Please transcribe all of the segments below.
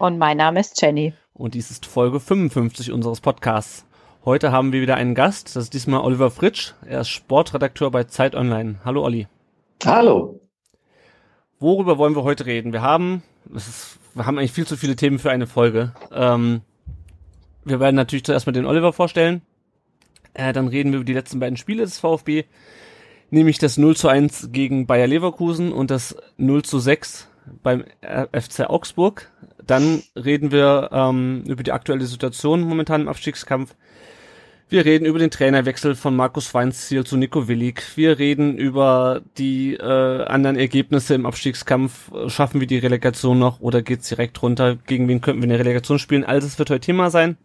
Und mein Name ist Jenny. Und dies ist Folge 55 unseres Podcasts. Heute haben wir wieder einen Gast. Das ist diesmal Oliver Fritsch. Er ist Sportredakteur bei Zeit Online. Hallo Olli. Hallo. Worüber wollen wir heute reden? Wir haben, ist, wir haben eigentlich viel zu viele Themen für eine Folge. Ähm, wir werden natürlich zuerst mal den Oliver vorstellen. Äh, dann reden wir über die letzten beiden Spiele des VfB nämlich das 0 zu 1 gegen Bayer Leverkusen und das 0 zu 6 beim FC Augsburg. Dann reden wir ähm, über die aktuelle Situation momentan im Abstiegskampf. Wir reden über den Trainerwechsel von Markus Weinziel zu Nico Willig. Wir reden über die äh, anderen Ergebnisse im Abstiegskampf. Schaffen wir die Relegation noch oder geht's direkt runter? Gegen wen könnten wir eine Relegation spielen? Alles das wird heute Thema sein.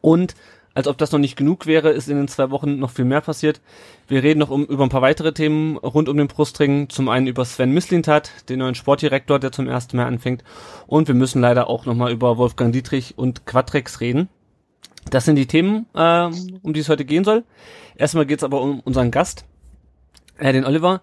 Und als ob das noch nicht genug wäre, ist in den zwei Wochen noch viel mehr passiert. Wir reden noch um, über ein paar weitere Themen rund um den Brustring. Zum einen über Sven Mislintat, den neuen Sportdirektor, der zum ersten Mal anfängt. Und wir müssen leider auch nochmal über Wolfgang Dietrich und Quadrex reden. Das sind die Themen, äh, um die es heute gehen soll. Erstmal geht's aber um unseren Gast, äh, den Oliver.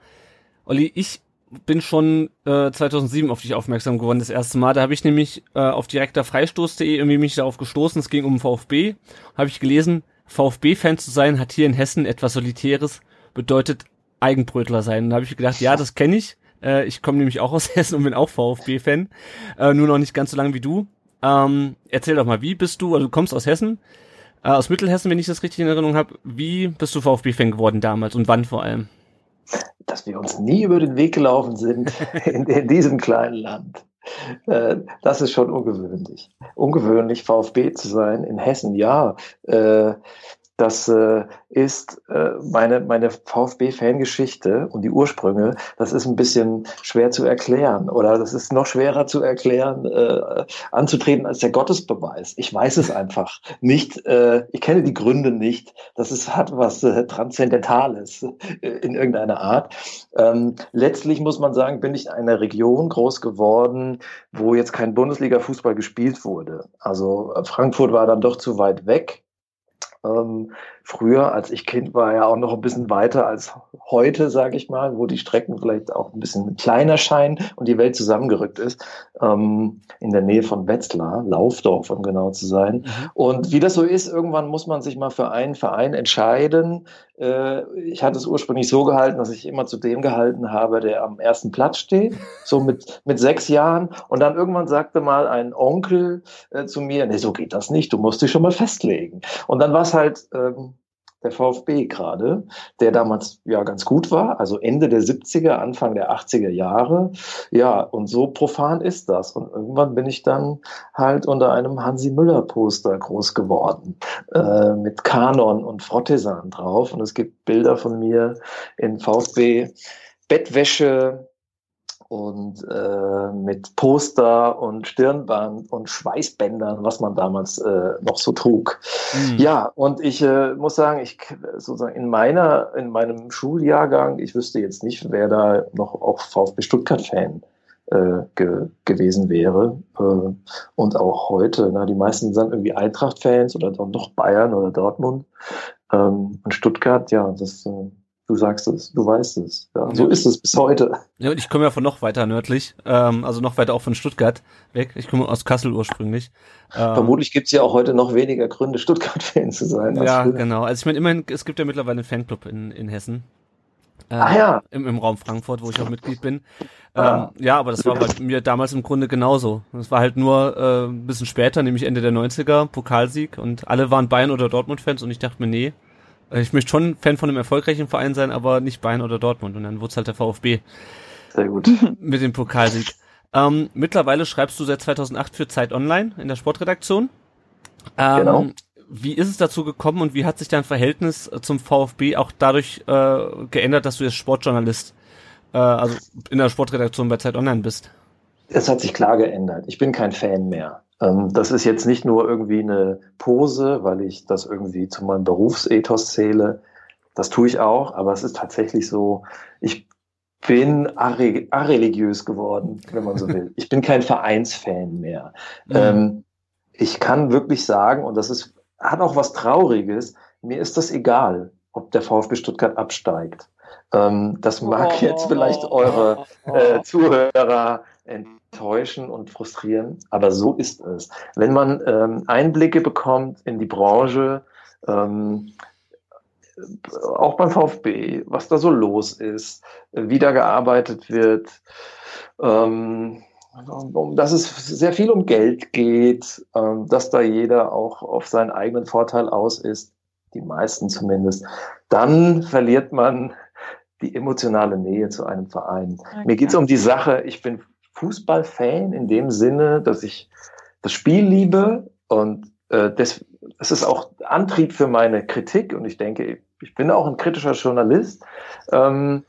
Olli, ich bin schon äh, 2007 auf dich aufmerksam geworden, das erste Mal. Da habe ich nämlich äh, auf direkterfreistoß.de irgendwie mich darauf gestoßen, es ging um VfB. Habe ich gelesen, VfB-Fan zu sein hat hier in Hessen etwas Solitäres, bedeutet Eigenbrötler sein. Und da habe ich gedacht, ja, das kenne ich. Äh, ich komme nämlich auch aus Hessen und bin auch VfB-Fan. Äh, nur noch nicht ganz so lange wie du. Ähm, erzähl doch mal, wie bist du, also du kommst aus Hessen, äh, aus Mittelhessen, wenn ich das richtig in Erinnerung habe. Wie bist du VfB-Fan geworden damals und wann vor allem? Dass wir uns nie über den Weg gelaufen sind in, in diesem kleinen Land. Äh, das ist schon ungewöhnlich. Ungewöhnlich, VfB zu sein in Hessen, ja. Äh, das äh, ist äh, meine, meine VfB-Fangeschichte und die Ursprünge, das ist ein bisschen schwer zu erklären oder das ist noch schwerer zu erklären, äh, anzutreten als der Gottesbeweis. Ich weiß es einfach nicht. Äh, ich kenne die Gründe nicht. Das ist, hat was äh, Transzendentales äh, in irgendeiner Art. Ähm, letztlich muss man sagen, bin ich in einer Region groß geworden, wo jetzt kein Bundesliga-Fußball gespielt wurde. Also Frankfurt war dann doch zu weit weg. Ähm, früher, als ich Kind war, ja auch noch ein bisschen weiter als heute, sage ich mal, wo die Strecken vielleicht auch ein bisschen kleiner scheinen und die Welt zusammengerückt ist, ähm, in der Nähe von Wetzlar, Laufdorf, um genau zu sein. Mhm. Und wie das so ist, irgendwann muss man sich mal für einen Verein entscheiden. Äh, ich hatte es ursprünglich so gehalten, dass ich immer zu dem gehalten habe, der am ersten Platz steht, so mit, mit sechs Jahren. Und dann irgendwann sagte mal ein Onkel äh, zu mir, nee, so geht das nicht, du musst dich schon mal festlegen. Und dann war es halt ähm, der VfB gerade, der damals ja ganz gut war, also Ende der 70er, Anfang der 80er Jahre. Ja, und so profan ist das. Und irgendwann bin ich dann halt unter einem Hansi Müller Poster groß geworden, äh, mit Kanon und Frottesan drauf. Und es gibt Bilder von mir in VfB Bettwäsche, und äh, mit Poster und Stirnband und Schweißbändern, was man damals äh, noch so trug. Mhm. Ja, und ich äh, muss sagen, ich sozusagen in meiner, in meinem Schuljahrgang, ich wüsste jetzt nicht, wer da noch auch VfB Stuttgart-Fan äh, ge gewesen wäre. Äh, und auch heute, na, die meisten sind irgendwie Eintracht-Fans oder doch Bayern oder Dortmund. Ähm, und Stuttgart, ja, das äh, Du sagst es, du weißt es. Ja, so ist es bis heute. Ja, und ich komme ja von noch weiter nördlich, ähm, also noch weiter auch von Stuttgart weg. Ich komme aus Kassel ursprünglich. Ähm, Vermutlich gibt's ja auch heute noch weniger Gründe, Stuttgart-Fan zu sein. Ja, früher. genau. Also ich meine, immerhin, es gibt ja mittlerweile einen Fanclub in, in Hessen. Äh, ah ja. Im, Im Raum Frankfurt, wo ich auch Mitglied bin. Ah. Ähm, ja, aber das war bei mir damals im Grunde genauso. Das war halt nur äh, ein bisschen später, nämlich Ende der 90er, Pokalsieg und alle waren Bayern- oder Dortmund-Fans und ich dachte mir, nee, ich möchte schon Fan von einem erfolgreichen Verein sein, aber nicht Bayern oder Dortmund. Und dann wurde es halt der VfB. Sehr gut. Mit dem Pokalsieg. Ähm, mittlerweile schreibst du seit 2008 für Zeit Online in der Sportredaktion. Ähm, genau. Wie ist es dazu gekommen und wie hat sich dein Verhältnis zum VfB auch dadurch äh, geändert, dass du jetzt Sportjournalist, äh, also in der Sportredaktion bei Zeit Online bist? es hat sich klar geändert. Ich bin kein Fan mehr. Ähm, das ist jetzt nicht nur irgendwie eine Pose, weil ich das irgendwie zu meinem Berufsethos zähle. Das tue ich auch, aber es ist tatsächlich so, ich bin arre areligiös geworden, wenn man so will. Ich bin kein Vereinsfan mehr. Mhm. Ähm, ich kann wirklich sagen, und das ist, hat auch was Trauriges, mir ist das egal, ob der VfB Stuttgart absteigt. Ähm, das mag oh, jetzt vielleicht eure äh, Zuhörer enttäuschen und frustrieren, aber so ist es. Wenn man ähm, Einblicke bekommt in die Branche, ähm, auch beim VfB, was da so los ist, wie da gearbeitet wird, ähm, dass es sehr viel um Geld geht, ähm, dass da jeder auch auf seinen eigenen Vorteil aus ist, die meisten zumindest, dann verliert man die emotionale Nähe zu einem Verein. Okay. Mir geht es um die Sache, ich bin Fußballfan in dem Sinne, dass ich das Spiel liebe und äh, das, das ist auch Antrieb für meine Kritik und ich denke, ich bin auch ein kritischer Journalist, ähm,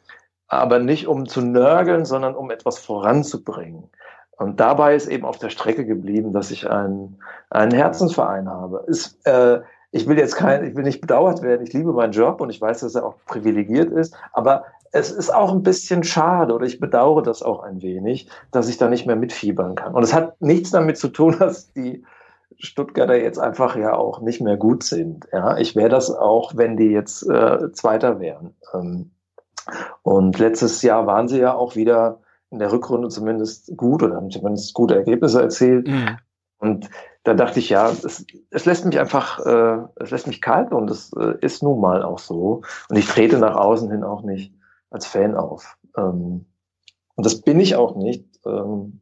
aber nicht um zu nörgeln, sondern um etwas voranzubringen. Und dabei ist eben auf der Strecke geblieben, dass ich einen, einen Herzensverein habe. Ist, äh, ich will jetzt kein, ich will nicht bedauert werden. Ich liebe meinen Job und ich weiß, dass er auch privilegiert ist. Aber es ist auch ein bisschen schade oder ich bedauere das auch ein wenig, dass ich da nicht mehr mitfiebern kann. Und es hat nichts damit zu tun, dass die Stuttgarter jetzt einfach ja auch nicht mehr gut sind. Ja, ich wäre das auch, wenn die jetzt äh, Zweiter wären. Ähm, und letztes Jahr waren sie ja auch wieder in der Rückrunde zumindest gut oder haben zumindest gute Ergebnisse erzielt. Mhm. Und da dachte ich, ja, es, es lässt mich einfach, äh, es lässt mich kalt und es äh, ist nun mal auch so. Und ich trete nach außen hin auch nicht als Fan auf. Ähm, und das bin ich auch nicht. Ähm,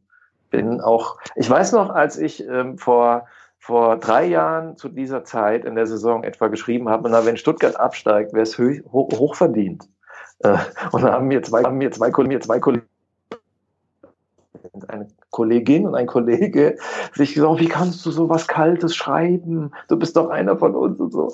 bin auch, ich weiß noch, als ich ähm, vor vor drei Jahren zu dieser Zeit in der Saison etwa geschrieben habe, na, wenn Stuttgart absteigt, wäre es hoch, hoch verdient. Äh, und da haben mir zwei, haben mir zwei, mir zwei Kollegen, eine Kollegin und ein Kollege sich gesagt, wie kannst du so was Kaltes schreiben? Du bist doch einer von uns und so.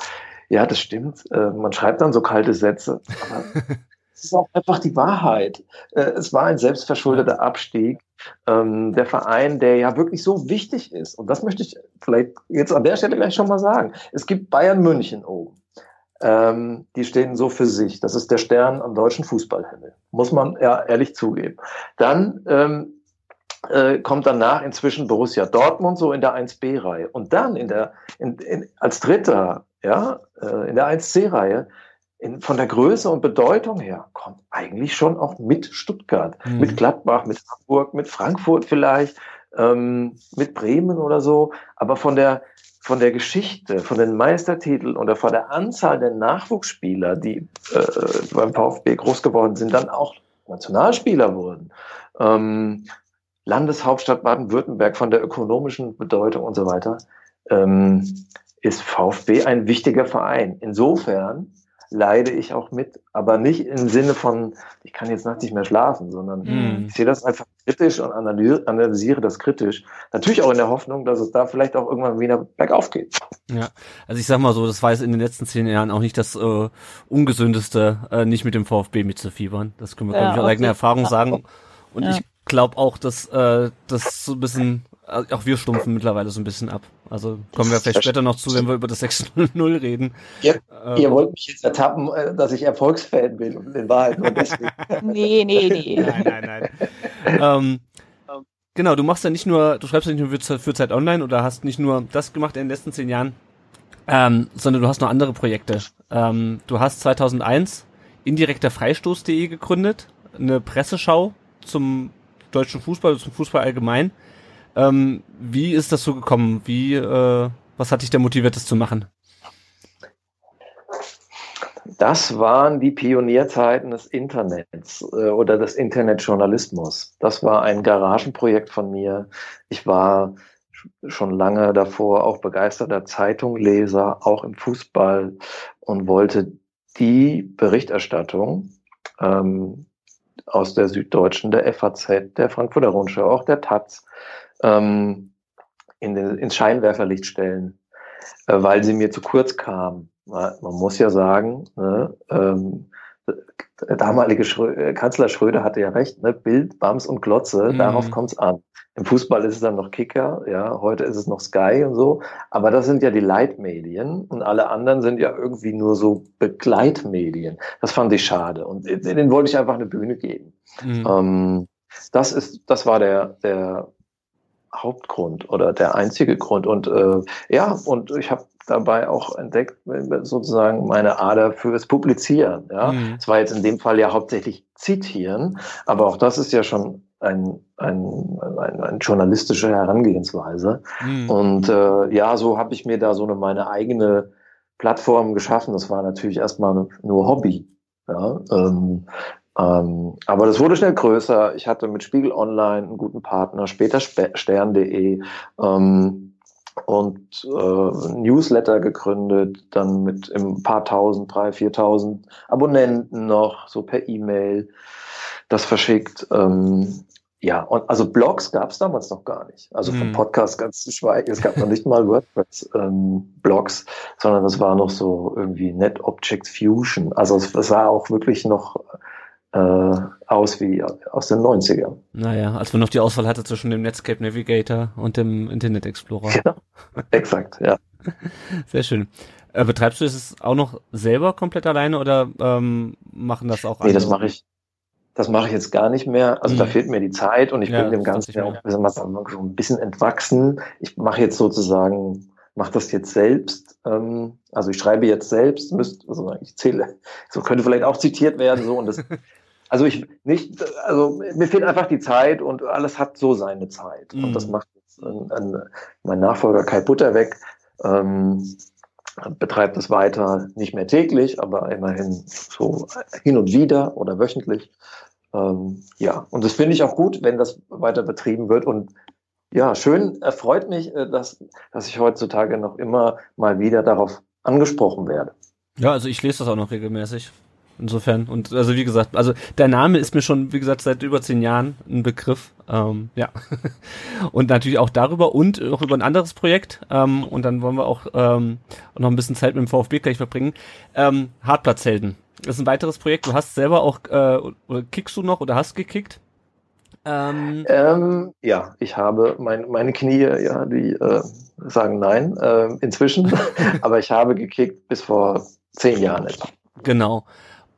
Ja, das stimmt. Äh, man schreibt dann so kalte Sätze. Aber es ist auch einfach die Wahrheit. Äh, es war ein selbstverschuldeter Abstieg. Ähm, der Verein, der ja wirklich so wichtig ist, und das möchte ich vielleicht jetzt an der Stelle gleich schon mal sagen. Es gibt Bayern München oben. Ähm, die stehen so für sich. Das ist der Stern am deutschen Fußballhimmel. Muss man ja ehrlich zugeben. Dann ähm, äh, kommt danach inzwischen Borussia Dortmund so in der 1B-Reihe. Und dann in der, in, in, als Dritter, ja, äh, in der 1C-Reihe in, von der Größe und Bedeutung her kommt eigentlich schon auch mit Stuttgart, mhm. mit Gladbach, mit Hamburg, mit Frankfurt vielleicht, ähm, mit Bremen oder so. Aber von der, von der Geschichte, von den Meistertiteln oder von der Anzahl der Nachwuchsspieler, die äh, beim VfB groß geworden sind, dann auch Nationalspieler wurden. Ähm, Landeshauptstadt Baden-Württemberg von der ökonomischen Bedeutung und so weiter, ähm, ist VfB ein wichtiger Verein. Insofern leide ich auch mit, aber nicht im Sinne von, ich kann jetzt nachts nicht mehr schlafen, sondern mm. ich sehe das einfach kritisch und analysiere das kritisch. Natürlich auch in der Hoffnung, dass es da vielleicht auch irgendwann wieder bergauf geht. Ja, also ich sag mal so, das war jetzt in den letzten zehn Jahren auch nicht das äh, ungesündeste, äh, nicht mit dem VfB mitzufiebern. Das können wir, ja, glaube ich, aus eigener Erfahrung sagen. Und ja. ich glaube auch, dass äh, das so ein bisschen also auch wir stumpfen mittlerweile so ein bisschen ab. Also kommen wir vielleicht später noch zu, wenn wir über das 6-0 reden. Ihr, ähm. ihr wollt mich jetzt ertappen, äh, dass ich Erfolgsfan bin und in Wahrheit nur deswegen. nee, nee, nee. Nein, nein, nein. ähm, genau, du machst ja nicht nur, du schreibst ja nicht nur für, für Zeit Online oder hast nicht nur das gemacht in den letzten zehn Jahren, ähm, sondern du hast noch andere Projekte. Ähm, du hast 2001 indirekter Freistoß.de gegründet, eine Presseschau zum deutschen Fußball, zum Fußball allgemein. Ähm, wie ist das so gekommen? Wie, äh, was hat dich da motiviert, das zu machen? Das waren die Pionierzeiten des Internets äh, oder des Internetjournalismus. Das war ein Garagenprojekt von mir. Ich war schon lange davor auch begeisterter Zeitungleser, auch im Fußball und wollte die Berichterstattung ähm, aus der Süddeutschen, der FAZ, der Frankfurter Rundschau, auch der Taz ähm, in den, ins Scheinwerferlicht stellen, äh, weil sie mir zu kurz kam. Man muss ja sagen, ne, ähm, der damalige Schrö äh, Kanzler Schröder hatte ja recht, ne? Bild, Bams und Glotze, Mhm. darauf kommt's an. Im Fußball ist es dann noch Kicker, ja, heute ist es noch Sky und so, aber das sind ja die Leitmedien und alle anderen sind ja irgendwie nur so Begleitmedien. Das fand ich schade und denen wollte ich einfach eine Bühne geben. Mhm. Ähm, das ist, das war der, der Hauptgrund oder der einzige Grund. Und äh, ja, und ich habe dabei auch entdeckt, sozusagen meine Ader fürs Publizieren. Ja, Mhm. es war jetzt in dem Fall ja hauptsächlich Zitieren, aber auch das ist ja schon ein, ein, ein, eine journalistische Herangehensweise. Mhm. Und äh, ja, so habe ich mir da so eine meine eigene Plattform geschaffen. Das war natürlich erstmal nur Hobby. Ja, ähm, ähm, aber das wurde schnell größer. Ich hatte mit Spiegel Online einen guten Partner, später Stern.de ähm, und äh, ein Newsletter gegründet, dann mit ein paar tausend, drei, viertausend Abonnenten noch, so per E-Mail das verschickt. Ähm, ja, und also Blogs gab es damals noch gar nicht. Also vom Mhm. Podcast ganz zu schweigen. Es gab noch nicht mal WordPress-Blogs, sondern das war noch so irgendwie Net Object Fusion. Also es, es sah auch wirklich noch äh, aus wie aus den 90ern. Naja, als man noch die Auswahl hatte zwischen dem Netscape Navigator und dem Internet Explorer. Genau. Exakt, ja. Sehr schön. Äh, betreibst du das auch noch selber komplett alleine oder ähm, machen das auch Nee, das andere? mache ich. Das mache ich jetzt gar nicht mehr. Also Mhm. da fehlt mir die Zeit und ich Ja, bin dem Ganzen ja auch ein bisschen entwachsen. Ich mache jetzt sozusagen, mache das jetzt selbst. Ähm, also ich schreibe jetzt selbst, müsste, also ich zähle, so könnte vielleicht auch zitiert werden, so und das. Also ich nicht, also mir fehlt einfach die Zeit und alles hat so seine Zeit. Mhm. Und das macht jetzt ein, ein, mein Nachfolger Kai Butterweg. Ähm, betreibt es weiter, nicht mehr täglich, aber immerhin so hin und wieder oder wöchentlich. Ähm, ja, und das finde ich auch gut, wenn das weiter betrieben wird. Und ja, schön, erfreut mich, äh, dass, dass ich heutzutage noch immer mal wieder darauf angesprochen werde. Ja, also ich lese das auch noch regelmäßig. Insofern. Und also wie gesagt, also der Name ist mir schon, wie gesagt, seit über zehn Jahren ein Begriff. Ähm, ja. Und natürlich auch darüber und auch über ein anderes Projekt. Ähm, und dann wollen wir auch ähm, noch ein bisschen Zeit mit dem VfB gleich verbringen. Ähm, Hartplatzhelden. Das ist ein weiteres Projekt. Du hast selber auch, äh, kickst du noch oder hast gekickt? Ähm, Ähm, ja, ich habe mein, meine Knie, ja, die äh, sagen nein äh, inzwischen, aber ich habe gekickt bis vor zehn Jahren etwa. Genau.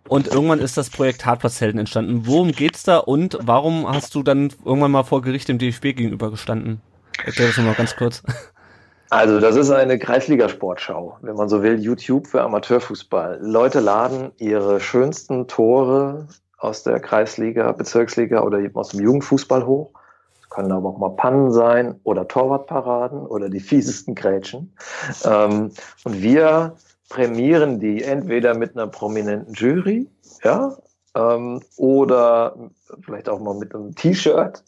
Und irgendwann ist das Projekt Hartplatzhelden entstanden. Worum geht's da und warum hast du dann irgendwann mal vor Gericht dem DFB gegenüber gestanden? Erklär das nochmal ganz kurz. Also, das ist eine Kreisligasportschau, wenn man so will, YouTube für Amateurfußball. Leute laden ihre schönsten Tore aus der Kreisliga, Bezirksliga oder eben aus dem Jugendfußball hoch. Es können aber auch mal Pannen sein oder Torwartparaden oder die fiesesten Grätschen. Ähm, und wir prämieren die entweder mit einer prominenten Jury, ja, ähm, oder vielleicht auch mal mit einem T-Shirt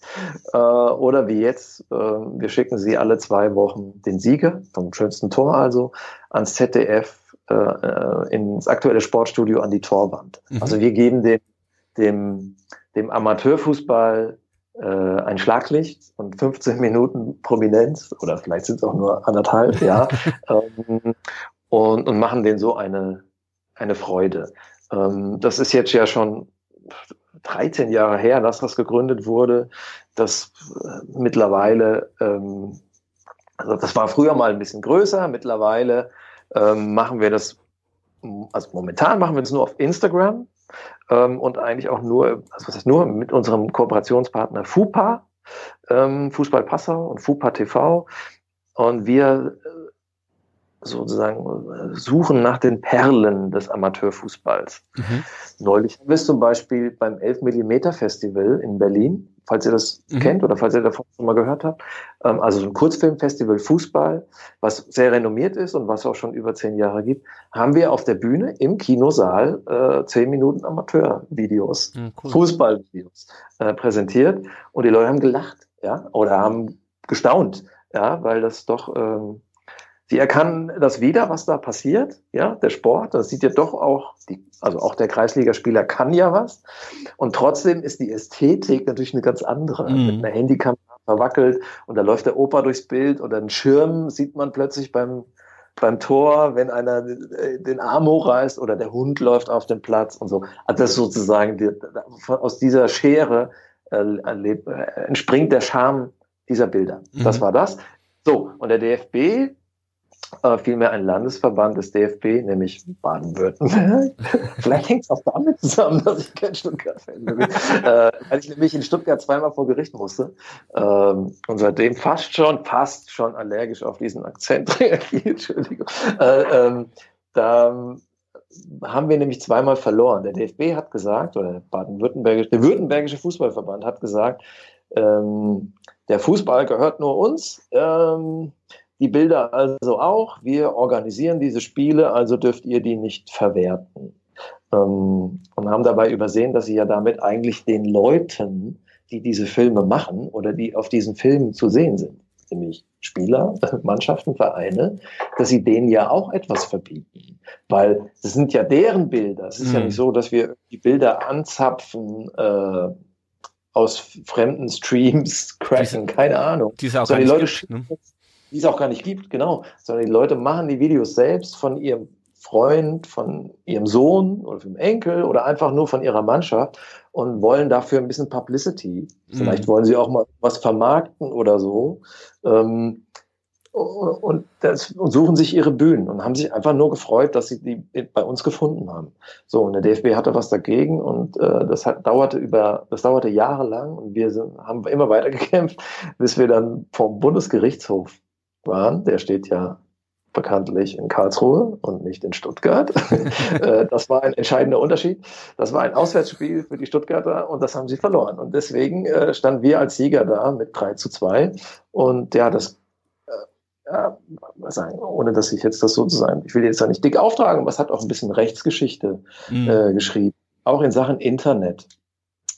äh, oder wie jetzt, äh, wir schicken sie alle zwei Wochen den Sieger vom schönsten Tor also ans ZDF äh, äh, ins aktuelle Sportstudio an die Torwand. Mhm. Also wir geben dem, dem, dem Amateurfußball äh, ein Schlaglicht und 15 Minuten Prominenz oder vielleicht sind es auch nur anderthalb, ja, ähm, und, und machen denen so eine, eine Freude. Ähm, das ist jetzt ja schon 13 Jahre her, dass das gegründet wurde. Das äh, mittlerweile, ähm, also das war früher mal ein bisschen größer, mittlerweile ähm, machen wir das, also momentan machen wir es nur auf Instagram ähm, und eigentlich auch nur, also was heißt nur, mit unserem Kooperationspartner FUPA, ähm, Fußball Passau und FUPA TV. Und wir sozusagen äh, suchen nach den Perlen des Amateurfußballs. Mhm. Neulich haben wir es zum Beispiel beim 11 mm Festival in Berlin, falls ihr das Mhm. kennt oder falls ihr davon schon mal gehört habt. Ähm, also so ein Kurzfilmfestival Fußball, was sehr renommiert ist und was auch schon über zehn Jahre gibt, haben wir auf der Bühne im Kinosaal äh, zehn Minuten Amateurvideos, Ja, cool. Fußballvideos äh, präsentiert und die Leute haben gelacht, ja, oder haben gestaunt, ja, weil das doch ähm, Sie erkennen das wieder, was da passiert, ja, der Sport. Das sieht ja doch auch, die, also auch der Kreisligaspieler kann ja was. Und trotzdem ist die Ästhetik natürlich eine ganz andere. Mhm. Mit einer Handykamera verwackelt und da läuft der Opa durchs Bild oder ein Schirm sieht man plötzlich beim, beim Tor, wenn einer äh, den Arm hochreißt oder der Hund läuft auf den Platz und so. Also das ist sozusagen die, aus dieser Schere äh, äh, entspringt der Charme dieser Bilder. Mhm. Das war das. So, und der DFB äh, vielmehr ein Landesverband des DFB, nämlich Baden-Württemberg. Vielleicht hängt es auch damit zusammen, dass ich kein Stuttgart-Fan bin. äh, weil ich nämlich in Stuttgart zweimal vor Gericht musste ähm, und seitdem fast schon, fast schon allergisch auf diesen Akzent reagiert. Entschuldigung. Äh, ähm, da haben wir nämlich zweimal verloren. Der DFB hat gesagt, oder der baden-württembergische, der württembergische Fußballverband hat gesagt, ähm, der Fußball gehört nur uns. Ähm, die Bilder also auch. Wir organisieren diese Spiele, also dürft ihr die nicht verwerten. Ähm, und haben dabei übersehen, dass sie ja damit eigentlich den Leuten, die diese Filme machen oder die auf diesen Filmen zu sehen sind, nämlich Spieler, Mannschaften, Vereine, dass sie denen ja auch etwas verbieten. Weil es sind ja deren Bilder. Es ist mhm. ja nicht so, dass wir die Bilder anzapfen, äh, aus fremden Streams cracken, keine Ahnung. Die auch die Leute gibt, ne? Die es auch gar nicht gibt, genau. Sondern die Leute machen die Videos selbst von ihrem Freund, von ihrem Sohn oder vom Enkel oder einfach nur von ihrer Mannschaft und wollen dafür ein bisschen Publicity. Vielleicht mhm. wollen sie auch mal was vermarkten oder so. Ähm, und, das, und suchen sich ihre Bühnen und haben sich einfach nur gefreut, dass sie die bei uns gefunden haben. So, und der DFB hatte was dagegen und äh, das hat, dauerte über, das dauerte jahrelang und wir sind, haben immer weiter gekämpft, bis wir dann vom Bundesgerichtshof waren. Der steht ja bekanntlich in Karlsruhe und nicht in Stuttgart. Äh, das war ein entscheidender Unterschied. Das war ein Auswärtsspiel für die Stuttgarter und das haben sie verloren. Und deswegen äh, standen wir als Sieger da mit 3 zu 2. Und ja, das äh, ja, sagen, ohne dass ich jetzt das sozusagen, ich will jetzt da nicht dick auftragen, aber es hat auch ein bisschen Rechtsgeschichte mhm. äh, geschrieben. Auch in Sachen Internet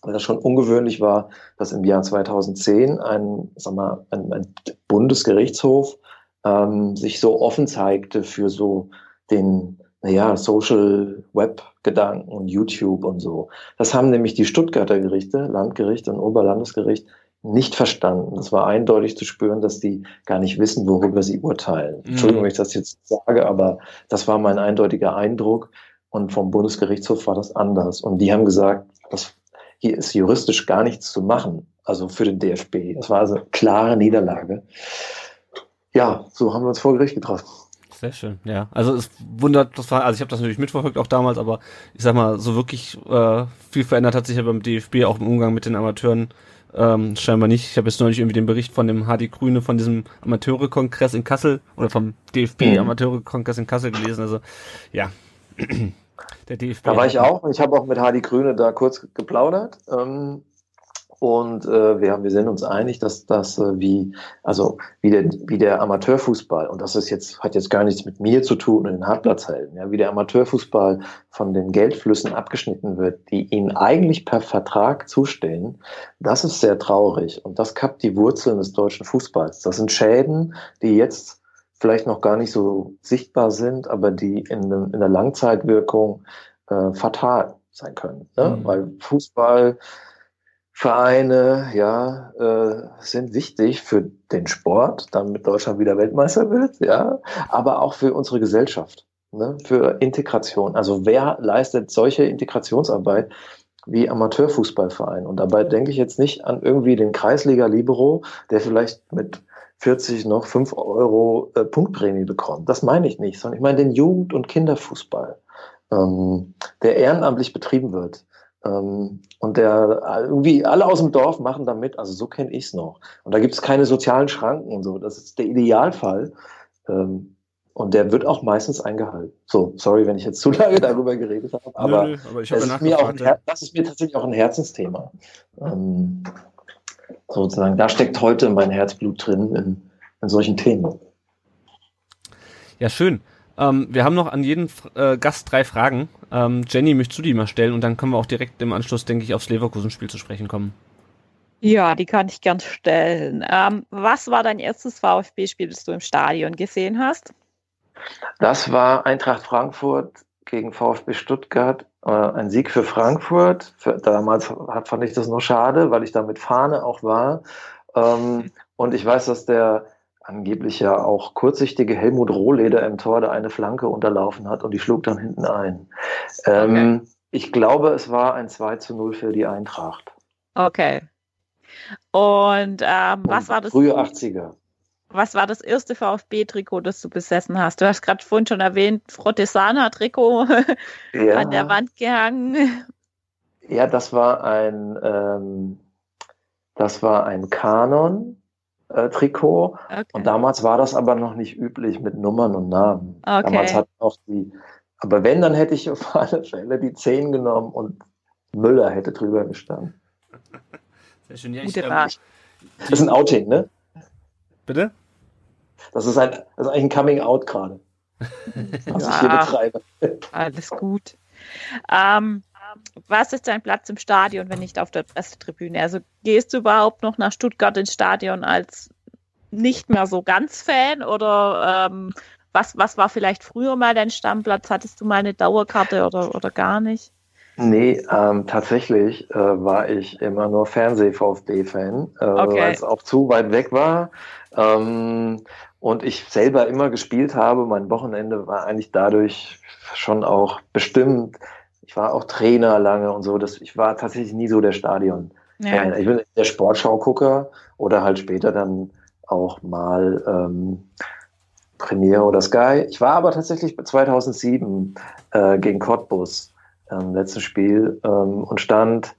weil das schon ungewöhnlich war, dass im Jahr 2010 ein, sag mal, ein, ein Bundesgerichtshof ähm, sich so offen zeigte für so den, naja, Social Web Gedanken und YouTube und so. Das haben nämlich die Stuttgarter Gerichte, Landgericht und Oberlandesgericht nicht verstanden. Es war eindeutig zu spüren, dass die gar nicht wissen, worüber sie urteilen. Mhm. Entschuldigung, wenn ich das jetzt sage, aber das war mein eindeutiger Eindruck. Und vom Bundesgerichtshof war das anders. Und die haben gesagt, das hier ist juristisch gar nichts zu machen, also für den DFB. Das war also eine klare Niederlage. Ja, so haben wir uns vor Gericht getroffen. Sehr schön, ja. Also es wundert, das war, also ich habe das natürlich mitverfolgt auch damals, aber ich sag mal, so wirklich äh, viel verändert hat sich ja beim DFB auch im Umgang mit den Amateuren ähm, scheinbar nicht. Ich habe jetzt neulich irgendwie den Bericht von dem HD Grüne von diesem Amateure-Kongress in Kassel oder vom DFB mhm. Amateure-Kongress in Kassel gelesen. Also ja, der DFB. Da war ich auch. Ich habe auch mit Hardy Grüne da kurz geplaudert. Ähm, und äh, wir, haben, wir sind uns einig, dass das äh, wie, also wie der, wie der Amateurfußball, und das ist jetzt, hat jetzt gar nichts mit mir zu tun und den Hartplatzhelden, ja, wie der Amateurfußball von den Geldflüssen abgeschnitten wird, die ihnen eigentlich per Vertrag zustehen, das ist sehr traurig. Und das kappt die Wurzeln des deutschen Fußballs. Das sind Schäden, die jetzt vielleicht noch gar nicht so sichtbar sind, aber die in, in der Langzeitwirkung äh, fatal sein können. Ne? Mhm. Weil Fußballvereine ja äh, sind wichtig für den Sport, damit Deutschland wieder Weltmeister wird, ja, aber auch für unsere Gesellschaft, ne? für Integration. Also wer leistet solche Integrationsarbeit? wie Amateurfußballverein. Und dabei denke ich jetzt nicht an irgendwie den Kreisliga Libero, der vielleicht mit 40 noch 5 Euro äh, Punktprämie bekommt. Das meine ich nicht, sondern ich meine den Jugend- und Kinderfußball, ähm, der ehrenamtlich betrieben wird. Ähm, und der irgendwie alle aus dem Dorf machen damit, also so kenne ich es noch. Und da gibt es keine sozialen Schranken und so. Das ist der Idealfall. Ähm, und der wird auch meistens eingehalten. So, sorry, wenn ich jetzt zu lange darüber geredet habe, aber, nö, aber das, ist mir auch ein, das ist mir tatsächlich auch ein Herzensthema. Ähm, sozusagen. Da steckt heute mein Herzblut drin in, in solchen Themen. Ja, schön. Ähm, wir haben noch an jeden äh, Gast drei Fragen. Ähm, Jenny, möchtest du die mal stellen und dann können wir auch direkt im Anschluss, denke ich, aufs Leverkusen-Spiel zu sprechen kommen. Ja, die kann ich gern stellen. Ähm, was war dein erstes VfB-Spiel, das du im Stadion gesehen hast? Das war Eintracht Frankfurt gegen VfB Stuttgart ein Sieg für Frankfurt. Damals fand ich das noch schade, weil ich da mit Fahne auch war. Ähm, und ich weiß, dass der angeblich ja auch kurzsichtige Helmut Rohleder im Tor, der eine Flanke unterlaufen hat und die schlug dann hinten ein. Ähm, okay. Ich glaube, es war ein 2 zu 0 für die Eintracht. Okay. Und ähm, was war das? Frühe 80er. Was war das erste VfB-Trikot, das du besessen hast? Du hast gerade vorhin schon erwähnt, Frottesana-Trikot ja. an der Wand gehangen. Ja, das war ein, ähm, das war ein Kanon. Äh, Trikot. Okay. Und damals war das aber noch nicht üblich mit Nummern und Namen. Okay. Damals hat auch die, aber wenn, dann hätte ich auf alle Fälle die 10 genommen und Müller hätte drüber gestanden. Sehr schön. Ja, ich, ähm, das ist ein Outing, ne? Bitte? Das ist, ein, das ist ein Coming-out gerade, was ich hier betreibe. Alles gut. Ähm, was ist dein Platz im Stadion, wenn nicht auf der Pressetribüne? Also gehst du überhaupt noch nach Stuttgart ins Stadion als nicht mehr so ganz Fan oder ähm, was, was war vielleicht früher mal dein Stammplatz? Hattest du mal eine Dauerkarte oder, oder gar nicht? Nee, ähm, tatsächlich äh, war ich immer nur Fernseh-VfB-Fan, äh, okay. weil es auch zu weit weg war. Ähm, und ich selber immer gespielt habe. Mein Wochenende war eigentlich dadurch schon auch bestimmt. Ich war auch Trainer lange und so. Das, ich war tatsächlich nie so der Stadion. Ja. Ich bin der Sportschau-Gucker oder halt später dann auch mal ähm, Premiere oder Sky. Ich war aber tatsächlich 2007 äh, gegen Cottbus ähm, letzten Spiel ähm, und stand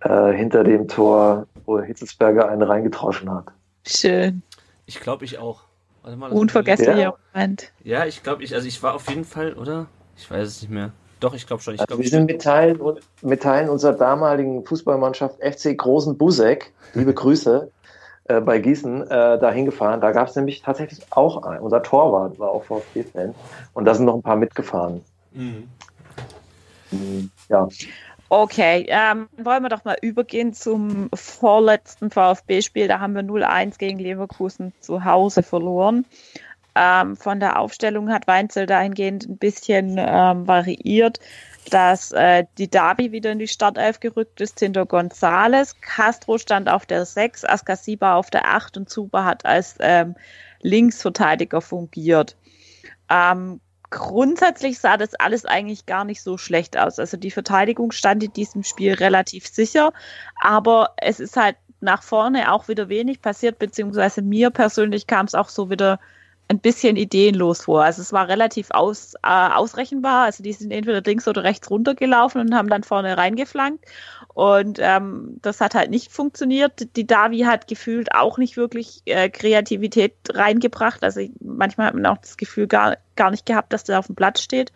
äh, hinter dem Tor, wo Hitzelsberger einen reingetroschen hat. Schön. Ich glaube, ich auch. Mal, Unvergesslicher ja. Moment. Ja, ich glaube, ich, also ich war auf jeden Fall, oder? Ich weiß es nicht mehr. Doch, ich glaube schon. Ich also glaub, wir sind mit Teilen, mit Teilen unserer damaligen Fußballmannschaft FC Großen Busek, liebe Grüße, äh, bei Gießen äh, da hingefahren. Da gab es nämlich tatsächlich auch einen. Unser Torwart war auch VfB-Fan. Und da sind noch ein paar mitgefahren. Mhm. Ja. Okay, ähm, wollen wir doch mal übergehen zum vorletzten VfB-Spiel. Da haben wir 0-1 gegen Leverkusen zu Hause verloren. Ähm, von der Aufstellung hat Weinzel dahingehend ein bisschen ähm, variiert, dass äh, die Davi wieder in die Startelf gerückt ist hinter Gonzales. Castro stand auf der 6, Askasiba auf der 8 und Zuba hat als ähm, Linksverteidiger fungiert. Ähm, grundsätzlich sah das alles eigentlich gar nicht so schlecht aus. Also die Verteidigung stand in diesem Spiel relativ sicher, aber es ist halt nach vorne auch wieder wenig passiert, beziehungsweise mir persönlich kam es auch so wieder ein bisschen ideenlos vor. Also es war relativ aus, äh, ausrechenbar. Also die sind entweder links oder rechts runtergelaufen und haben dann vorne reingeflankt. Und ähm, das hat halt nicht funktioniert. Die Davi hat gefühlt auch nicht wirklich äh, Kreativität reingebracht. Also manchmal hat man auch das Gefühl gar, gar nicht gehabt, dass der auf dem Platz steht.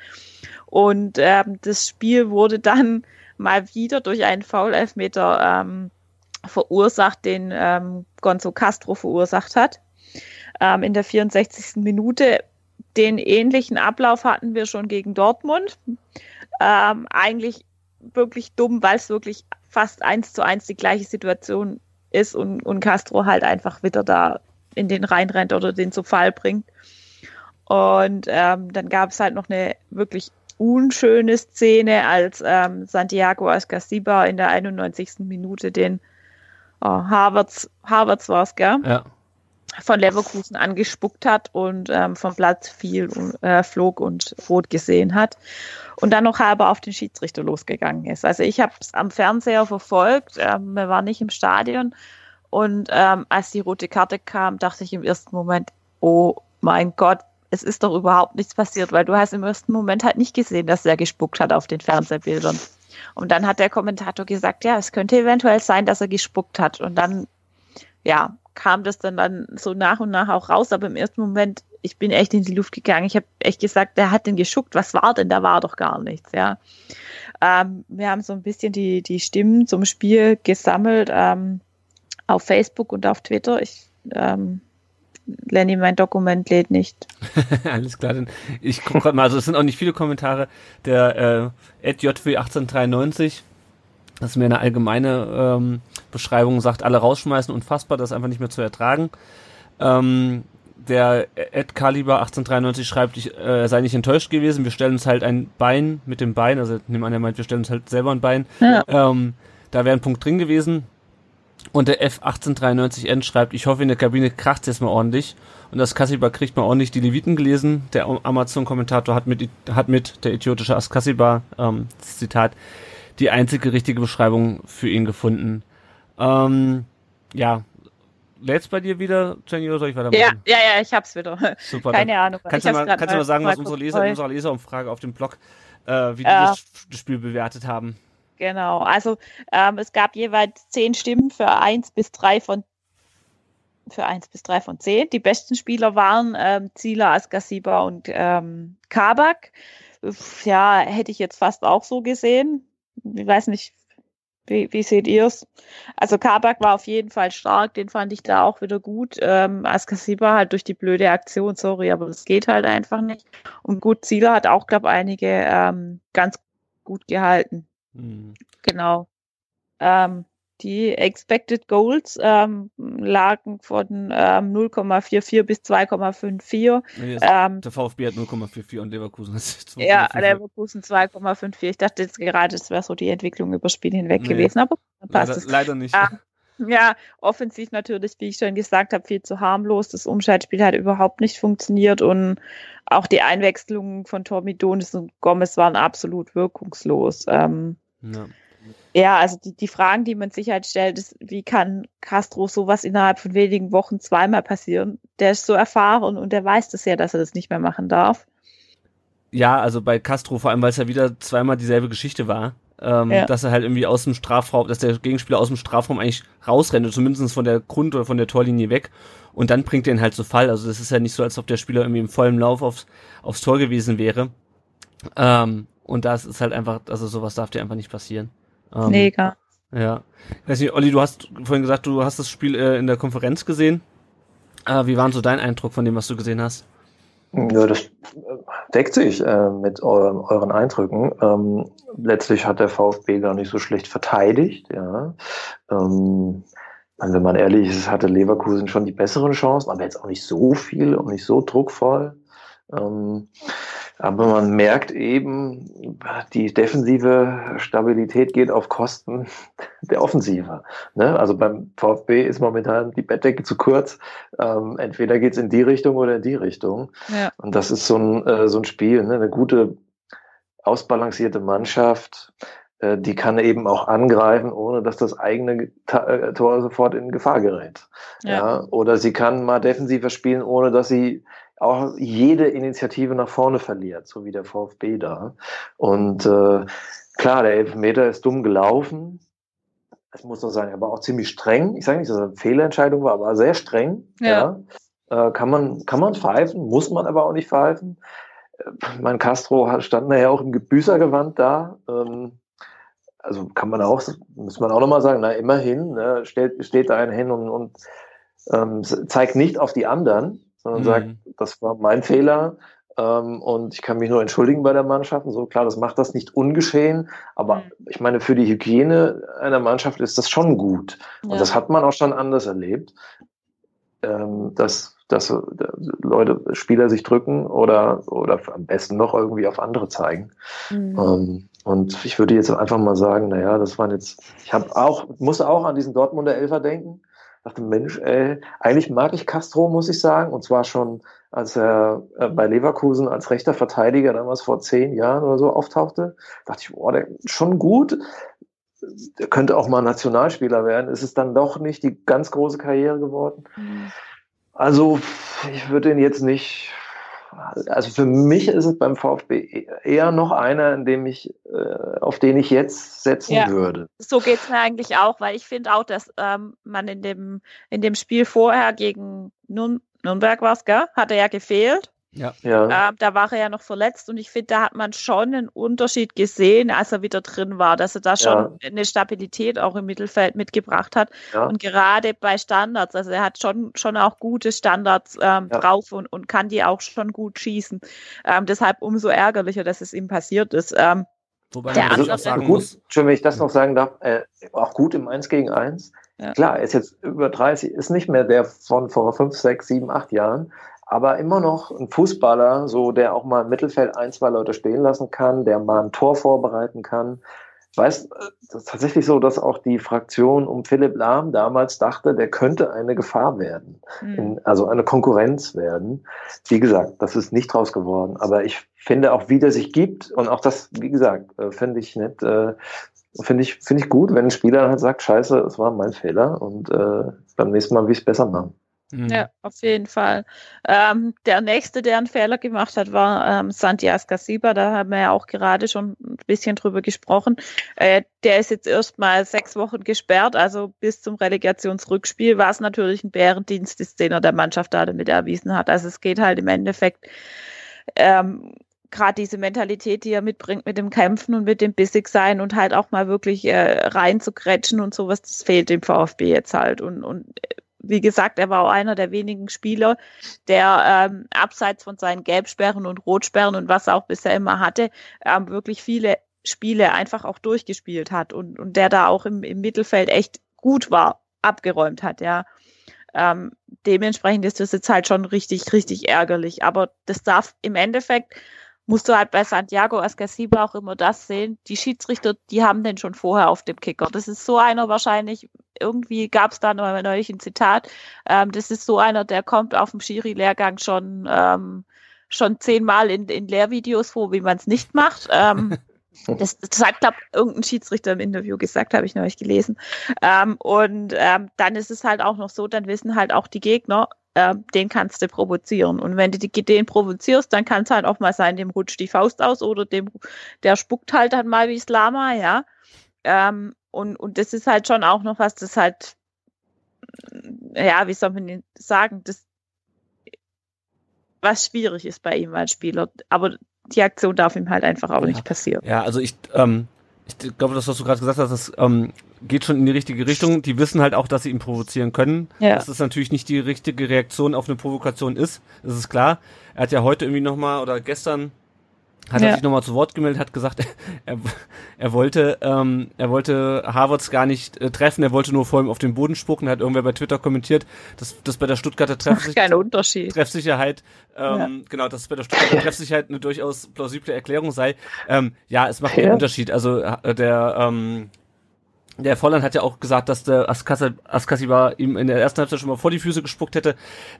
Und ähm, das Spiel wurde dann mal wieder durch einen Foul-Elfmeter ähm, verursacht, den ähm, Gonzo Castro verursacht hat ähm, in der 64. Minute. Den ähnlichen Ablauf hatten wir schon gegen Dortmund. Ähm, eigentlich wirklich dumm, weil es wirklich fast eins zu eins die gleiche Situation ist und, und Castro halt einfach wieder da in den reinrennt oder den zu Fall bringt. Und ähm, dann gab es halt noch eine wirklich unschöne Szene, als ähm, Santiago Ascasiba in der 91. Minute den oh, Harvards, Harvards war es, gell? Ja von Leverkusen angespuckt hat und ähm, vom Platz fiel, äh, flog und rot gesehen hat und dann noch halber auf den Schiedsrichter losgegangen ist. Also ich habe es am Fernseher verfolgt, ähm, wir waren nicht im Stadion und ähm, als die rote Karte kam, dachte ich im ersten Moment, oh mein Gott, es ist doch überhaupt nichts passiert, weil du hast im ersten Moment halt nicht gesehen, dass er gespuckt hat auf den Fernsehbildern. Und dann hat der Kommentator gesagt, ja, es könnte eventuell sein, dass er gespuckt hat. Und dann, ja, kam das dann, dann so nach und nach auch raus, aber im ersten Moment, ich bin echt in die Luft gegangen. Ich habe echt gesagt, der hat den geschuckt. Was war denn? Da war doch gar nichts, ja. Ähm, wir haben so ein bisschen die, die Stimmen zum Spiel gesammelt ähm, auf Facebook und auf Twitter. Ich, ähm, Lenny, mein Dokument lädt nicht. Alles klar, denn ich gucke gerade mal, also es sind auch nicht viele Kommentare. Der äh, JW1893 das ist mir eine allgemeine ähm, Beschreibung, sagt, alle rausschmeißen, unfassbar, das ist einfach nicht mehr zu ertragen. Ähm, der Ed Caliber 1893 schreibt, ich äh, sei nicht enttäuscht gewesen, wir stellen uns halt ein Bein mit dem Bein, also nehmen an, er meint, wir stellen uns halt selber ein Bein. Ja. Ähm, da wäre ein Punkt drin gewesen. Und der F1893N schreibt, ich hoffe, in der Kabine kracht es jetzt mal ordentlich. Und das Kassiba kriegt mal ordentlich die Leviten gelesen. Der Amazon-Kommentator hat mit, hat mit der idiotische Askassiba, ähm, Zitat, die einzige richtige Beschreibung für ihn gefunden. Ähm, ja, lädt's bei dir wieder, Jenny, oder soll ich weitermachen? Ja, ja, ja, ich hab's wieder. Super. Keine Ahnung. Kannst ich du mal, kannst du mal sagen, was mal unsere kurz Leser unserer Leserumfrage auf dem Blog, äh, wie die das, Spiel bewertet haben? Genau, also ähm, es gab jeweils zehn Stimmen für eins bis drei von für eins bis drei von zehn. Die besten Spieler waren ähm, Zieler, Askasiba und ähm, Kabak. Ja, hätte ich jetzt fast auch so gesehen. Ich weiß nicht, wie, wie seht ihr es? Also Kabak war auf jeden Fall stark, den fand ich da auch wieder gut. Ähm, Askasiba halt durch die blöde Aktion, sorry, aber das geht halt einfach nicht. Und gut, Zieler hat auch, glaube einige ähm, ganz gut gehalten. Hm. Genau. Ähm, die Expected Goals ähm, lagen von ähm, 0,44 bis 2,54. Nee, das- Ähm, der VfB hat 0,44 und Leverkusen hat 2,44. ja, Leverkusen 2,54. Ich dachte jetzt gerade, das wäre so die Entwicklung über Spiel hinweg Nee. gewesen, aber dann passt leider, es. leider nicht. Ah, Ja, offensiv natürlich, wie ich schon gesagt habe, viel zu harmlos. Das Umschaltspiel hat überhaupt nicht funktioniert und auch die Einwechslungen von Tommy Donis und Gomez waren absolut wirkungslos. Ähm, Ja. Ja, also die, die Fragen, die man sich halt stellt, ist, wie kann Castro sowas innerhalb von wenigen Wochen zweimal passieren? Der ist so erfahren und der weiß das ja, dass er das nicht mehr machen darf. ja, also bei Castro, vor allem, weil es ja wieder zweimal dieselbe Geschichte war, ähm, Ja. dass er halt irgendwie aus dem Strafraum, dass der Gegenspieler aus dem Strafraum eigentlich rausrennt, oder zumindest von der Grund- oder von der Torlinie weg. Und dann bringt er ihn halt zu Fall. Also das ist ja nicht so, als ob der Spieler irgendwie im vollen Lauf aufs, aufs Tor gewesen wäre. Ähm, und das ist halt einfach, also sowas darf dir einfach nicht passieren. Ähm, nee, gar. Ja. Ich weiß nicht, Olli, du hast vorhin gesagt, du hast das Spiel äh, in der Konferenz gesehen. Äh, wie war denn so dein Eindruck von dem, was du gesehen hast? Ja, das äh, deckt sich äh, mit euren, euren Eindrücken. Ähm, letztlich hat der VfB gar nicht so schlecht verteidigt. Ja. Ähm, also wenn man ehrlich ist, hatte Leverkusen schon die besseren Chancen, aber jetzt auch nicht so viel und nicht so druckvoll. Ähm, aber man merkt eben, die defensive Stabilität geht auf Kosten der Offensive. Ne? Also beim VfB ist momentan die Bettdecke zu kurz. Ähm, entweder geht's in die Richtung oder in die Richtung. Ja. Und das ist so ein, äh, so ein Spiel, ne? eine gute, ausbalancierte Mannschaft, äh, die kann eben auch angreifen, ohne dass das eigene Ta äh, Tor sofort in Gefahr gerät. Ja. Ja. Oder sie kann mal defensiver spielen, ohne dass sie auch jede Initiative nach vorne verliert, so wie der VfB da. Und äh, klar, der Elfmeter ist dumm gelaufen. Ich muss noch sagen, er war auch ziemlich streng. Ich sage nicht, dass er eine Fehlentscheidung war, aber sehr streng. Ja. Ja. Äh, kann man kann man pfeifen, muss man aber auch nicht pfeifen. Äh, Mein Castro stand nachher auch im Gebüßergewand da. Ähm, also kann man auch, muss man auch nochmal sagen, na immerhin, ne, steht, steht da einer hin und, und ähm, zeigt nicht auf die anderen, sondern Mhm. sagt, das war mein Fehler ähm, und ich kann mich nur entschuldigen bei der Mannschaft. Und so klar, das macht das nicht ungeschehen, aber Mhm. ich meine, für die Hygiene einer Mannschaft ist das schon gut. Und Ja. das hat man auch schon anders erlebt, ähm, dass, dass äh, Leute, Spieler sich drücken oder, oder am besten noch irgendwie auf andere zeigen. Mhm. Ähm, und ich würde jetzt einfach mal sagen, naja, das waren jetzt, ich habe auch, musste auch an diesen Dortmunder Elfer denken. Dachte, Mensch, ey, eigentlich mag ich Castro, muss ich sagen. Und zwar schon, als er äh, bei Leverkusen als rechter Verteidiger damals vor zehn Jahren oder so auftauchte, dachte ich, boah, der ist schon gut. Der könnte auch mal Nationalspieler werden. Ist es dann doch nicht die ganz große Karriere geworden? Mhm. Also, ich würde ihn jetzt nicht. Also für mich ist es beim VfB eher noch einer, in dem ich, äh, auf den ich jetzt setzen Ja. würde. So geht's mir eigentlich auch, weil ich finde auch, dass ähm, man in dem, in dem Spiel vorher gegen Nürn Nürnberg war's, gell? Hat er ja gefehlt. Ja. Ja. Ähm, da war er ja noch verletzt und ich finde, da hat man schon einen Unterschied gesehen, als er wieder drin war, dass er da schon eine Stabilität auch im Mittelfeld mitgebracht hat. Ja. Und gerade bei Standards, also er hat schon, schon auch gute Standards ähm, Ja. drauf und, und kann die auch schon gut schießen. Ähm, deshalb umso ärgerlicher, dass es ihm passiert ist. Ähm, Wobei Der auch sagen gut, muss, schon wenn ich das noch sagen darf, äh, auch gut im 1 gegen 1. Ja. Klar, er ist jetzt über 30, ist nicht mehr der von vor 5, 6, 7, 8 Jahren, aber immer noch ein Fußballer, so der auch mal im Mittelfeld ein, zwei Leute stehen lassen kann, der mal ein Tor vorbereiten kann. weiß es ist tatsächlich so, dass auch die Fraktion um Philipp Lahm damals dachte, der könnte eine Gefahr werden, Hm. in, also eine Konkurrenz werden. Wie gesagt, das ist nicht draus geworden. Aber ich finde auch, wie der sich gibt und auch das, wie gesagt, äh, finde ich nicht, äh, finde ich, finde ich gut, wenn ein Spieler halt sagt, scheiße, es war mein Fehler und äh, beim nächsten Mal will ich es besser machen. Mhm. Ja, auf jeden Fall. Ähm, der nächste, der einen Fehler gemacht hat, war ähm, Santi Ascasiba. Da haben wir ja auch gerade schon ein bisschen drüber gesprochen. Äh, der ist jetzt erstmal sechs Wochen gesperrt, also bis zum Relegationsrückspiel, was natürlich ein Bärendienst ist, den er der Mannschaft da damit erwiesen hat. Also es geht halt im Endeffekt ähm, gerade diese Mentalität, die er mitbringt mit dem Kämpfen und mit dem bissig sein und halt auch mal wirklich äh, rein zu grätschen und sowas, das fehlt dem VfB jetzt halt. Und, und äh, wie gesagt, er war auch einer der wenigen Spieler, der ähm, abseits von seinen Gelbsperren und Rotsperren und was er auch bisher immer hatte, ähm, wirklich viele Spiele einfach auch durchgespielt hat und, und der da auch im, im Mittelfeld echt gut war, abgeräumt hat, ja. Ähm, dementsprechend ist das jetzt halt schon richtig, richtig ärgerlich. Aber das darf im Endeffekt, musst du halt bei Santiago Ascasiba auch immer das sehen. Die Schiedsrichter, die haben den schon vorher auf dem Kicker. Das ist so einer wahrscheinlich, irgendwie gab es da noch neulich ein Zitat, ähm, das ist so einer, der kommt auf dem Schiri-Lehrgang schon, ähm, schon zehnmal in, in Lehrvideos vor, wie man es nicht macht. Ähm, das, das hat, glaube irgendein Schiedsrichter im Interview gesagt, habe ich neulich gelesen. Ähm, und ähm, dann ist es halt auch noch so, dann wissen halt auch die Gegner, ähm, den kannst du provozieren. Und wenn du die, den provozierst, dann kann es halt auch mal sein, dem rutscht die Faust aus oder dem, der spuckt halt dann mal wie Lama, ja. Ähm, und, und das ist halt schon auch noch was, das halt, ja, wie soll man sagen, das, was schwierig ist bei ihm als Spieler. Aber die Aktion darf ihm halt einfach auch nicht passieren. Ja, also ich, ähm, ich glaube, das, was du gerade gesagt hast, das ähm, geht schon in die richtige Richtung. Die wissen halt auch, dass sie ihn provozieren können. Ja. Dass es natürlich nicht die richtige Reaktion auf eine Provokation ist. Das ist klar. Er hat ja heute irgendwie nochmal oder gestern hat Ja. er sich nochmal zu Wort gemeldet, hat gesagt, er, er wollte, ähm, er wollte Harvards gar nicht äh, treffen, er wollte nur vor ihm auf den Boden spucken, hat irgendwer bei Twitter kommentiert, dass das bei der Stuttgarter Treff Kein Unterschied. Treffsicherheit, ähm, genau, dass es bei der Stuttgarter Treffsicherheit eine durchaus plausible Erklärung sei. Ähm, ja, es macht Ja. einen Unterschied. Also äh, der ähm, der Volland hat ja auch gesagt, dass der Askasi- Askasiba ihm in der ersten Halbzeit schon mal vor die Füße gespuckt hätte.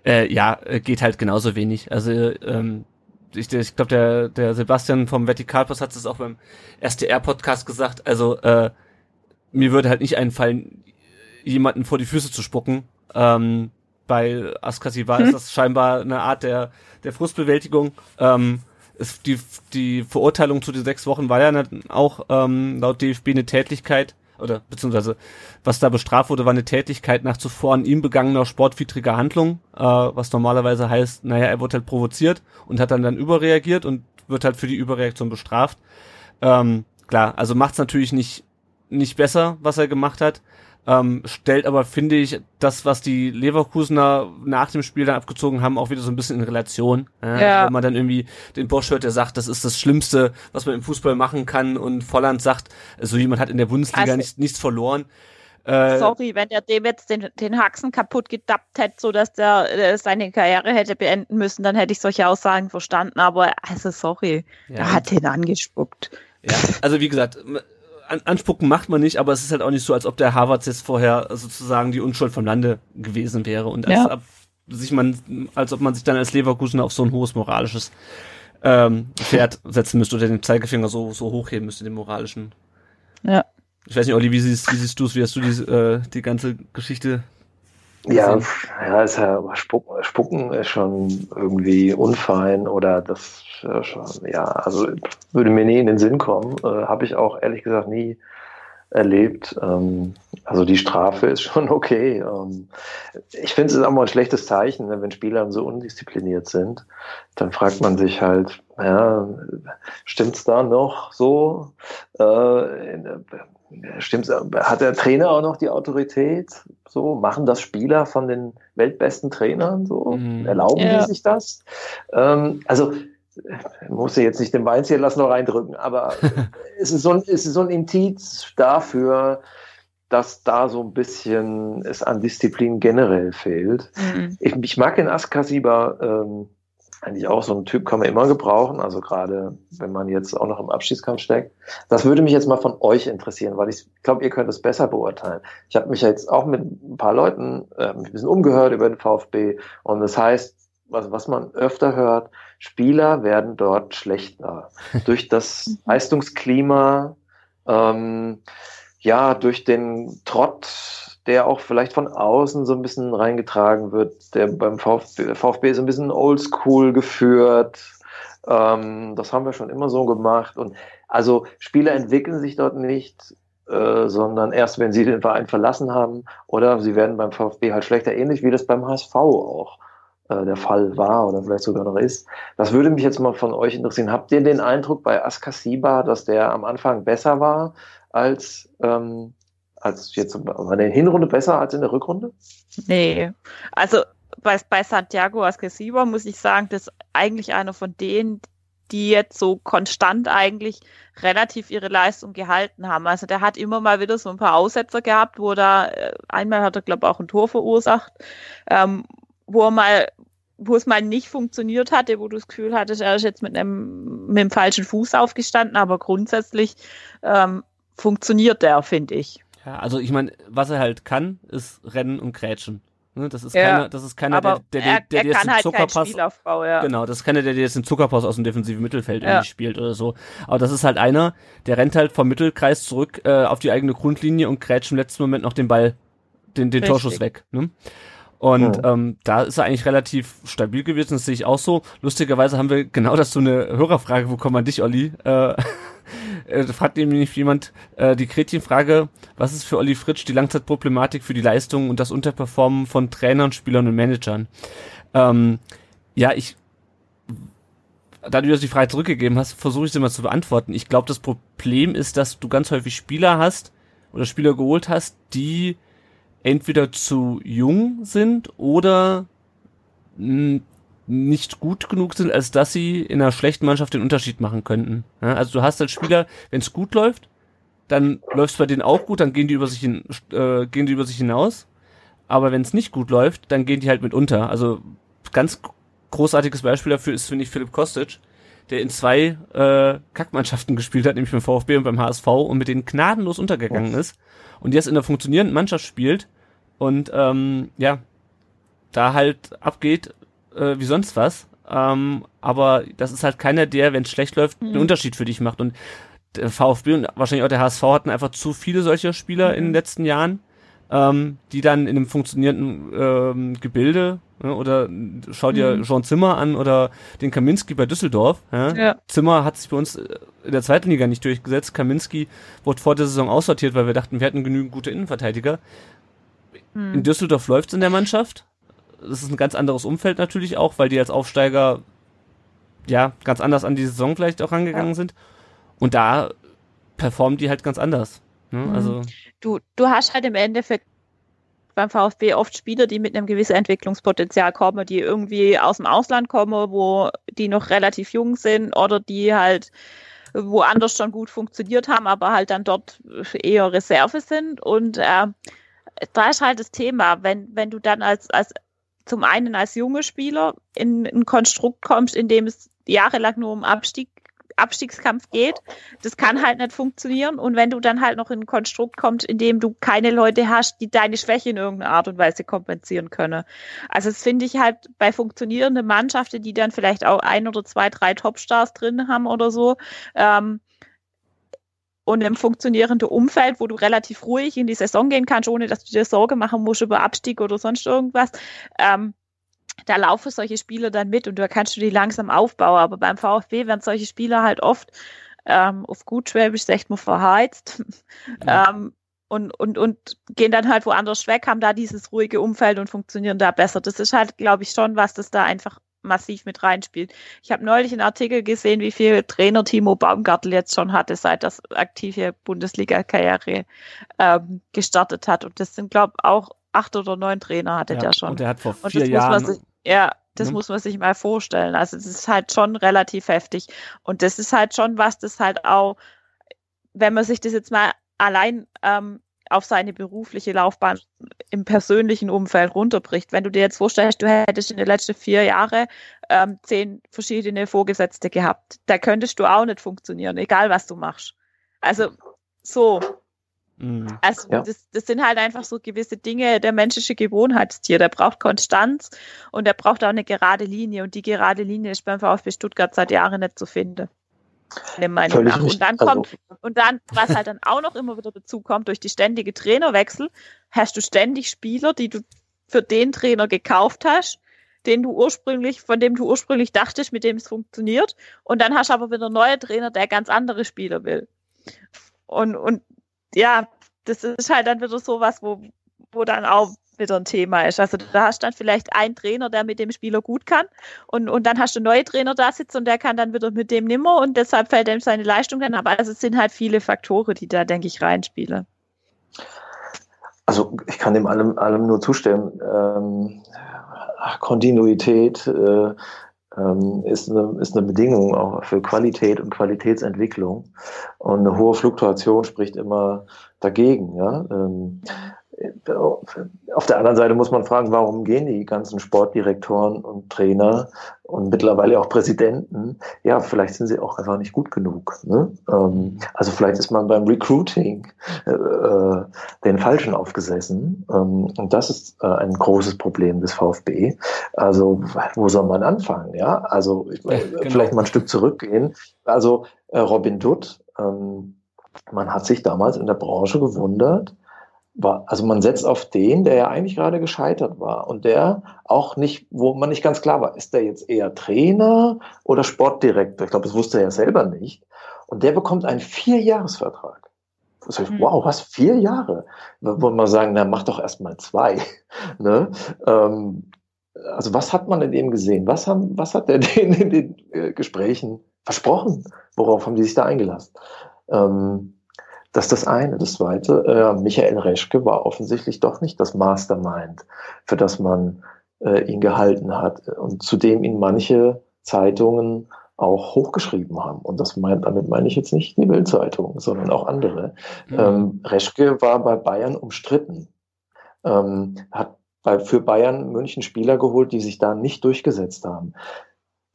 Äh, ja, äh, geht halt genauso wenig. Also ähm, ich, ich glaube, der, der Sebastian vom Vertikalpass hat es auch beim SDR-Podcast gesagt. Also äh, mir würde halt nicht einfallen, jemanden vor die Füße zu spucken. Ähm, bei Askasiba Hm. ist das scheinbar eine Art der, der Frustbewältigung. Ähm, ist die, die Verurteilung zu den sechs Wochen war ja dann auch ähm, laut DFB eine Tätlichkeit oder beziehungsweise was da bestraft wurde, war eine Tätigkeit nach zuvor an ihm begangener sportwidriger Handlung, äh, was normalerweise heißt, naja, er wurde halt provoziert und hat dann dann überreagiert und wird halt für die Überreaktion bestraft. Ähm, klar, also macht's natürlich nicht nicht besser, was er gemacht hat. Ähm, stellt aber, finde ich, das, was die Leverkusener nach dem Spiel dann abgezogen haben, auch wieder so ein bisschen in Relation. Äh, Ja. Wenn man dann irgendwie den Bosch hört, der sagt, das ist das Schlimmste, was man im Fußball machen kann und Volland sagt, so jemand hat in der Bundesliga Also- nicht, nichts verloren. Äh, Sorry, wenn der dem jetzt den, den Haxen kaputt gedappt hätte, so dass der äh, seine Karriere hätte beenden müssen, dann hätte ich solche Aussagen verstanden. Aber also sorry, Ja. er hat den angespuckt. Ja, also wie gesagt, an, anspucken macht man nicht, aber es ist halt auch nicht so, als ob der Harvard jetzt vorher sozusagen die Unschuld vom Lande gewesen wäre und als, Ja. ab, sich man, als ob man sich dann als Leverkusen auf so ein hohes moralisches ähm, Pferd setzen müsste oder den Zeigefinger so, so hochheben müsste, den moralischen. Ja. Ich weiß nicht, Olli, wie siehst, wie siehst du es, wie hast du die, äh, die ganze Geschichte Ja, ja, ist ja Spucken, ist schon irgendwie unfein oder das äh, schon, ja, also würde mir nie in den Sinn kommen. Äh, Habe ich auch ehrlich gesagt nie erlebt. Ähm, also die Strafe ist schon okay. Ähm, ich finde es ist auch mal ein schlechtes Zeichen, ne, wenn Spieler so undiszipliniert sind. Dann fragt man sich halt, ja, stimmt's da noch so? Äh, in- Stimmt's, hat der Trainer auch noch die Autorität? So, machen das Spieler von den weltbesten Trainern so? Mhm. Erlauben Ja. die sich das? Ähm, also, ich muss ja jetzt nicht den Weinzierlass noch reindrücken, aber es ist so ein, es ist so ein Indiz dafür, dass da so ein bisschen es an Disziplin generell fehlt. Mhm. Ich, ich mag den Askasiba ähm, eigentlich auch so ein Typ kann man immer gebrauchen, also gerade wenn man jetzt auch noch im Abschiedskampf steckt. Das würde mich jetzt mal von euch interessieren, weil ich glaube, ihr könnt es besser beurteilen. Ich habe mich jetzt auch mit ein paar Leuten äh, ein bisschen umgehört über den VfB und das heißt, was, was man öfter hört, Spieler werden dort schlechter durch das Leistungsklima, ähm, ja, durch den Trott der auch vielleicht von außen so ein bisschen reingetragen wird, der beim VfB, VfB ist ein bisschen oldschool geführt. Ähm, das haben wir schon immer so gemacht. Und also Spieler entwickeln sich dort nicht, äh, sondern erst, wenn sie den Verein verlassen haben oder sie werden beim VfB halt schlechter, ähnlich wie das beim HSV auch äh, der Fall war oder vielleicht sogar noch ist. Das würde mich jetzt mal von euch interessieren. Habt ihr den Eindruck bei Askasiba, dass der am Anfang besser war als ähm, als jetzt war in der Hinrunde besser als in der Rückrunde? Nee, also bei, bei Santiago Ascasiba muss ich sagen, das ist eigentlich einer von denen, die jetzt so konstant eigentlich relativ ihre Leistung gehalten haben. Also der hat immer mal wieder so ein paar Aussetzer gehabt, wo da äh, einmal hat er glaube ich auch ein Tor verursacht, ähm, wo er mal wo es mal nicht funktioniert hatte, wo du das Gefühl hattest, er ist jetzt mit einem mit dem falschen Fuß aufgestanden, aber grundsätzlich ähm, funktioniert der, finde ich. Ja, also ich meine, was er halt kann, ist rennen und grätschen. Ne, das ist ja, keiner, das ist keiner, der, der, der, der dir jetzt den halt Zuckerpass, ja. genau, das ist keiner, der dir jetzt den Zuckerpass aus dem defensiven Mittelfeld ja. irgendwie spielt oder so. Aber das ist halt einer, der rennt halt vom Mittelkreis zurück äh, auf die eigene Grundlinie und grätscht im letzten Moment noch den Ball, den, den Torschuss weg. Ne? Und oh. ähm, da ist er eigentlich relativ stabil gewesen, das sehe ich auch so. Lustigerweise haben wir genau das so eine Hörerfrage, wo kommt man dich, Olli? Äh, äh, fragt nämlich jemand äh, die Gretchenfrage, was ist für Olli Fritsch die Langzeitproblematik für die Leistung und das Unterperformen von Trainern, Spielern und Managern? Ähm, ja, ich da du das die Frage zurückgegeben hast, versuche ich sie mal zu beantworten. Ich glaube, das Problem ist, dass du ganz häufig Spieler hast oder Spieler geholt hast, die entweder zu jung sind oder nicht gut genug sind, als dass sie in einer schlechten Mannschaft den Unterschied machen könnten. Ja, also du hast als Spieler, wenn es gut läuft, dann läuft es bei denen auch gut, dann gehen die über sich hin, äh, gehen die über sich hinaus. Aber wenn es nicht gut läuft, dann gehen die halt mit unter. Also ganz großartiges Beispiel dafür ist, finde ich, Philipp Kostic, der in zwei äh, Kackmannschaften gespielt hat, nämlich beim VfB und beim HSV und mit denen gnadenlos untergegangen ist und jetzt in der funktionierenden Mannschaft spielt und ähm, ja, da halt abgeht äh, wie sonst was. Ähm, aber das ist halt keiner, der, wenn es schlecht läuft, mhm. einen Unterschied für dich macht. Und der VfB und wahrscheinlich auch der HSV hatten einfach zu viele solcher Spieler mhm. in den letzten Jahren, ähm, die dann in einem funktionierenden ähm, Gebilde ne, oder schau dir mhm. Jean Zimmer an oder den Kaminski bei Düsseldorf. Ja? ja? Zimmer hat sich bei uns äh, in der zweiten Liga nicht durchgesetzt. Kaminski wurde vor der Saison aussortiert, weil wir dachten, wir hätten genügend gute Innenverteidiger. Mhm. In Düsseldorf läuft's in der Mannschaft das ist ein ganz anderes Umfeld natürlich auch, weil die als Aufsteiger ja ganz anders an die Saison vielleicht auch rangegangen ja. sind. Und da performen die halt ganz anders. Ne? Mhm. Also du, du hast halt im Endeffekt beim VfB oft Spieler, die mit einem gewissen Entwicklungspotenzial kommen, die irgendwie aus dem Ausland kommen, wo die noch relativ jung sind oder die halt woanders schon gut funktioniert haben, aber halt dann dort eher Reserve sind. Und äh, da ist halt das Thema, wenn, wenn du dann als, als zum einen als junge Spieler in ein Konstrukt kommst, in dem es jahrelang nur um Abstieg, Abstiegskampf geht. Das kann halt nicht funktionieren. Und wenn du dann halt noch in ein Konstrukt kommst, in dem du keine Leute hast, die deine Schwäche in irgendeiner Art und Weise kompensieren können. Also das finde ich halt bei funktionierenden Mannschaften, die dann vielleicht auch ein oder zwei, drei Topstars drin haben oder so, ähm, und im funktionierenden Umfeld, wo du relativ ruhig in die Saison gehen kannst, ohne dass du dir Sorge machen musst über Abstieg oder sonst irgendwas, ähm, da laufen solche Spieler dann mit und da kannst du die langsam aufbauen. Aber beim VfB werden solche Spieler halt oft ähm, auf gut Schwäbisch sagt man verheizt. Ja. ähm, und, und, und gehen dann halt woanders weg, haben da dieses ruhige Umfeld und funktionieren da besser. Das ist halt, glaube ich, schon was, das da einfach massiv mit reinspielt. Ich habe neulich einen Artikel gesehen, wie viel Trainer Timo Baumgartel jetzt schon hatte, seit das aktive Bundesliga-Karriere ähm, gestartet hat. Und das sind, glaube ich, auch acht oder neun Trainer hatte ja, der schon. Und der hat vor und vier Jahren. Sich, ja, das mhm. muss man sich mal vorstellen. Also es ist halt schon relativ heftig. Und das ist halt schon was, das halt auch, wenn man sich das jetzt mal allein ähm, auf seine berufliche Laufbahn im persönlichen Umfeld runterbricht. Wenn du dir jetzt vorstellst, du hättest in den letzten vier Jahren ähm, zehn verschiedene Vorgesetzte gehabt, da könntest du auch nicht funktionieren, egal was du machst. Also so. Mhm. Also ja. das, das sind halt einfach so gewisse Dinge, der menschliche Gewohnheitstier, der braucht Konstanz und der braucht auch eine gerade Linie und die gerade Linie ist beim VfB Stuttgart seit Jahren nicht zu finden. Meinung nach. Und dann kommt, also, und dann, was halt dann auch noch immer wieder dazu kommt, durch die ständige Trainerwechsel, hast du ständig Spieler, die du für den Trainer gekauft hast, den du ursprünglich, von dem du ursprünglich dachtest, mit dem es funktioniert. Und dann hast du aber wieder neue Trainer, der ganz andere Spieler will. Und, und ja, das ist halt dann wieder sowas, wo, wo dann auch wieder ein Thema ist. Also da hast du dann vielleicht einen Trainer, der mit dem Spieler gut kann und, und dann hast du einen neuen Trainer da sitzen und der kann dann wieder mit dem nimmer und deshalb fällt ihm seine Leistung dann. Aber also es sind halt viele Faktoren, die da, denke ich, reinspielen. Also ich kann dem allem, allem nur zustimmen. Ähm, Kontinuität äh, ähm, ist, eine, ist eine Bedingung auch für Qualität und Qualitätsentwicklung. Und eine hohe Fluktuation spricht immer dagegen. Ja? Ähm, auf der anderen Seite muss man fragen, warum gehen die ganzen Sportdirektoren und Trainer und mittlerweile auch Präsidenten? Ja, vielleicht sind sie auch einfach nicht gut genug. Ne? Ähm, also vielleicht ist man beim Recruiting äh, den Falschen aufgesessen. Ähm, und das ist äh, ein großes Problem des VfB. Also wo soll man anfangen? Ja, also ja, genau. vielleicht mal ein Stück zurückgehen. Also äh, Robin Dutt. Ähm, man hat sich damals in der Branche gewundert, war, also man setzt auf den, der ja eigentlich gerade gescheitert war und der auch nicht, wo man nicht ganz klar war, ist der jetzt eher Trainer oder Sportdirektor? Ich glaube, das wusste er ja selber nicht. Und der bekommt einen Vierjahresvertrag. Das heißt, mhm. wow, was, vier Jahre? Da würde man sagen, na, mach doch erst mal zwei. ne? Ähm, also was hat man in dem gesehen? Was, haben, was hat der denen in den äh, Gesprächen versprochen? Worauf haben die sich da eingelassen? Ähm, das ist das eine. Das zweite, äh, Michael Reschke war offensichtlich doch nicht das Mastermind, für das man äh, ihn gehalten hat und zu dem ihn manche Zeitungen auch hochgeschrieben haben. Und das meint, damit meine ich jetzt nicht die Bildzeitung, sondern auch andere. Mhm. Ähm, Reschke war bei Bayern umstritten, ähm, hat bei, für Bayern München Spieler geholt, die sich da nicht durchgesetzt haben.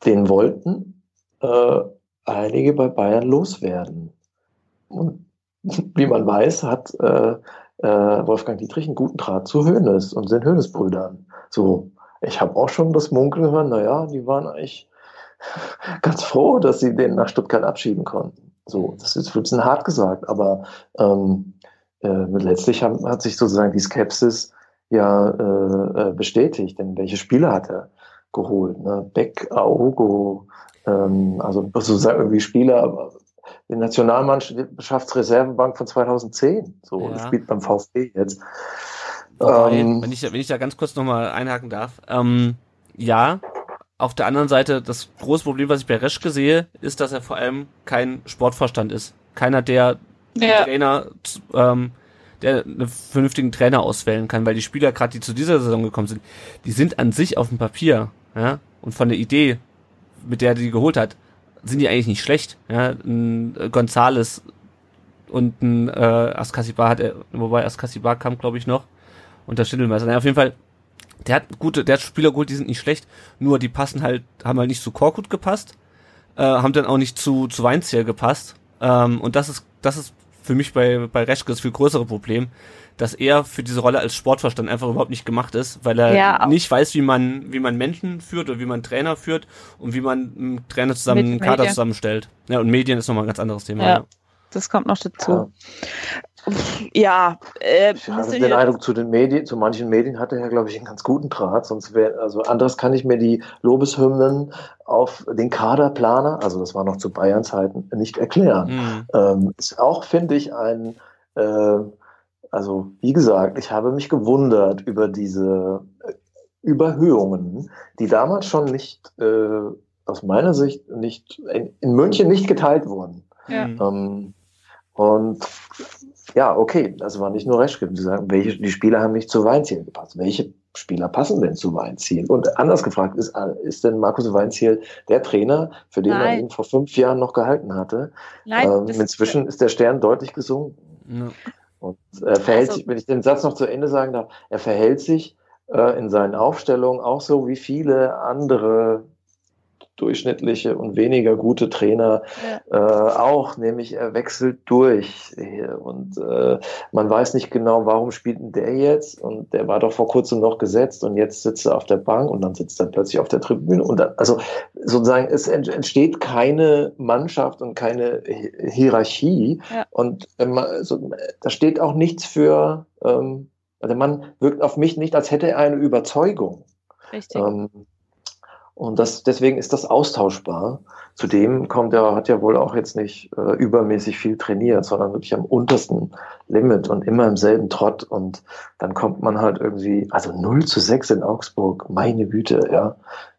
Den wollten äh, einige bei Bayern loswerden. Und wie man weiß, hat äh, äh, Wolfgang Dietrich einen guten Draht zu Hoeneß und den Hoeneß-Brüdern. So, ich habe auch schon das Munkeln gehört, naja, die waren eigentlich ganz froh, dass sie den nach Stuttgart abschieben konnten. So, das ist ein bisschen hart gesagt, aber ähm, äh, letztlich haben, hat sich sozusagen die Skepsis ja äh, äh bestätigt, denn welche Spieler hat er geholt? Ne? Beck, Aogo, ähm, also sozusagen irgendwie Spieler, die Nationalmannschaftsreservebank von 2010. So, ja. spielt beim VfB jetzt. Wobei, ähm, wenn, ich, wenn ich da ganz kurz nochmal einhaken darf. Ähm, ja, auf der anderen Seite, das große Problem, was ich bei Reschke sehe, ist, dass er vor allem kein Sportvorstand ist. Keiner, der ja. Trainer, ähm, der einen vernünftigen Trainer auswählen kann, weil die Spieler, gerade die zu dieser Saison gekommen sind, die sind an sich auf dem Papier, ja, und von der Idee, mit der er die geholt hat, sind die eigentlich nicht schlecht. Ja, ein Gonzales und ein äh, Askasibar hat er, wobei Askasibar kam, glaube ich, noch. Und der Schindelmeister. Naja, auf jeden Fall, der hat gute, der hat Spieler geholt, die sind nicht schlecht, nur die passen halt, haben halt nicht zu Korkut gepasst, äh, haben dann auch nicht zu, zu Weinzier gepasst. Ähm, und das ist, das ist für mich bei, bei Reschke das viel größere Problem, dass er für diese Rolle als Sportverstand einfach überhaupt nicht gemacht ist, weil er ja, nicht weiß, wie man, wie man Menschen führt oder wie man Trainer führt und wie man einen Trainer zusammen, einen Kader zusammenstellt. Ja, und Medien ist nochmal ein ganz anderes Thema. Ja, ja. das kommt noch dazu. Ja, äh, ich habe den Eindruck, zu den Medien, zu manchen Medien hat er ja, glaube ich, einen ganz guten Draht. Sonst wäre, also anders kann ich mir die Lobeshymnen auf den Kaderplaner, also das war noch zu Bayern-Zeiten, nicht erklären. Mhm. Ähm, ist auch, finde ich, ein äh, also wie gesagt, ich habe mich gewundert über diese äh, Überhöhungen, die damals schon nicht, äh, aus meiner Sicht, nicht in, in München nicht geteilt wurden. Ja. Mhm. Ähm, und ja, okay, das war nicht nur Reschke. Die sagen, welche, die Spieler haben nicht zu Weinziel gepasst. Welche Spieler passen denn zu Weinziel? Und anders gefragt, ist, ist denn Markus Weinziel der Trainer, für den Nein. man ihn vor fünf Jahren noch gehalten hatte? Nein, ähm, inzwischen ist der Stern deutlich gesunken. Ja. Und er verhält also, sich, wenn ich den Satz noch zu Ende sagen darf, er verhält sich äh, in seinen Aufstellungen auch so wie viele andere durchschnittliche und weniger gute Trainer ja. äh, auch, nämlich er wechselt durch und äh, man weiß nicht genau, warum spielt denn der jetzt und der war doch vor kurzem noch gesetzt und jetzt sitzt er auf der Bank und dann sitzt er plötzlich auf der Tribüne und dann, also sozusagen es entsteht keine Mannschaft und keine Hierarchie ja. und ähm, so, da steht auch nichts für ähm, also der Mann wirkt auf mich nicht, als hätte er eine Überzeugung. Richtig. Ähm, und das, deswegen ist das austauschbar. Zudem kommt er, hat ja wohl auch jetzt nicht äh, übermäßig viel trainiert, sondern wirklich am untersten Limit und immer im selben Trott. Und dann kommt man halt irgendwie, also 0 zu 6 in Augsburg, meine Güte, ja.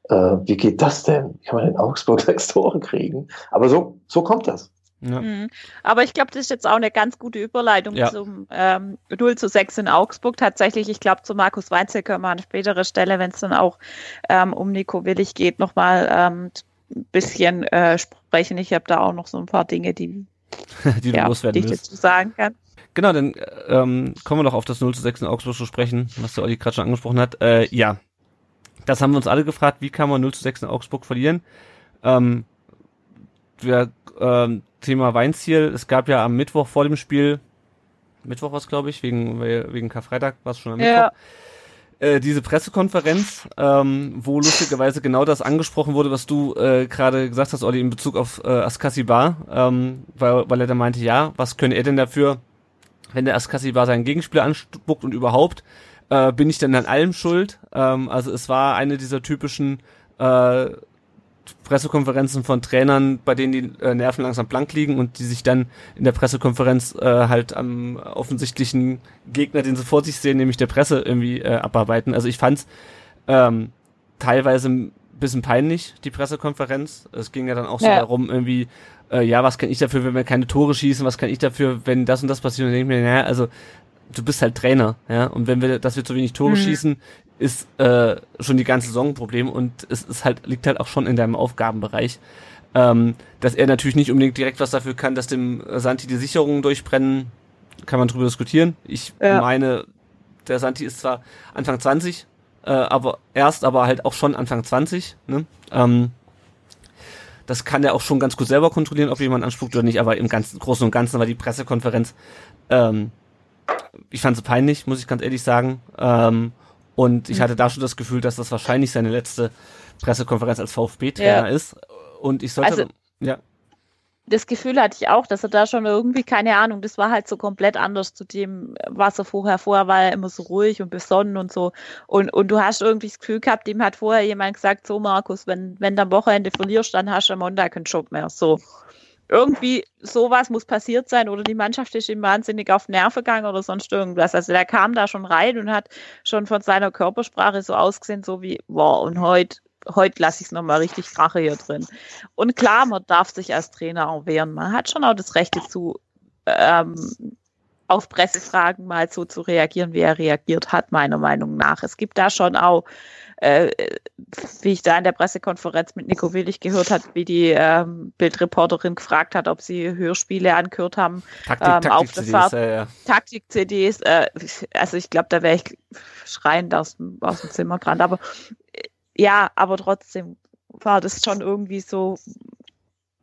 Äh, wie geht das denn? Kann man in Augsburg sechs Tore kriegen? Aber so, so kommt das. Ja. Mhm. Aber ich glaube, das ist jetzt auch eine ganz gute Überleitung ja. zum ähm, 0 zu 6 in Augsburg. Tatsächlich, ich glaube, zu Markus Weinzel können wir an späterer Stelle, wenn es dann auch ähm, um Nico Willig geht, nochmal ähm, ein bisschen äh, sprechen. Ich habe da auch noch so ein paar Dinge, die, die, ja, die ich dazu sagen kann. Genau, dann ähm, kommen wir doch auf das 0 zu 6 in Augsburg zu sprechen, was der Olli gerade schon angesprochen hat. Äh, ja, das haben wir uns alle gefragt, wie kann man 0 zu 6 in Augsburg verlieren? Ähm, wir ähm, Thema Weinziel. Es gab ja am Mittwoch vor dem Spiel, Mittwoch war es, glaube ich, wegen, wegen Karfreitag war es schon am ja. Mittwoch, äh, diese Pressekonferenz, ähm, wo lustigerweise genau das angesprochen wurde, was du äh, gerade gesagt hast, Olli, in Bezug auf äh, Askasibar, ähm, weil, weil er da meinte, ja, was könnte er denn dafür, wenn der Askasibar seinen Gegenspieler anspuckt und überhaupt, äh, bin ich denn an allem schuld? Ähm, also es war eine dieser typischen äh, Pressekonferenzen von Trainern, bei denen die äh, Nerven langsam blank liegen und die sich dann in der Pressekonferenz äh, halt am offensichtlichen Gegner, den sie vor sich sehen, nämlich der Presse irgendwie äh, abarbeiten. Also ich fand's ähm, teilweise ein bisschen peinlich, die Pressekonferenz. Es ging ja dann auch so ja. darum, irgendwie, äh, ja, was kann ich dafür, wenn wir keine Tore schießen, was kann ich dafür, wenn das und das passiert? Und denke ich mir, naja, also du bist halt Trainer, ja, und wenn wir, dass wir zu wenig Tore mhm. schießen, ist äh, schon die ganze Saison ein Problem und es ist halt, liegt halt auch schon in deinem Aufgabenbereich. Ähm, dass er natürlich nicht unbedingt direkt was dafür kann, dass dem Santi die Sicherungen durchbrennen, kann man drüber diskutieren. Ich ja. meine, der Santi ist zwar Anfang 20, äh, aber erst aber halt auch schon Anfang 20. Ne? Ähm, das kann er auch schon ganz gut selber kontrollieren, ob jemand anspuckt oder nicht, aber im ganzen, Großen und Ganzen war die Pressekonferenz, ähm, ich fand sie peinlich, muss ich ganz ehrlich sagen. Ähm, und ich mhm. hatte da schon das Gefühl, dass das wahrscheinlich seine letzte Pressekonferenz als VfB-Trainer ja. ist. Und ich sollte, also, ja. Das Gefühl hatte ich auch, dass er da schon irgendwie, keine Ahnung, das war halt so komplett anders zu dem, was er vorher, vorher war er immer so ruhig und besonnen und so. Und, und du hast irgendwie das Gefühl gehabt, dem hat vorher jemand gesagt, so Markus, wenn, wenn du am Wochenende verlierst, dann hast du am Montag keinen Job mehr. So irgendwie sowas muss passiert sein oder die Mannschaft ist ihm wahnsinnig auf Nerven gegangen oder sonst irgendwas. Also der kam da schon rein und hat schon von seiner Körpersprache so ausgesehen, so wie, wow, und heute heute lasse ich es nochmal richtig krache hier drin. Und klar, man darf sich als Trainer auch wehren. Man hat schon auch das Recht dazu, ähm, auf Pressefragen mal so zu reagieren, wie er reagiert hat, meiner Meinung nach. Es gibt da schon auch äh, wie ich da in der Pressekonferenz mit Nico Willig gehört hat, wie die ähm, Bildreporterin gefragt hat, ob sie Hörspiele angehört haben Taktik, ähm, Taktik auf der Fahrt. Ja, ja. Taktik-CDs, äh, also ich glaube, da wäre ich schreiend aus, aus dem Zimmer gerannt. Aber äh, ja, aber trotzdem war das schon irgendwie so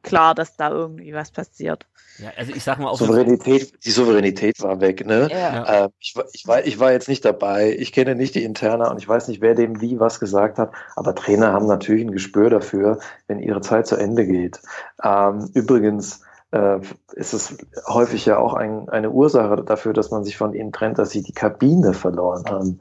klar, dass da irgendwie was passiert. Ja, also ich sag mal auch Souveränität, die Souveränität war weg, ne? Ja. Äh, ich, ich, war, ich war jetzt nicht dabei, ich kenne nicht die Interna und ich weiß nicht, wer dem wie was gesagt hat, aber Trainer haben natürlich ein Gespür dafür, wenn ihre Zeit zu Ende geht. Ähm, übrigens, äh, ist es häufig ja auch ein, eine Ursache dafür, dass man sich von ihnen trennt, dass sie die Kabine verloren haben.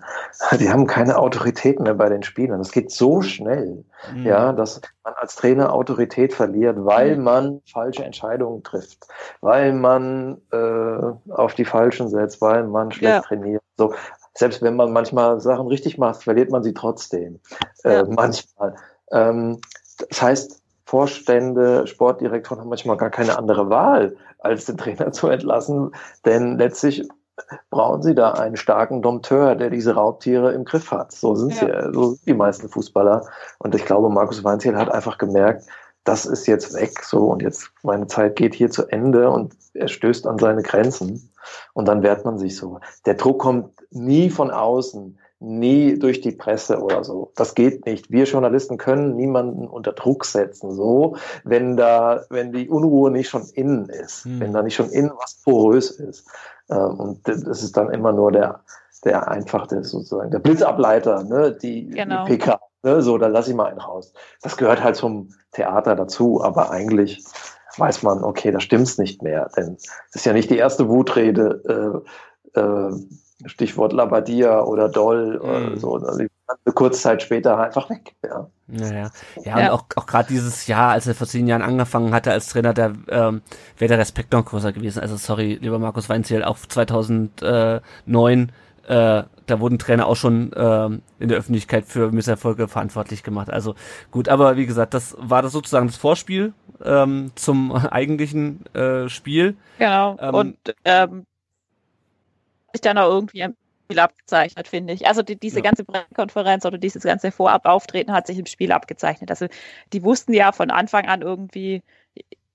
Die haben keine Autorität mehr bei den Spielern. Das geht so schnell, mhm. ja, dass man als Trainer Autorität verliert, weil mhm. man falsche Entscheidungen trifft, weil man äh, auf die Falschen setzt, weil man schlecht ja. trainiert. So, selbst wenn man manchmal Sachen richtig macht, verliert man sie trotzdem. Äh, ja. Manchmal. Ähm, das heißt, Vorstände, Sportdirektoren haben manchmal gar keine andere Wahl, als den Trainer zu entlassen, denn letztlich brauchen sie da einen starken Dompteur, der diese Raubtiere im Griff hat. So sind ja. sie, so sind die meisten Fußballer. Und ich glaube, Markus Weinziel hat einfach gemerkt, das ist jetzt weg, so und jetzt meine Zeit geht hier zu Ende und er stößt an seine Grenzen. Und dann wehrt man sich so. Der Druck kommt nie von außen, nie durch die Presse oder so. Das geht nicht. Wir Journalisten können niemanden unter Druck setzen, so, wenn da, wenn die Unruhe nicht schon innen ist, hm. wenn da nicht schon innen was porös ist. Ähm, und das ist dann immer nur der, der einfache, sozusagen, der Blitzableiter, ne, die, genau. die PK, ne, so, da lasse ich mal einen raus. Das gehört halt zum Theater dazu, aber eigentlich weiß man, okay, da stimmt's nicht mehr, denn es ist ja nicht die erste Wutrede, äh, äh, Stichwort Labadia oder Doll mhm. oder so. Also eine kurze Zeit später einfach weg. Ja, ja, ja. ja, ja. und auch, auch gerade dieses Jahr, als er vor zehn Jahren angefangen hatte als Trainer, da ähm, wäre der Respekt noch größer gewesen. Also sorry, lieber Markus Weinziel, auch 2009 äh, da wurden Trainer auch schon äh, in der Öffentlichkeit für Misserfolge verantwortlich gemacht. Also gut, aber wie gesagt, das war das sozusagen das Vorspiel ähm, zum eigentlichen äh, Spiel. Genau. Ähm, und ähm, sich dann auch irgendwie ein Spiel abgezeichnet, finde ich. Also die, diese ja. ganze Pressekonferenz oder dieses ganze Vorabauftreten hat sich im Spiel abgezeichnet. Also die wussten ja von Anfang an irgendwie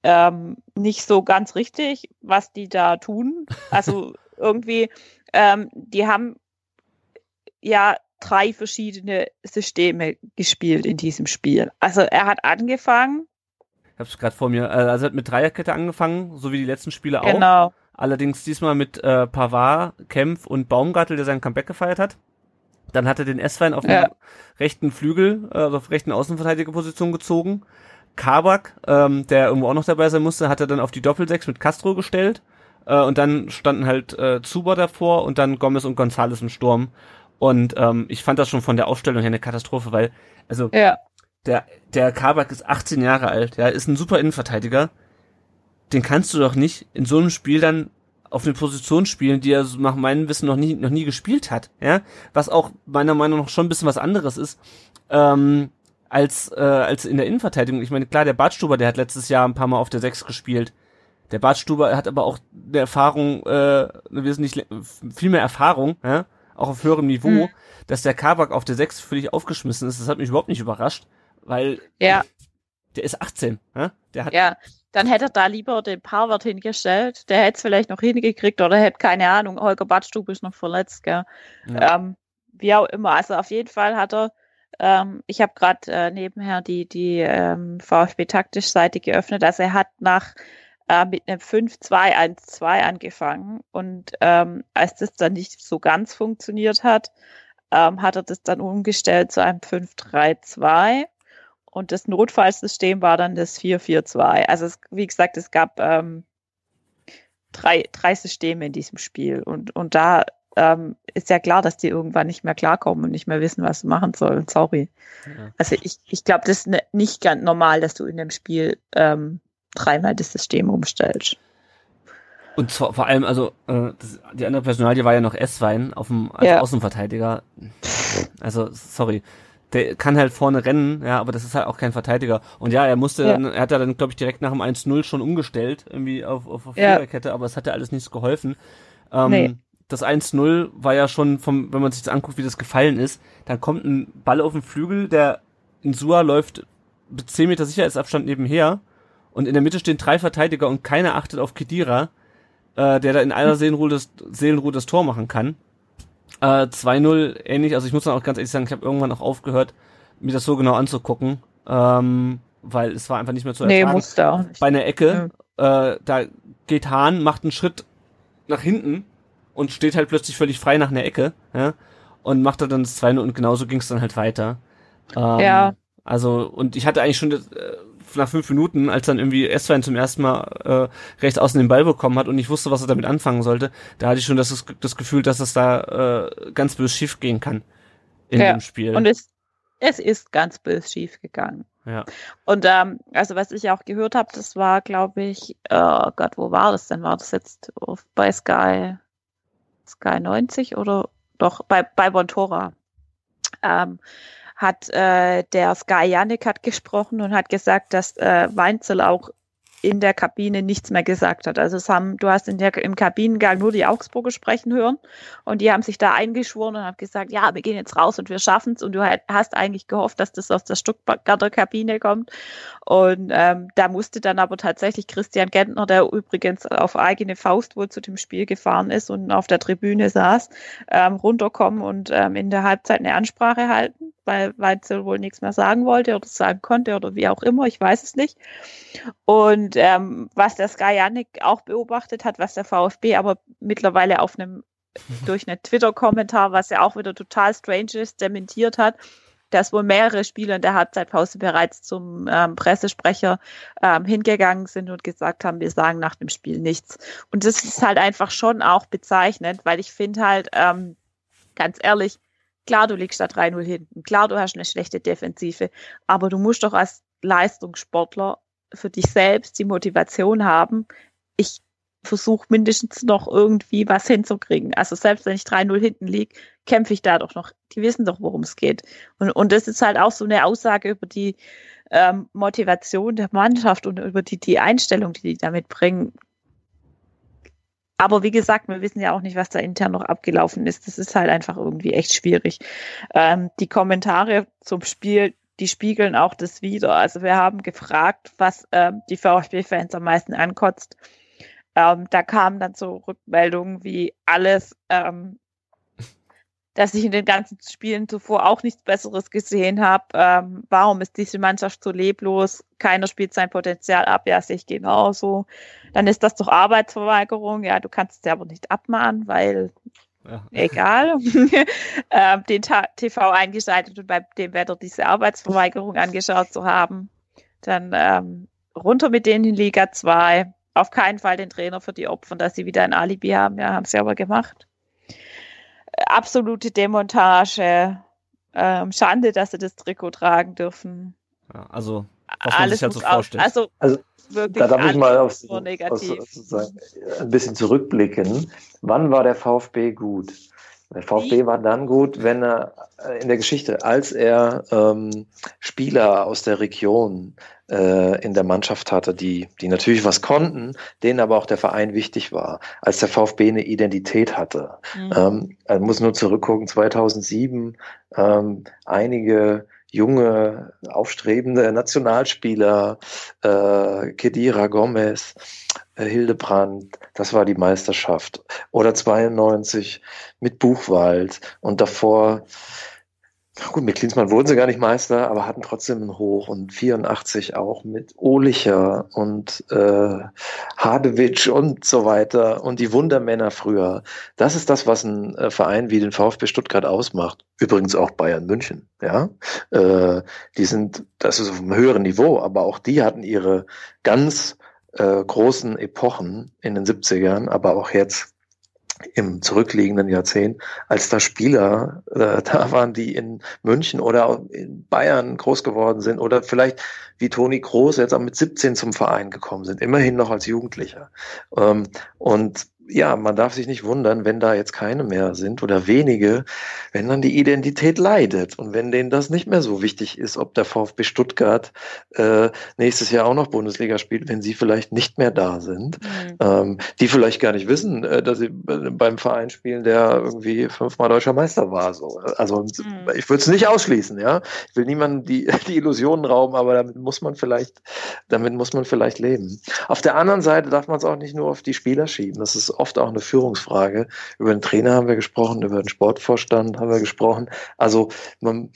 ähm, nicht so ganz richtig, was die da tun. Also irgendwie, ähm, die haben ja drei verschiedene Systeme gespielt in diesem Spiel. Also er hat angefangen. Ich habe es gerade vor mir. Also er hat mit Dreierkette angefangen, so wie die letzten Spiele auch. Genau. Allerdings diesmal mit äh, Pavard, Kempf und Baumgartel, der sein Comeback gefeiert hat. Dann hat er den S-Wein auf ja. den rechten Flügel, äh, also auf rechten Außenverteidigerposition gezogen. Kabak, ähm, der irgendwo auch noch dabei sein musste, hat er dann auf die Doppelsechs mit Castro gestellt. Äh, und dann standen halt äh, Zuber davor und dann Gomez und Gonzales im Sturm. Und ähm, ich fand das schon von der Aufstellung her eine Katastrophe, weil, also, ja. der, der Kabak ist 18 Jahre alt, ja, ist ein super Innenverteidiger den kannst du doch nicht in so einem Spiel dann auf eine Position spielen, die er nach meinem Wissen noch nie, noch nie gespielt hat, ja, was auch meiner Meinung nach schon ein bisschen was anderes ist, ähm, als, äh, als in der Innenverteidigung. Ich meine, klar, der Bartstuber, der hat letztes Jahr ein paar Mal auf der Sechs gespielt. Der Bartstuber hat aber auch eine Erfahrung, äh, eine wesentlich viel mehr Erfahrung, ja, auch auf höherem Niveau, mhm. dass der Kabak auf der Sechs völlig aufgeschmissen ist. Das hat mich überhaupt nicht überrascht, weil ja. der ist 18, ja? der hat ja dann hätte er da lieber den Parwart hingestellt. Der hätte es vielleicht noch hingekriegt oder hätte, keine Ahnung, Holger Badstube ist noch verletzt, gell. Ja. Ähm, wie auch immer. Also auf jeden Fall hat er, ähm, ich habe gerade äh, nebenher die, die ähm, VfB-Taktisch-Seite geöffnet. Also er hat nach äh, mit einem 5-2-1-2 angefangen und ähm, als das dann nicht so ganz funktioniert hat, ähm, hat er das dann umgestellt zu einem 5-3-2 und das Notfallsystem war dann das 442. Also es, wie gesagt, es gab ähm, drei, drei Systeme in diesem Spiel. Und, und da ähm, ist ja klar, dass die irgendwann nicht mehr klarkommen und nicht mehr wissen, was sie machen sollen. Sorry. Ja. Also ich, ich glaube, das ist ne, nicht ganz normal, dass du in dem Spiel ähm, dreimal das System umstellst. Und zwar, vor allem, also äh, das, die andere Personalie war ja noch S-Wein auf dem als ja. Außenverteidiger. Also, sorry der kann halt vorne rennen, ja, aber das ist halt auch kein Verteidiger. Und ja, er musste ja. dann, er hat ja dann, glaube ich, direkt nach dem 1-0 schon umgestellt, irgendwie auf, auf, auf ja. Viererkette, aber es hat ja alles nichts geholfen. Ähm, nee. Das 1-0 war ja schon vom, wenn man sich das anguckt, wie das gefallen ist, dann kommt ein Ball auf den Flügel, der in Sua läuft mit 10 Meter Sicherheitsabstand nebenher und in der Mitte stehen drei Verteidiger und keiner achtet auf Kedira, äh, der da in einer Seelenruhe das, Seelenruhe das Tor machen kann. Äh, 2-0 ähnlich, also ich muss dann auch ganz ehrlich sagen, ich habe irgendwann auch aufgehört, mir das so genau anzugucken, ähm, weil es war einfach nicht mehr zu ertragen. Nee, musste auch nicht. Bei einer Ecke, ja. äh, da geht Hahn, macht einen Schritt nach hinten und steht halt plötzlich völlig frei nach einer Ecke, ja, und macht dann das 2-0 und genauso ging es dann halt weiter. Ähm, ja. Also, und ich hatte eigentlich schon das, äh, nach fünf Minuten, als dann irgendwie Estwein zum ersten Mal äh, rechts außen den Ball bekommen hat und ich wusste, was er damit anfangen sollte, da hatte ich schon das, das Gefühl, dass es da äh, ganz böse schief gehen kann in ja. dem Spiel. Und es, es ist ganz böse schief gegangen. Ja. Und ähm, also was ich auch gehört habe, das war, glaube ich, oh Gott, wo war das denn? War das jetzt bei Sky Sky 90 oder doch bei bei Bontora? Ähm, hat äh, der Sky Janik hat gesprochen und hat gesagt, dass äh, Weinzel auch in der Kabine nichts mehr gesagt hat. Also es haben, du hast in der, im Kabinengang nur die Augsburger sprechen hören und die haben sich da eingeschworen und haben gesagt, ja, wir gehen jetzt raus und wir schaffen es und du hast eigentlich gehofft, dass das aus der Stuttgarter Kabine kommt. Und ähm, da musste dann aber tatsächlich Christian Gentner, der übrigens auf eigene Faust wohl zu dem Spiel gefahren ist und auf der Tribüne saß, ähm, runterkommen und ähm, in der Halbzeit eine Ansprache halten, weil Weitzel wohl nichts mehr sagen wollte oder sagen konnte oder wie auch immer, ich weiß es nicht. Und ähm, was der Sky Yannick auch beobachtet hat, was der VfB aber mittlerweile auf einem durch einen Twitter-Kommentar, was ja auch wieder total strange ist, dementiert hat, dass wohl mehrere Spieler in der Halbzeitpause bereits zum ähm, Pressesprecher ähm, hingegangen sind und gesagt haben, wir sagen nach dem Spiel nichts. Und das ist halt einfach schon auch bezeichnend, weil ich finde halt, ähm, ganz ehrlich, klar, du liegst da 3-0 hinten, klar, du hast eine schlechte Defensive, aber du musst doch als Leistungssportler für dich selbst die Motivation haben, ich versuche mindestens noch irgendwie was hinzukriegen. Also selbst wenn ich 3-0 hinten liege, kämpfe ich da doch noch. Die wissen doch, worum es geht. Und, und das ist halt auch so eine Aussage über die ähm, Motivation der Mannschaft und über die, die Einstellung, die die damit bringen. Aber wie gesagt, wir wissen ja auch nicht, was da intern noch abgelaufen ist. Das ist halt einfach irgendwie echt schwierig. Ähm, die Kommentare zum Spiel, die spiegeln auch das wieder. Also wir haben gefragt, was ähm, die VfB-Fans am meisten ankotzt. Ähm, da kamen dann so Rückmeldungen wie alles, ähm, dass ich in den ganzen Spielen zuvor auch nichts Besseres gesehen habe. Ähm, warum ist diese Mannschaft so leblos? Keiner spielt sein Potenzial ab. Ja, sehe ich genauso. Dann ist das doch Arbeitsverweigerung. Ja, du kannst es ja aber nicht abmahnen, weil ja. egal. ähm, den TV eingeschaltet und bei dem Wetter diese Arbeitsverweigerung angeschaut zu haben. Dann ähm, runter mit denen in Liga 2. Auf keinen Fall den Trainer für die Opfer, dass sie wieder ein Alibi haben. Ja, haben sie aber gemacht absolute Demontage. Ähm, Schande, dass sie das Trikot tragen dürfen. Ja, also, was man alles sich halt so vorstellt. Also, also wirklich da darf ich mal auf, auf, ein bisschen zurückblicken. Wann war der VfB gut? Der VfB war dann gut, wenn er äh, in der Geschichte, als er ähm, Spieler aus der Region äh, in der Mannschaft hatte, die, die natürlich was konnten, denen aber auch der Verein wichtig war, als der VfB eine Identität hatte. Mhm. Ähm, man muss nur zurückgucken, 2007, ähm, einige junge, aufstrebende Nationalspieler, äh, Kedira Gomez, äh, Hildebrand, das war die Meisterschaft. Oder 92 mit Buchwald und davor Gut, mit Klinsmann wurden sie gar nicht Meister, aber hatten trotzdem einen Hoch und 84 auch mit Ohlicher und äh, Hadewitsch und so weiter und die Wundermänner früher. Das ist das, was ein äh, Verein wie den VfB Stuttgart ausmacht. Übrigens auch Bayern München. Ja, äh, die sind, das ist auf einem höheren Niveau, aber auch die hatten ihre ganz äh, großen Epochen in den 70ern, aber auch jetzt im zurückliegenden Jahrzehnt, als da Spieler äh, da waren, die in München oder in Bayern groß geworden sind oder vielleicht wie Toni Groß jetzt auch mit 17 zum Verein gekommen sind, immerhin noch als Jugendlicher. Ähm, und ja, man darf sich nicht wundern, wenn da jetzt keine mehr sind oder wenige, wenn dann die Identität leidet und wenn denen das nicht mehr so wichtig ist, ob der VfB Stuttgart äh, nächstes Jahr auch noch Bundesliga spielt, wenn sie vielleicht nicht mehr da sind, mhm. ähm, die vielleicht gar nicht wissen, äh, dass sie beim Verein spielen, der irgendwie fünfmal deutscher Meister war. So. Also mhm. ich würde es nicht ausschließen, ja. Ich will niemandem die, die Illusionen rauben, aber damit muss man vielleicht, damit muss man vielleicht leben. Auf der anderen Seite darf man es auch nicht nur auf die Spieler schieben. Das ist oft auch eine Führungsfrage. Über den Trainer haben wir gesprochen, über den Sportvorstand haben wir gesprochen. Also man,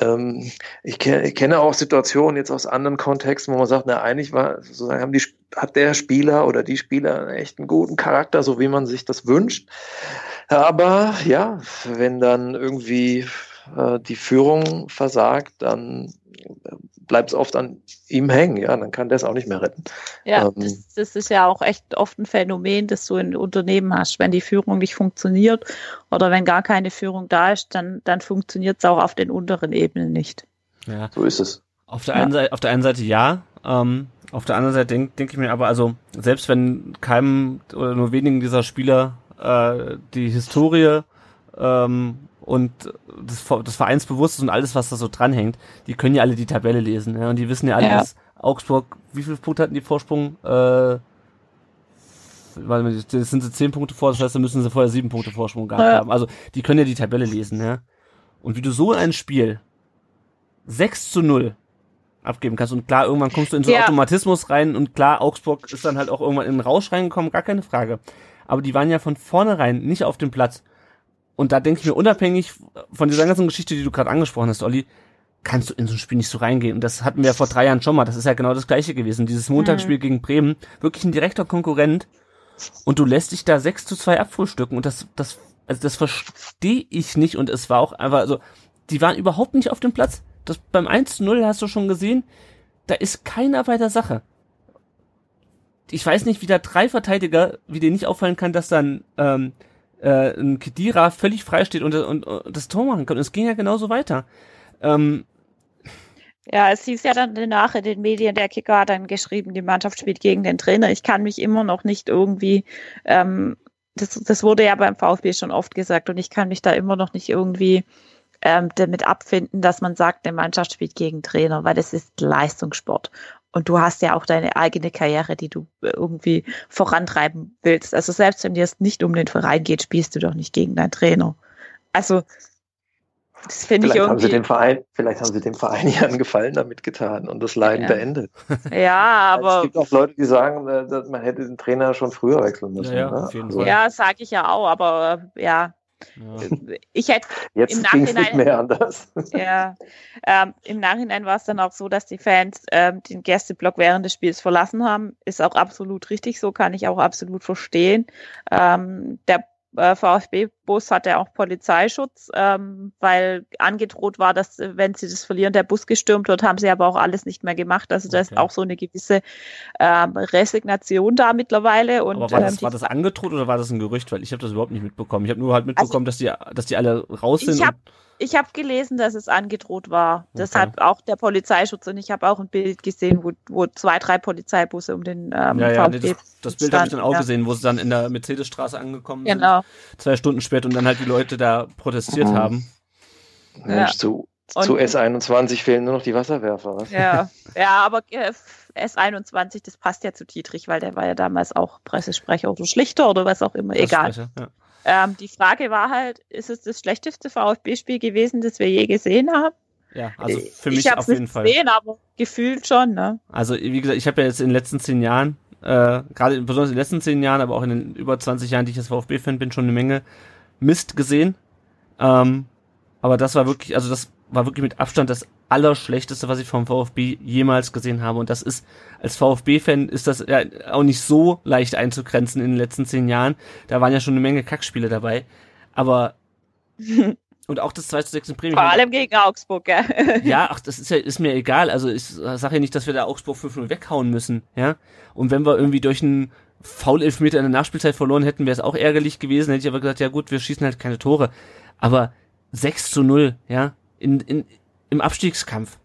ähm, ich, kenne, ich kenne auch Situationen jetzt aus anderen Kontexten, wo man sagt, na eigentlich war sozusagen haben die hat der Spieler oder die Spieler echt einen guten Charakter, so wie man sich das wünscht. Aber ja, wenn dann irgendwie äh, die Führung versagt, dann bleibt es oft an ihm hängen, ja, dann kann der es auch nicht mehr retten. Ja, ähm, das, das, ist ja auch echt oft ein Phänomen, das du in Unternehmen hast. Wenn die Führung nicht funktioniert oder wenn gar keine Führung da ist, dann, dann funktioniert es auch auf den unteren Ebenen nicht. Ja. So ist es. Auf der, ja. einen, Seite, auf der einen Seite ja, ähm, auf der anderen Seite denke denk ich mir aber, also selbst wenn keinem oder nur wenigen dieser Spieler äh, die Historie ähm, und das, das Vereinsbewusstes und alles, was da so dranhängt, die können ja alle die Tabelle lesen ja, und die wissen ja alles, ja. Augsburg, wie viele Punkte hatten die Vorsprung? Äh, warte mal, das sind sie zehn Punkte vor, das heißt, da müssen sie vorher sieben Punkte Vorsprung gehabt Ja. haben. Also, die können ja die Tabelle lesen, ja. Und wie du so ein Spiel 6 zu 0 abgeben kannst. Und klar, irgendwann kommst du in so einen Ja. Automatismus rein und klar, Augsburg ist dann halt auch irgendwann in den Rausch reingekommen, gar keine Frage. Aber die waren ja von vornherein nicht auf dem Platz. Und da denke ich mir, unabhängig von dieser ganzen Geschichte, die du gerade angesprochen hast, Olli, kannst du in so ein Spiel nicht so reingehen. Und das hatten wir ja vor drei Jahren schon mal. Das ist ja genau das gleiche gewesen. Dieses Montagsspiel gegen Bremen, wirklich ein direkter Konkurrent. Und du lässt dich da 6 zu 2 abfrühstücken. Und das, das, also das verstehe ich nicht. Und es war auch einfach, also, die waren überhaupt nicht auf dem Platz. Das, beim 1 zu 0 hast du schon gesehen, da ist keiner bei der Sache. Ich weiß nicht, wie da drei Verteidiger, wie dir nicht auffallen kann, dass dann ähm, äh, ein Kedira völlig frei steht und, und, und das Tor machen kann. Und es ging ja genauso weiter. Ähm, Ja, es hieß ja dann danach in den Medien, der Kicker hat dann geschrieben, die Mannschaft spielt gegen den Trainer. Ich kann mich immer noch nicht irgendwie, ähm, das, das wurde ja beim VfB schon oft gesagt und ich kann mich da immer noch nicht irgendwie ähm, damit abfinden, dass man sagt, eine Mannschaft spielt gegen Trainer, weil das ist Leistungssport. Und du hast ja auch deine eigene Karriere, die du irgendwie vorantreiben willst. Also selbst wenn dir es nicht um den Verein geht, spielst du doch nicht gegen deinen Trainer. Also das finde ich Vielleicht haben, sie irgendwie. dem Verein, vielleicht haben sie dem Verein ja einen Gefallen damit getan und das Leiden Ja. beendet. Ja, es aber gibt auch Leute, die sagen, äh, dass man hätte den Trainer schon früher wechseln müssen. Ja, ja, ne? Also ja, sage ich ja auch, aber äh, ja, ja. ich hätte Jetzt im es nicht Nachhinein- mehr anders. ja, ähm, im Nachhinein war es dann auch so, dass die Fans ähm, den Gästeblock während des Spiels verlassen haben. Ist auch absolut richtig, so kann ich auch absolut verstehen. Ähm, der äh, VfB-Bus hatte auch Polizeischutz, ähm, weil angedroht war, dass äh, wenn sie das verlieren, der Bus gestürmt wird, haben sie aber auch alles nicht mehr gemacht. Also da ist Okay. auch so eine gewisse ähm, Resignation da mittlerweile. Und Aber war ähm, das, die war das angedroht oder war das ein Gerücht? Weil ich habe das überhaupt nicht mitbekommen. Ich habe nur halt mitbekommen, dass die, dass die alle raus sind. Ich hab- habe gelesen, dass es angedroht war. Deshalb auch der Polizeischutz. Und ich habe auch ein Bild gesehen, wo, wo zwei, drei Polizeibusse um den ähm, ja, ja, nee, das, das Bild habe ich dann auch ja. gesehen, wo sie dann in der Mercedesstraße angekommen Genau. sind. Zwei Stunden später und dann halt die Leute da protestiert Mhm. haben. Mensch, zu, Und- zu S21 fehlen nur noch die Wasserwerfer. Was? Ja, ja aber äh, S21, das passt ja zu Dietrich, weil der war ja damals auch Pressesprecher oder Schlichter oder was auch immer. Egal. Ja. Ähm, die Frage war halt, ist es das schlechteste VfB-Spiel gewesen, das wir je gesehen haben? ja, also für ich mich auf jeden nicht Fall. gesehen, aber gefühlt schon, ne? Also wie gesagt, ich habe ja jetzt in den letzten zehn Jahren, äh, gerade besonders in den letzten zehn Jahren, aber auch in den über 20 Jahren, die ich als VfB-Fan bin, schon eine Menge Mist gesehen. Ähm, aber das war wirklich, also das war wirklich mit Abstand das Allerschlechteste, was ich vom VfB jemals gesehen habe. Und das ist, als VfB-Fan ist das ja auch nicht so leicht einzugrenzen in den letzten zehn Jahren. Da waren ja schon eine Menge Kackspiele dabei. Aber, und auch das 2 zu 6 in Bremen. Vor allem gegen Augsburg, gell? Ja, ach, das ist ja, ist mir egal. Also ich sage ja nicht, dass wir da Augsburg 5-0 weghauen müssen, ja. Und wenn wir irgendwie durch einen Foul-Elfmeter in der Nachspielzeit verloren hätten, wäre es auch ärgerlich gewesen. Hätte ich aber gesagt, ja gut, wir schießen halt keine Tore. Aber 6 zu 0, ja, in, in, im Abstiegskampf.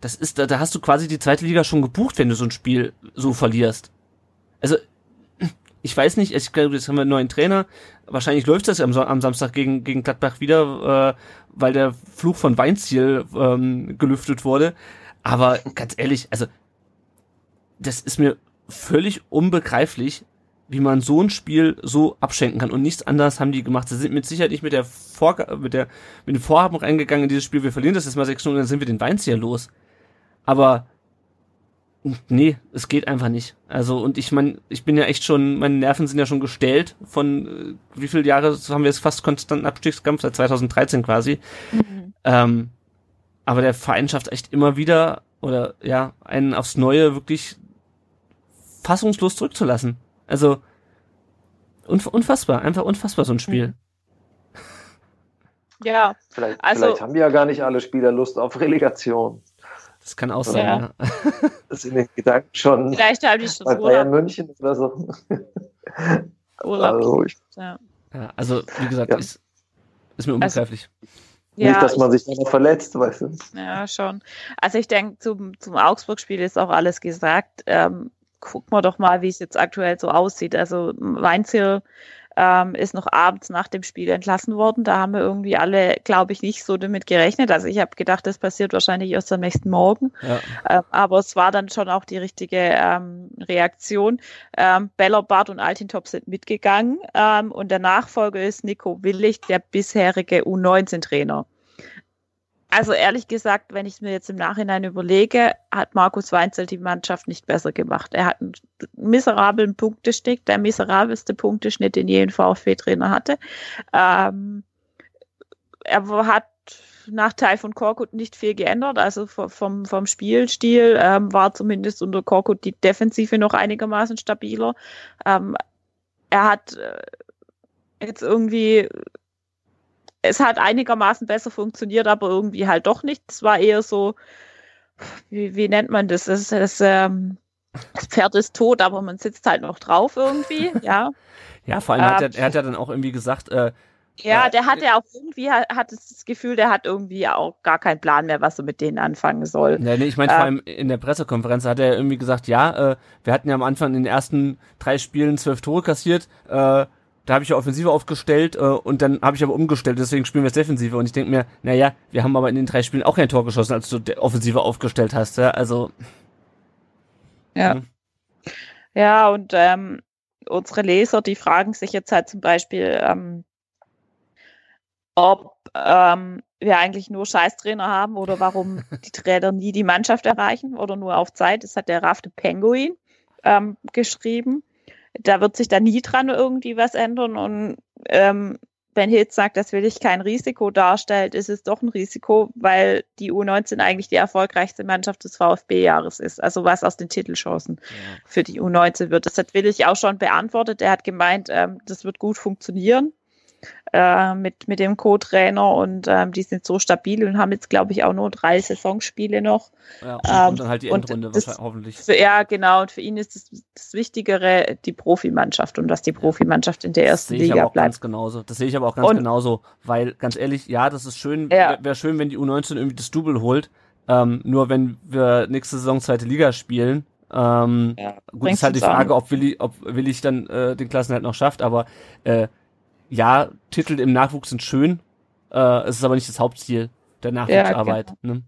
Das ist, da, da hast du quasi die zweite Liga schon gebucht, wenn du so ein Spiel so verlierst. Also, ich weiß nicht, ich glaube, jetzt haben wir einen neuen Trainer. Wahrscheinlich läuft das am, am Samstag gegen, gegen Gladbach wieder, äh, weil der Fluch von Weinziel ähm, gelüftet wurde. Aber ganz ehrlich, also das ist mir völlig unbegreiflich, wie man so ein Spiel so abschenken kann. Und nichts anderes haben die gemacht. Sie sind mit Sicherheit nicht mit der Vorga mit der mit dem Vorhaben reingegangen in dieses Spiel. Wir verlieren das jetzt mal 6 und dann sind wir den Weinziel los. Aber nee, es geht einfach nicht. Also und ich meine, ich bin ja echt schon, meine Nerven sind ja schon gestellt von äh, wie viele Jahre haben wir jetzt fast konstanten Abstiegskampf seit 2013 quasi. Ähm, aber der Verein schafft echt immer wieder oder ja einen aufs Neue wirklich fassungslos zurückzulassen. Also unf unfassbar, einfach unfassbar so ein Spiel. Ja, Vielleicht, Also- vielleicht haben ja gar nicht alle Spieler Lust auf Relegation. Das kann auch sein. Ja. Ja. Das sind die Gedanken schon vielleicht habe ich schon bei Bayern Urlaub. München oder so. Urlaub. Also ich, Ja. Ja, also wie gesagt, Ja. ist, ist mir unbegreiflich. nicht, Ja, dass man sich noch verletzt, weißt du. Ja, schon. Also ich denke, zum, zum Augsburg-Spiel ist auch alles gesagt. Ähm, gucken wir doch mal, wie es jetzt aktuell so aussieht. Also Weinziel ähm, ist noch abends nach dem Spiel entlassen worden. Da haben wir irgendwie alle, glaube ich, nicht so damit gerechnet. Also ich habe gedacht, das passiert wahrscheinlich erst am nächsten Morgen. Ja. Ähm, aber es war dann schon auch die richtige ähm, Reaktion. Ähm, Bellerbart und Altintop sind mitgegangen ähm, und der Nachfolger ist Nico Willig, der bisherige U19-Trainer. Also ehrlich gesagt, wenn ich es mir jetzt im Nachhinein überlege, hat Markus Weinzel die Mannschaft nicht besser gemacht. Er hat einen miserablen Punkteschnitt, der miserabelste Punkteschnitt, den je ein VfB-Trainer hatte. Ähm, er hat nach Teil von Korkut nicht viel geändert. Also vom, vom Spielstil ähm, war zumindest unter Korkut die Defensive noch einigermaßen stabiler. Ähm, er hat äh, jetzt irgendwie es hat einigermaßen besser funktioniert, aber irgendwie halt doch nicht. Es war eher so, wie, wie nennt man das? Das, das, ähm, das Pferd ist tot, aber man sitzt halt noch drauf irgendwie, ja. ja, vor allem ähm, hat er, er hat ja dann auch irgendwie gesagt, äh, ja, der hat ja auch irgendwie, hat das Gefühl, der hat irgendwie auch gar keinen Plan mehr, was er mit denen anfangen soll. Nee, nee ich meine, ähm, vor allem in der Pressekonferenz hat er irgendwie gesagt, ja, äh, wir hatten ja am Anfang in den ersten drei Spielen zwölf Tore kassiert, äh, da habe ich ja Offensive aufgestellt äh, und dann habe ich aber umgestellt, deswegen spielen wir jetzt Defensive. Und ich denke mir, naja, wir haben aber in den drei Spielen auch kein Tor geschossen, als du Offensive aufgestellt hast. Ja? Also. Ja. Hm. Ja, und ähm, unsere Leser, die fragen sich jetzt halt zum Beispiel, ähm, ob ähm, wir eigentlich nur Scheißtrainer haben oder warum die Trainer nie die Mannschaft erreichen oder nur auf Zeit. Das hat der Rafte Penguin ähm, geschrieben da wird sich da nie dran irgendwie was ändern. Und ähm, wenn Hitz sagt, das will ich kein Risiko darstellt, ist es doch ein Risiko, weil die U19 eigentlich die erfolgreichste Mannschaft des VfB-Jahres ist. Also was aus den Titelchancen ja. für die U19 wird. Das hat Willig auch schon beantwortet. Er hat gemeint, ähm, das wird gut funktionieren äh, mit, mit dem Co-Trainer und ähm, die sind so stabil und haben jetzt, glaube ich, auch nur drei Saisonspiele noch. Ja, und, ähm, und dann halt die Endrunde das, hoffentlich. Für, ja, genau. Und für ihn ist das, das Wichtigere die Profimannschaft und dass die Profimannschaft in der ersten Liga aber auch bleibt. Ganz genauso. Das sehe ich aber auch ganz und, genauso, weil ganz ehrlich, ja, das ist schön. Ja. Wäre schön, wenn die U19 irgendwie das Double holt. Ähm, nur wenn wir nächste Saison zweite Liga spielen, ähm, ja, gut, ist halt die Frage, ob Willi, ob Willi dann äh, den Klassenhalt noch schafft, aber äh, ja, Titel im Nachwuchs sind schön, äh, es ist aber nicht das Hauptziel der Nachwuchsarbeit. Ja, genau. ne?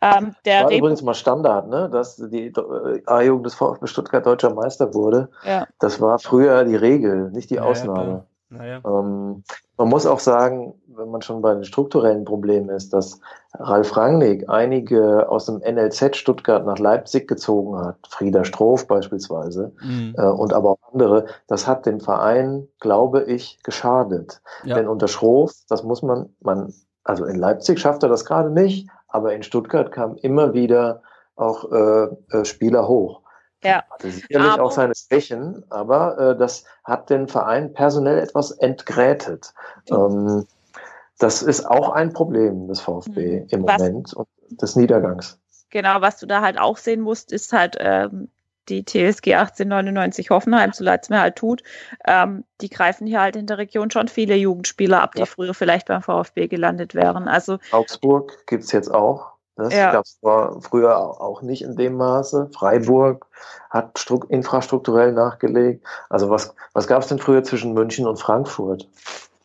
Ähm, der war übrigens mal Standard, ne? dass die äh, A-Jugend des VfB Stuttgart deutscher Meister wurde. Ja. Das war früher die Regel, nicht die Ausnahme. Ja, ähm, man muss auch sagen, wenn man schon bei den strukturellen Problemen ist, dass Ralf Rangnick einige aus dem NLZ Stuttgart nach Leipzig gezogen hat, Frieder Stroff beispielsweise, mhm. äh, und aber auch andere, das hat dem Verein, glaube ich, geschadet. Ja. Denn unter Stroff, das muss man, man, also in Leipzig schafft er das gerade nicht, aber in Stuttgart kamen immer wieder auch äh, äh, Spieler hoch. Ja. Hatte sicherlich aber, auch seine Schwächen, aber äh, das hat den Verein personell etwas entgrätet. Ähm, das ist auch ein Problem des VfB mhm. im was, Moment und des Niedergangs. Genau, was du da halt auch sehen musst, ist halt ähm, die TSG 1899 Hoffenheim, so leid es mir halt tut, ähm, die greifen hier halt in der Region schon viele Jugendspieler ab, die ja. früher vielleicht beim VfB gelandet wären. Also Augsburg gibt es jetzt auch. Das ja. gab es früher auch nicht in dem Maße. Freiburg hat infrastrukturell nachgelegt. Also was, was gab es denn früher zwischen München und Frankfurt?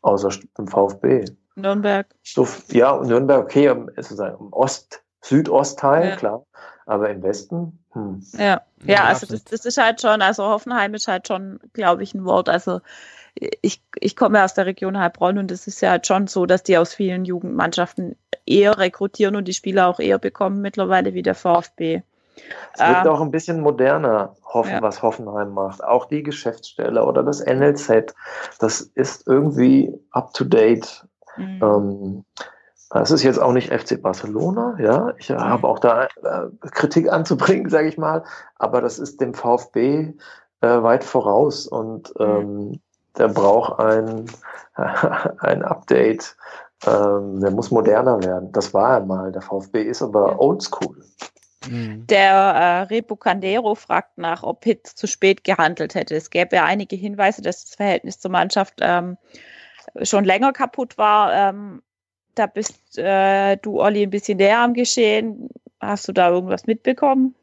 Außer dem VfB. Nürnberg. So, ja, Nürnberg, okay, sozusagen im Ost, Südostteil, ja. klar. Aber im Westen? Hm. Ja, ja, also das, das ist halt schon, also Hoffenheim ist halt schon, glaube ich, ein Wort. Also ich, ich komme aus der Region Heilbronn und es ist ja halt schon so, dass die aus vielen Jugendmannschaften eher rekrutieren und die Spieler auch eher bekommen mittlerweile wie der VfB. Es wird ähm, auch ein bisschen moderner, hoffen, ja. was Hoffenheim macht. Auch die Geschäftsstelle oder das NLZ, das ist irgendwie up to date. Mhm. Ähm, das ist jetzt auch nicht FC Barcelona, ja. Ich mhm. habe auch da äh, Kritik anzubringen, sage ich mal, aber das ist dem VfB äh, weit voraus und mhm. ähm, der braucht ein, ein Update. Ähm, der muss moderner werden. Das war er mal. Der VfB ist aber oldschool. Mhm. Der äh, Repo Candero fragt nach, ob Pitt zu spät gehandelt hätte. Es gäbe ja einige Hinweise, dass das Verhältnis zur Mannschaft ähm, schon länger kaputt war. Ähm, da bist äh, du, Olli, ein bisschen näher am Geschehen. Hast du da irgendwas mitbekommen?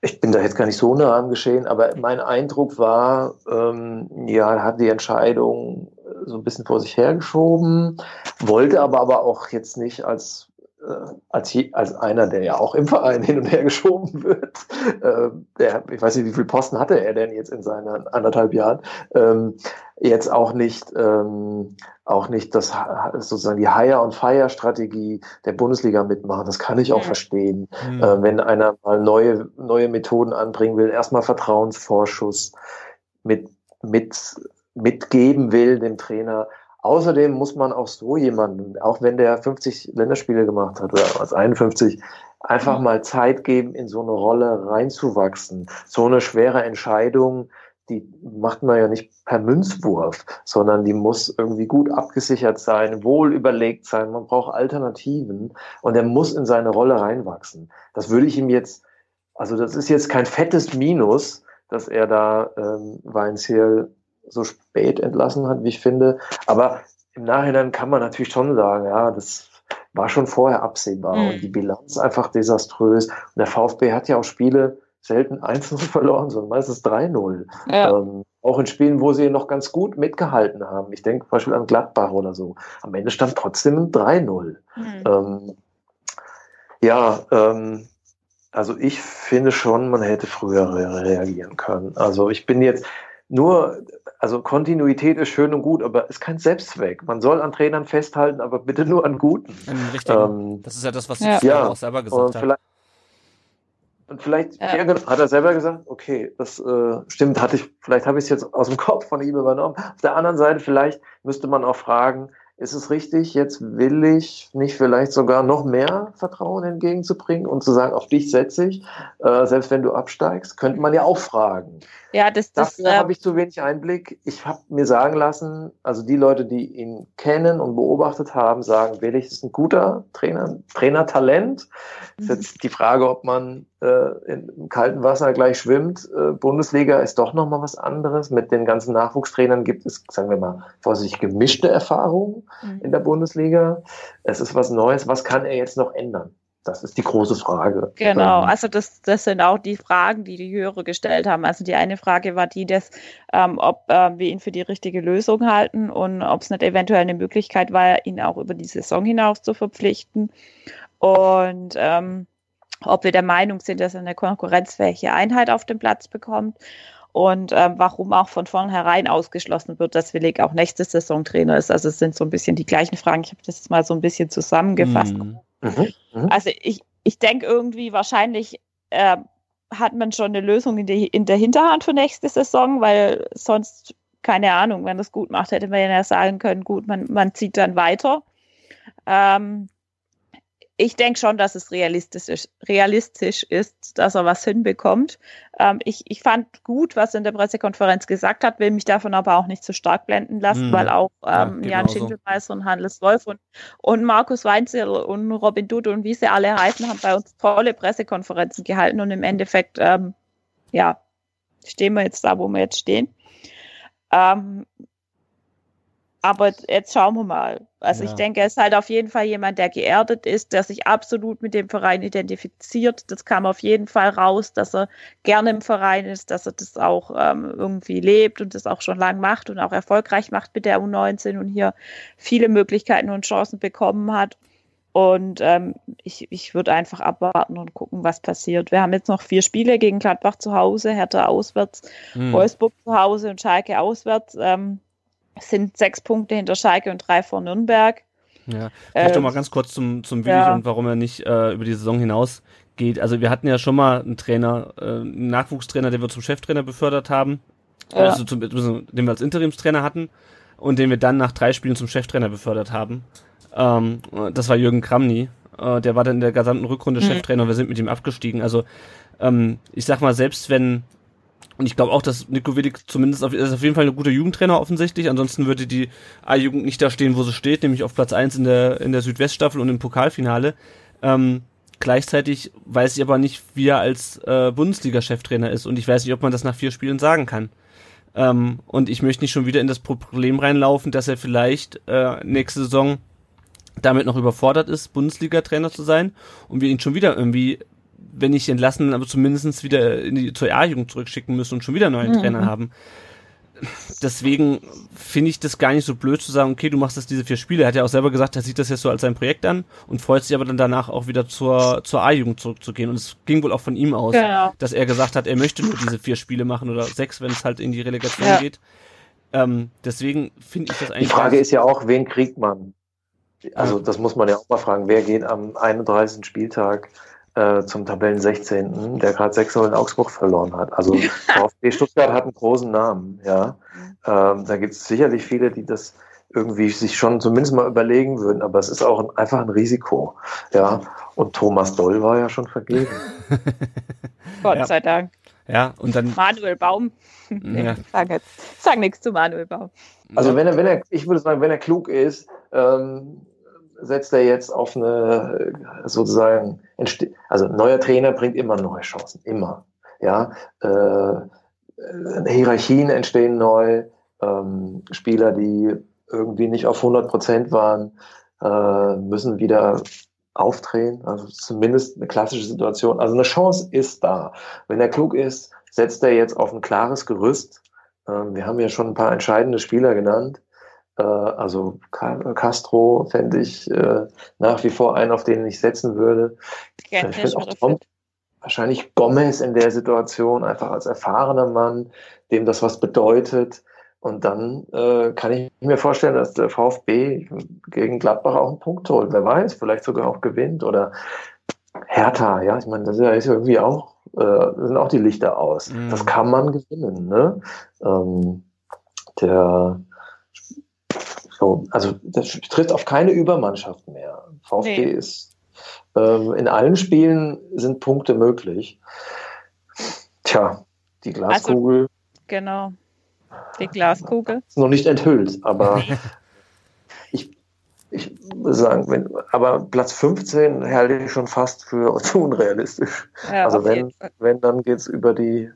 ich bin da jetzt gar nicht so nah am Geschehen, aber mein Eindruck war, ähm, ja, er hat die Entscheidung so ein bisschen vor sich hergeschoben, wollte aber, aber auch jetzt nicht als, äh, als, als einer, der ja auch im Verein hin und her geschoben wird. Äh, der, ich weiß nicht, wie viele Posten hatte er denn jetzt in seinen anderthalb Jahren. Ähm, jetzt auch nicht, ähm, auch nicht das sozusagen die Hire und Fire Strategie der Bundesliga mitmachen. Das kann ich auch verstehen, mhm. äh, wenn einer mal neue neue Methoden anbringen will. Erstmal Vertrauensvorschuss mit mit mitgeben will dem Trainer. Außerdem muss man auch so jemanden, auch wenn der 50 Länderspiele gemacht hat oder was 51, einfach mhm. mal Zeit geben, in so eine Rolle reinzuwachsen. So eine schwere Entscheidung, die macht man ja nicht per Münzwurf, sondern die muss irgendwie gut abgesichert sein, wohl überlegt sein. Man braucht Alternativen und er muss in seine Rolle reinwachsen. Das würde ich ihm jetzt, also das ist jetzt kein fettes Minus, dass er da ähm, Weinziel so spät entlassen hat, wie ich finde. Aber im Nachhinein kann man natürlich schon sagen, ja, das war schon vorher absehbar mhm. und die Bilanz einfach desaströs. Und der VfB hat ja auch Spiele, selten 1-0 verloren, sondern meistens 3-0. Ja. Ähm, auch in Spielen, wo sie noch ganz gut mitgehalten haben. Ich denke zum Beispiel an Gladbach oder so. Am Ende stand trotzdem 3-0. Mhm. Ähm, ja, ähm, also ich finde schon, man hätte früher reagieren können. Also ich bin jetzt nur, also Kontinuität ist schön und gut, aber ist kein Selbstzweck. Man soll an Trainern festhalten, aber bitte nur an guten. Richtig. Ähm, das ist ja das, was ja. ja. auch selber gesagt hat. Und vielleicht ja. hat er selber gesagt, okay, das äh, stimmt, hatte ich, vielleicht habe ich es jetzt aus dem Kopf von ihm übernommen. Auf der anderen Seite, vielleicht müsste man auch fragen, ist es richtig, jetzt will ich nicht vielleicht sogar noch mehr Vertrauen entgegenzubringen und zu sagen, auf dich setze ich, äh, selbst wenn du absteigst, könnte man ja auch fragen. Ja, das, das da äh, habe ich zu wenig Einblick. Ich habe mir sagen lassen, also die Leute, die ihn kennen und beobachtet haben, sagen, Willig ist ein guter Trainer, Trainertalent. Mhm. Ist jetzt die Frage, ob man äh, im kalten Wasser gleich schwimmt. Äh, Bundesliga ist doch nochmal was anderes. Mit den ganzen Nachwuchstrainern gibt es, sagen wir mal, vorsichtig gemischte Erfahrungen mhm. in der Bundesliga. Es ist was Neues. Was kann er jetzt noch ändern? Das ist die große Frage. Genau, ähm, also das, das sind auch die Fragen, die die Hörer gestellt haben. Also die eine Frage war die, dass, ähm, ob äh, wir ihn für die richtige Lösung halten und ob es nicht eventuell eine Möglichkeit war, ihn auch über die Saison hinaus zu verpflichten. Und ähm, ob wir der Meinung sind, dass er eine konkurrenzfähige Einheit auf dem Platz bekommt und ähm, warum auch von vornherein ausgeschlossen wird, dass Willig auch nächste Saison Trainer ist. Also es sind so ein bisschen die gleichen Fragen. Ich habe das jetzt mal so ein bisschen zusammengefasst. Mhm. Mhm. mhm. Also ich, ich denke irgendwie wahrscheinlich äh, hat man schon eine Lösung in, die, in der Hinterhand für nächste Saison, weil sonst, keine Ahnung, wenn das gut macht, hätte man ja sagen können, gut, man, man zieht dann weiter. Ähm, ich denke schon, dass es realistisch ist, realistisch ist, dass er was hinbekommt. Ähm, ich, ich fand gut, was er in der Pressekonferenz gesagt hat, will mich davon aber auch nicht zu stark blenden lassen, mhm. weil auch ähm, ja, Jan Schindelmeister und Hannes Wolf und, und Markus Weinzel und Robin Dude und wie sie alle heißen, haben bei uns tolle Pressekonferenzen gehalten und im Endeffekt, ähm, ja, stehen wir jetzt da, wo wir jetzt stehen. Ähm, aber jetzt schauen wir mal. Also ja. ich denke, er ist halt auf jeden Fall jemand, der geerdet ist, der sich absolut mit dem Verein identifiziert. Das kam auf jeden Fall raus, dass er gerne im Verein ist, dass er das auch ähm, irgendwie lebt und das auch schon lang macht und auch erfolgreich macht mit der U19 und hier viele Möglichkeiten und Chancen bekommen hat. Und ähm, ich, ich würde einfach abwarten und gucken, was passiert. Wir haben jetzt noch vier Spiele gegen Gladbach zu Hause, Hertha auswärts, hm. Wolfsburg zu Hause und Schalke auswärts. Ähm, sind sechs Punkte hinter Schalke und drei vor Nürnberg. Ja, vielleicht äh, noch mal ganz kurz zum, zum Willi ja. und warum er nicht äh, über die Saison hinaus geht. Also wir hatten ja schon mal einen Trainer, äh, einen Nachwuchstrainer, den wir zum Cheftrainer befördert haben, ja. also zum, den wir als Interimstrainer hatten und den wir dann nach drei Spielen zum Cheftrainer befördert haben. Ähm, das war Jürgen Kramny. Äh, der war dann in der gesamten Rückrunde mhm. Cheftrainer und wir sind mit ihm abgestiegen. Also ähm, ich sag mal, selbst wenn und ich glaube auch, dass Nico Willig zumindest auf, ist auf jeden Fall ein guter Jugendtrainer offensichtlich. Ansonsten würde die A-Jugend nicht da stehen, wo sie steht, nämlich auf Platz eins in der, in der Südweststaffel und im Pokalfinale. Ähm, gleichzeitig weiß ich aber nicht, wie er als äh, Bundesliga-Cheftrainer ist und ich weiß nicht, ob man das nach vier Spielen sagen kann. Ähm, und ich möchte nicht schon wieder in das Problem reinlaufen, dass er vielleicht äh, nächste Saison damit noch überfordert ist, Bundesliga-Trainer zu sein und wir ihn schon wieder irgendwie wenn nicht entlassen, aber zumindest wieder in die, zur A-Jugend zurückschicken müssen und schon wieder einen neuen Mhm. Trainer haben. Deswegen finde ich das gar nicht so blöd zu sagen, okay, du machst jetzt diese vier Spiele. Er hat ja auch selber gesagt, er sieht das jetzt so als sein Projekt an und freut sich aber dann danach auch wieder zur, zur A-Jugend zurückzugehen. Und es ging wohl auch von ihm aus, Genau. dass er gesagt hat, er möchte nur diese vier Spiele machen oder sechs, wenn es halt in die Relegation Ja. geht. Ähm, deswegen finde ich das Die eigentlich. Frage ganz- ist ja auch, wen kriegt man? Also das muss man ja auch mal fragen. Wer geht am 31. Spieltag äh, zum Tabellen 16., der gerade 6 in Augsburg verloren hat? Also VfB Stuttgart hat einen großen Namen, ja. Ähm, da gibt es sicherlich viele, die das irgendwie sich schon zumindest mal überlegen würden, aber es ist auch ein, einfach ein Risiko, ja. Und Thomas Doll war ja schon vergeben. Gott Ja. sei Dank. Ja, und dann. Manuel Baum. Ja. Sag, jetzt, sag nichts zu Manuel Baum. Also wenn er, wenn er, ich würde sagen, wenn er klug ist, ähm, setzt er jetzt auf eine sozusagen, also ein neuer Trainer bringt immer neue Chancen, immer. Ja, äh, Hierarchien entstehen neu, ähm, Spieler, die irgendwie nicht auf 100 Prozent waren, äh, müssen wieder aufdrehen. Also zumindest eine klassische Situation. Also eine Chance ist da. Wenn er klug ist, setzt er jetzt auf ein klares Gerüst. Ähm, wir haben ja schon ein paar entscheidende Spieler genannt. Äh, also Ca- Castro fände ich äh, nach wie vor einen, auf den ich setzen würde. Ich finde ist auch Tom, wahrscheinlich Gomez in der Situation, einfach als erfahrener Mann, dem das was bedeutet. Und dann äh, kann ich mir vorstellen, dass der VfB gegen Gladbach auch einen Punkt holt. Wer weiß, vielleicht sogar auch gewinnt. Oder Hertha, ja, ich meine, das ist ja ist ja irgendwie auch, äh, sind auch die Lichter aus. Mhm. Das kann man gewinnen. Ne? Ähm, der so, also das trifft auf keine Übermannschaft mehr. VfB Nee. ist ähm, in allen Spielen sind Punkte möglich. Tja, die Glaskugel Genau. Die Glaskugel. ist noch nicht enthüllt, aber ich, ich würde sagen, wenn, aber Platz 15 halte ich schon fast für zu unrealistisch. Ja, also wenn, wenn, dann geht's über die,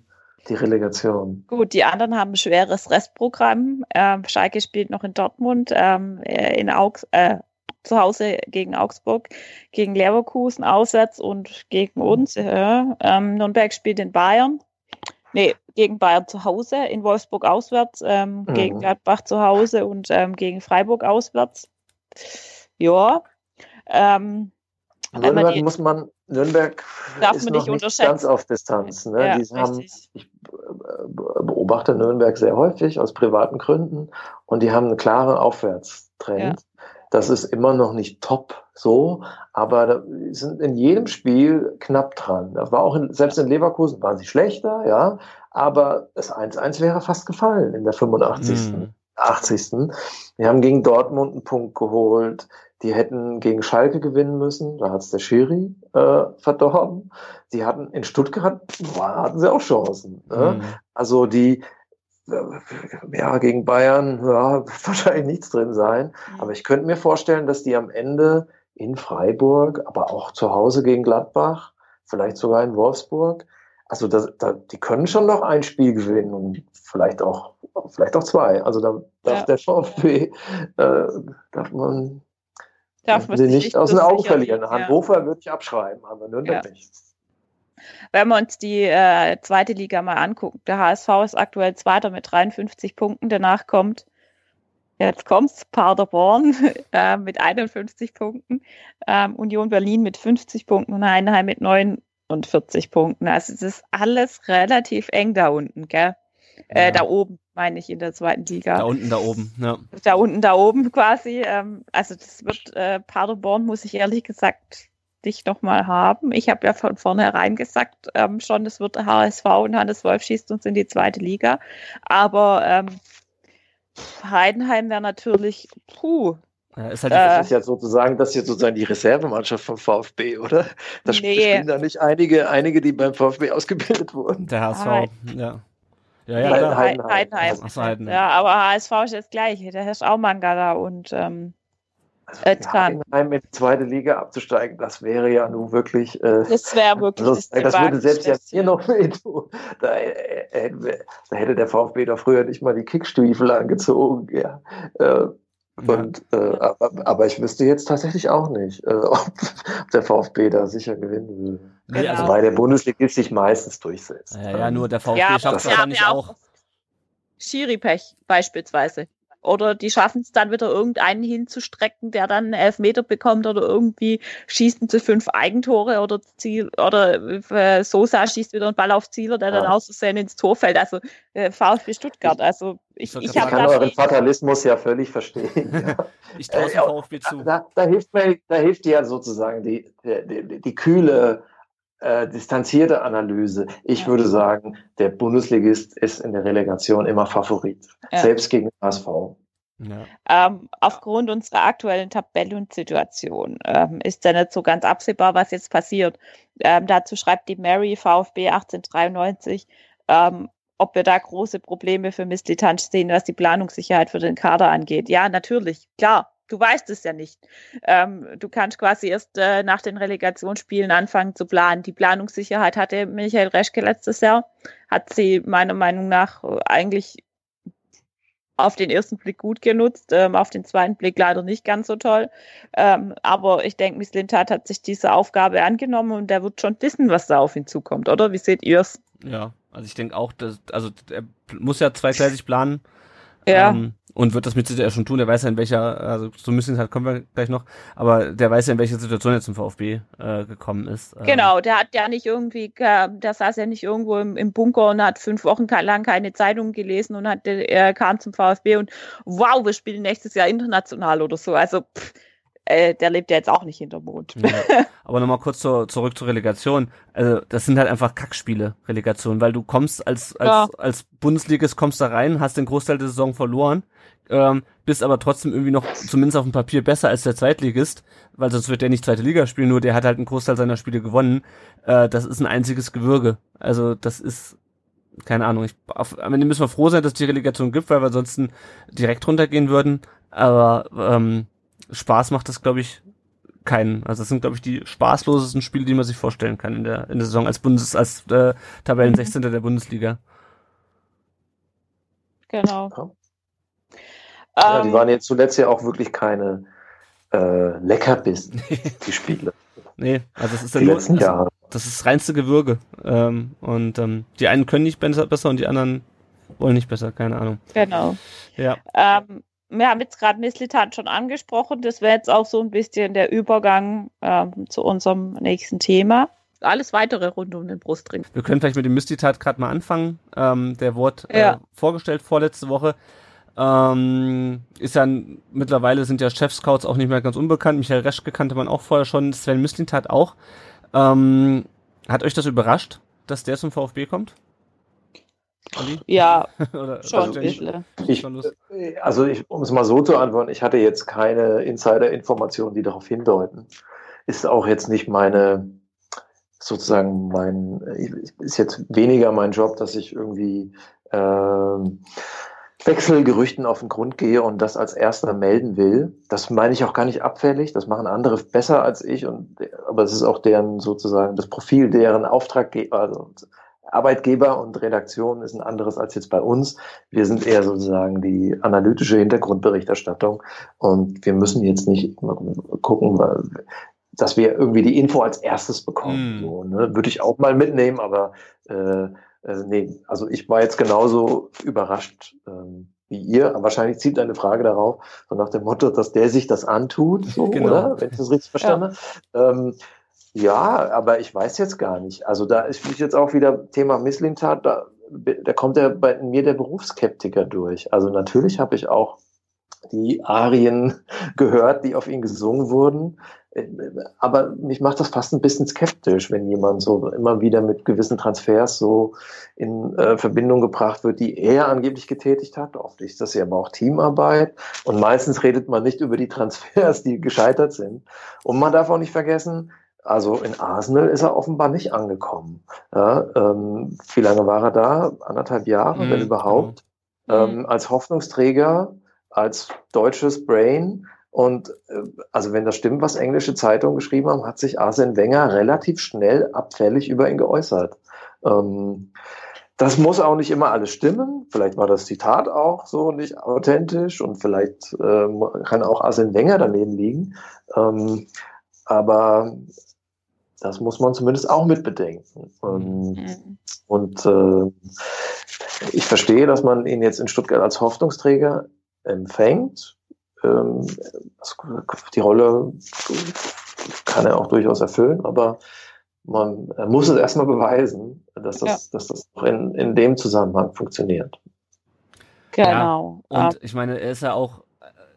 die Relegation. Gut, die anderen haben ein schweres Restprogramm. Ähm, Schalke spielt noch in Dortmund, ähm, äh, in Augs äh, zu Hause gegen Augsburg, gegen Leverkusen auswärts und gegen uns. Äh, ähm, Nürnberg spielt in Bayern. Nee, gegen Bayern zu Hause, in Wolfsburg auswärts, ähm, Mhm. gegen Gladbach zu Hause und ähm, gegen Freiburg auswärts. Ja. Ähm, Nürnberg muss man, Nürnberg Darf ist man noch nicht ganz auf Distanz. Ne? Ja, die haben, ich äh, beobachte Nürnberg sehr häufig aus privaten Gründen und die haben einen klaren Aufwärtstrend. Das ist immer noch nicht top so, aber da sind in jedem Spiel knapp dran. Das war auch in, selbst in Leverkusen waren sie schlechter, ja, aber das 1-1 wäre fast gefallen in der 85. Mhm. 80. Wir haben gegen Dortmund einen Punkt geholt. Die hätten gegen Schalke gewinnen müssen. Da hat's der Schiri äh, verdorben. Sie hatten in Stuttgart boah, hatten sie auch Chancen. Ne? Mhm. Also die äh, ja gegen Bayern ja, wird wahrscheinlich nichts drin sein. Aber ich könnte mir vorstellen, dass die am Ende in Freiburg, aber auch zu Hause gegen Gladbach, vielleicht sogar in Wolfsburg, also das, da, die können schon noch ein Spiel gewinnen und vielleicht auch, vielleicht auch zwei. Also da darf Ja. der VfB, äh, darf man darf man sie nicht aus den Augen verlieren. nehmen, ja. Hannover würde ich abschreiben, aber Nürnberg Ja. nicht. Wenn wir uns die äh, zweite Liga mal angucken, der HSV ist aktuell Zweiter mit 53 Punkten. Danach kommt, jetzt kommt's, Paderborn äh, mit 51 Punkten, ähm, Union Berlin mit 50 Punkten und Heidenheim mit 49 Punkten. Also es ist alles relativ eng da unten, gell? Äh, Ja. Da oben, meine ich, in der zweiten Liga Da unten, da oben. Ja. da unten, da oben quasi. Ähm, also das wird äh, Paderborn, muss ich ehrlich gesagt dich nochmal haben. Ich habe ja von vornherein gesagt, ähm, schon, das wird HSV und Hannes Wolf schießt uns in die zweite Liga. Aber ähm, Heidenheim wäre natürlich, puh, Ja, ist halt Äh, Das ist ja sozusagen, das ist jetzt sozusagen die Reservemannschaft vom VfB, oder? Da Nee. spielen da nicht einige, einige, die beim VfB ausgebildet wurden. der HSV. Ah. Ja. Ja, ja, Heidenheim. Heidenheim. Ach so, Heidenheim. Ja, aber HSV ist das gleiche. Da herrscht auch Mangala und ähm, Also Özkan. Heidenheim in die zweite Liga abzusteigen, das wäre ja nun wirklich. Äh, das wäre wirklich das, das, das würde selbst ja Debakel- hier noch wehtun. Da, äh, wir- da hätte der VfB doch früher nicht mal die Kickstiefel angezogen. Ja. Äh, und, äh, aber, aber ich wüsste jetzt tatsächlich auch nicht, äh, ob, ob der VfB da sicher gewinnen würde. Nee, Genau. also, Wobei der Bundesligist sich meistens durchsetzt. ja, ja, nur der VfB Ja, aber schafft es wahrscheinlich ja auch. auch Schiri-Pech beispielsweise. Oder die schaffen es dann wieder irgendeinen hinzustrecken, der dann einen Elfmeter bekommt oder irgendwie schießen zu fünf Eigentore oder Ziel oder äh, Sosa schießt wieder einen Ball auf Zieler, der dann Ja. aus Versehen ins Tor fällt. Also äh, VfB Stuttgart. Also ich, Ich ich, kann euren Fatalismus ja völlig verstehen. Ja. Ich traue dem Äh, VfB zu. Da, da, hilft mir, da hilft dir ja sozusagen die, die, die, die kühle, äh, distanzierte Analyse. Ich Ja. würde sagen, der Bundesligist ist in der Relegation immer Favorit. Ja. Selbst gegen den HSV. Ja. ähm, aufgrund unserer aktuellen Tabellensituation ähm, ist ja nicht so ganz absehbar, was jetzt passiert. Ähm, dazu schreibt die Mary VfB 1893, ähm, ob wir da große Probleme für Mislitanz sehen, was die Planungssicherheit für den Kader angeht. Ja, natürlich, klar. Du weißt es ja nicht. Ähm, du kannst quasi erst äh, nach den Relegationsspielen anfangen zu planen. Die Planungssicherheit hatte Michael Reschke letztes Jahr, hat sie meiner Meinung nach äh, eigentlich auf den ersten Blick gut genutzt, ähm, auf den zweiten Blick leider nicht ganz so toll. Ähm, aber ich denke, Miss Lintat hat sich diese Aufgabe angenommen und der wird schon wissen, was da auf ihn zukommt, oder? Wie seht ihr's? Ja, also ich denke auch, dass, also er muss ja zweigleisig planen. Ja. Ähm, und wird das mit Sicherheit schon tun. Der weiß ja in welcher, also so bisschen halt kommen wir gleich noch, aber der weiß ja in welcher Situation er zum VfB äh, gekommen ist. Ähm, Genau, der hat ja nicht irgendwie, äh, der saß ja nicht irgendwo im, im Bunker und hat fünf Wochen lang keine Zeitung gelesen und hat, äh, er kam zum VfB und wow, wir spielen nächstes Jahr international oder so. Also pff, äh, der lebt ja jetzt auch nicht hinterm Mond. Ja. Aber nochmal kurz zur, zurück zur Relegation. Also das sind halt einfach Kackspiele, Relegation, weil du kommst als, als, Ja. als Bundesligist kommst da rein, hast den Großteil der Saison verloren, ähm, bist aber trotzdem irgendwie noch zumindest auf dem Papier besser als der Zweitligist, weil sonst wird der nicht zweite Liga spielen, nur der hat halt einen Großteil seiner Spiele gewonnen. Äh, das ist ein einziges Gewürge. Also das ist keine Ahnung, ich, auf, am Ende müssen wir froh sein, dass die Relegation gibt, weil wir ansonsten direkt runtergehen würden. Aber ähm, Spaß macht das, glaube ich, keinen. Also das sind, glaube ich, die spaßlosesten Spiele, die man sich vorstellen kann in der, in der Saison als Bundes, als äh, Tabellen 16. der Bundesliga. Genau. Ja, die Ähm, waren jetzt zuletzt ja auch wirklich keine äh, Leckerbissen, die Spiele, Nee, also es ist ja die nur, letzten also, das ist reinste Gewürge. Ähm, und ähm, die einen können nicht besser, besser und die anderen wollen nicht besser, keine Ahnung. genau. Ja. Ähm, wir haben jetzt gerade Misslitat schon angesprochen. Das wäre jetzt auch so ein bisschen der Übergang ähm, zu unserem nächsten Thema. Alles weitere rund um den Brustring. Wir können vielleicht mit dem Mystitat gerade mal anfangen. Ähm, der wurde äh, Ja. vorgestellt vorletzte Woche. Ähm, ist ja mittlerweile sind ja Chef-Scouts auch nicht mehr ganz unbekannt. Michael Reschke kannte man auch vorher schon. Sven Mislintat auch. Ähm, hat euch das überrascht, dass der zum VfB kommt? Ja, Oder schon ein ihr nicht bisschen. Ich, Lust? also ich, um es mal so zu antworten, ich hatte jetzt keine Insider-Informationen, die darauf hindeuten. Ist auch jetzt nicht meine, sozusagen mein, ist jetzt weniger mein Job, dass ich irgendwie ähm, Wechselgerüchten auf den Grund gehe und das als erster melden will. Das meine ich auch gar nicht abfällig. Das machen andere besser als ich. Und, aber es ist auch deren sozusagen das Profil deren Auftraggeber, also Arbeitgeber und Redaktion ist ein anderes als jetzt bei uns. Wir sind eher sozusagen die analytische Hintergrundberichterstattung und wir müssen jetzt nicht gucken, weil, dass wir irgendwie die Info als erstes bekommen. Mm. So, ne? Würde ich auch mal mitnehmen, aber äh, also nee, also ich war jetzt genauso überrascht ähm, wie ihr. Wahrscheinlich zieht eine Frage darauf, so nach dem Motto, dass der sich das antut, so, Genau. oder? Wenn ich das richtig verstanden habe. Ähm, ja, aber ich weiß jetzt gar nicht. Also da ist jetzt auch wieder Thema Misslintat, da, da kommt ja bei mir der Berufskeptiker durch. Also natürlich habe ich auch die Arien gehört, die auf ihn gesungen wurden. Aber mich macht das fast ein bisschen skeptisch, wenn jemand so immer wieder mit gewissen Transfers so in äh, Verbindung gebracht wird, die er angeblich getätigt hat. Oft ist das ja aber auch Teamarbeit. Und meistens redet man nicht über die Transfers, die gescheitert sind. Und man darf auch nicht vergessen, also in Arsenal ist er offenbar nicht angekommen. Ja, ähm, wie lange war er da? Anderthalb Jahre, Mhm, wenn überhaupt. Ähm, als Hoffnungsträger, als deutsches Brain. Und äh, also wenn das stimmt, was englische Zeitungen geschrieben haben, hat sich Arsene Wenger relativ schnell abfällig über ihn geäußert. Ähm, das muss auch nicht immer alles stimmen. Vielleicht war das Zitat auch so nicht authentisch und vielleicht ähm, kann auch Arsene Wenger daneben liegen. Ähm, aber das muss man zumindest auch mit bedenken. Ähm, mhm. Und äh, ich verstehe, dass man ihn jetzt in Stuttgart als Hoffnungsträger empfängt. Ähm, die Rolle kann er auch durchaus erfüllen, aber man muss es erstmal beweisen, dass das, ja. dass das in, in dem Zusammenhang funktioniert. Genau. Ja, und ich meine, er ist ja auch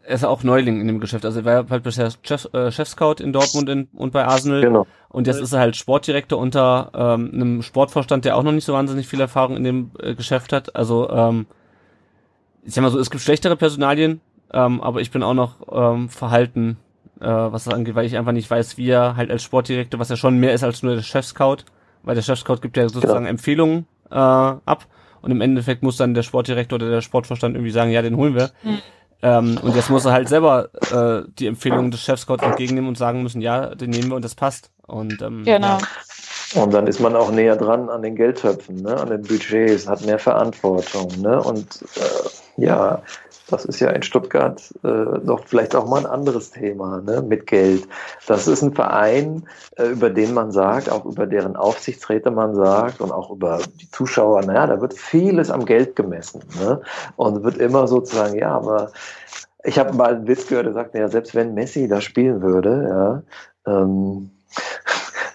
er ist ja auch Neuling in dem Geschäft. Also er war halt bisher Chef, äh, Chefscout in Dortmund in, und bei Arsenal. Genau. Und jetzt ist er halt Sportdirektor unter ähm, einem Sportvorstand, der auch noch nicht so wahnsinnig viel Erfahrung in dem äh, Geschäft hat. Also ähm, ich sag mal so, es gibt schlechtere Personalien, ähm, aber ich bin auch noch ähm, verhalten, äh, was das angeht, weil ich einfach nicht weiß, wie er halt als Sportdirektor, was ja schon mehr ist als nur der Chefscout, weil der Chefscout gibt ja sozusagen genau. Empfehlungen äh, ab und im Endeffekt muss dann der Sportdirektor oder der Sportvorstand irgendwie sagen, ja, den holen wir. Mhm. Ähm, und jetzt muss er halt selber äh, die Empfehlungen des Chefscouts entgegennehmen und sagen müssen, ja, den nehmen wir und das passt. Und, ähm, genau. Ja. Und dann ist man auch näher dran an den Geldtöpfen, ne? an den Budgets, hat mehr Verantwortung. Ne? Und äh, ja, das ist ja in Stuttgart äh, doch vielleicht auch mal ein anderes Thema ne, mit Geld. Das ist ein Verein, äh, über den man sagt, auch über deren Aufsichtsräte man sagt und auch über die Zuschauer, naja, da wird vieles am Geld gemessen. Ne? Und wird immer sozusagen, ja, aber ich habe mal einen Witz gehört, der sagt, ja, selbst wenn Messi da spielen würde, ja, ähm,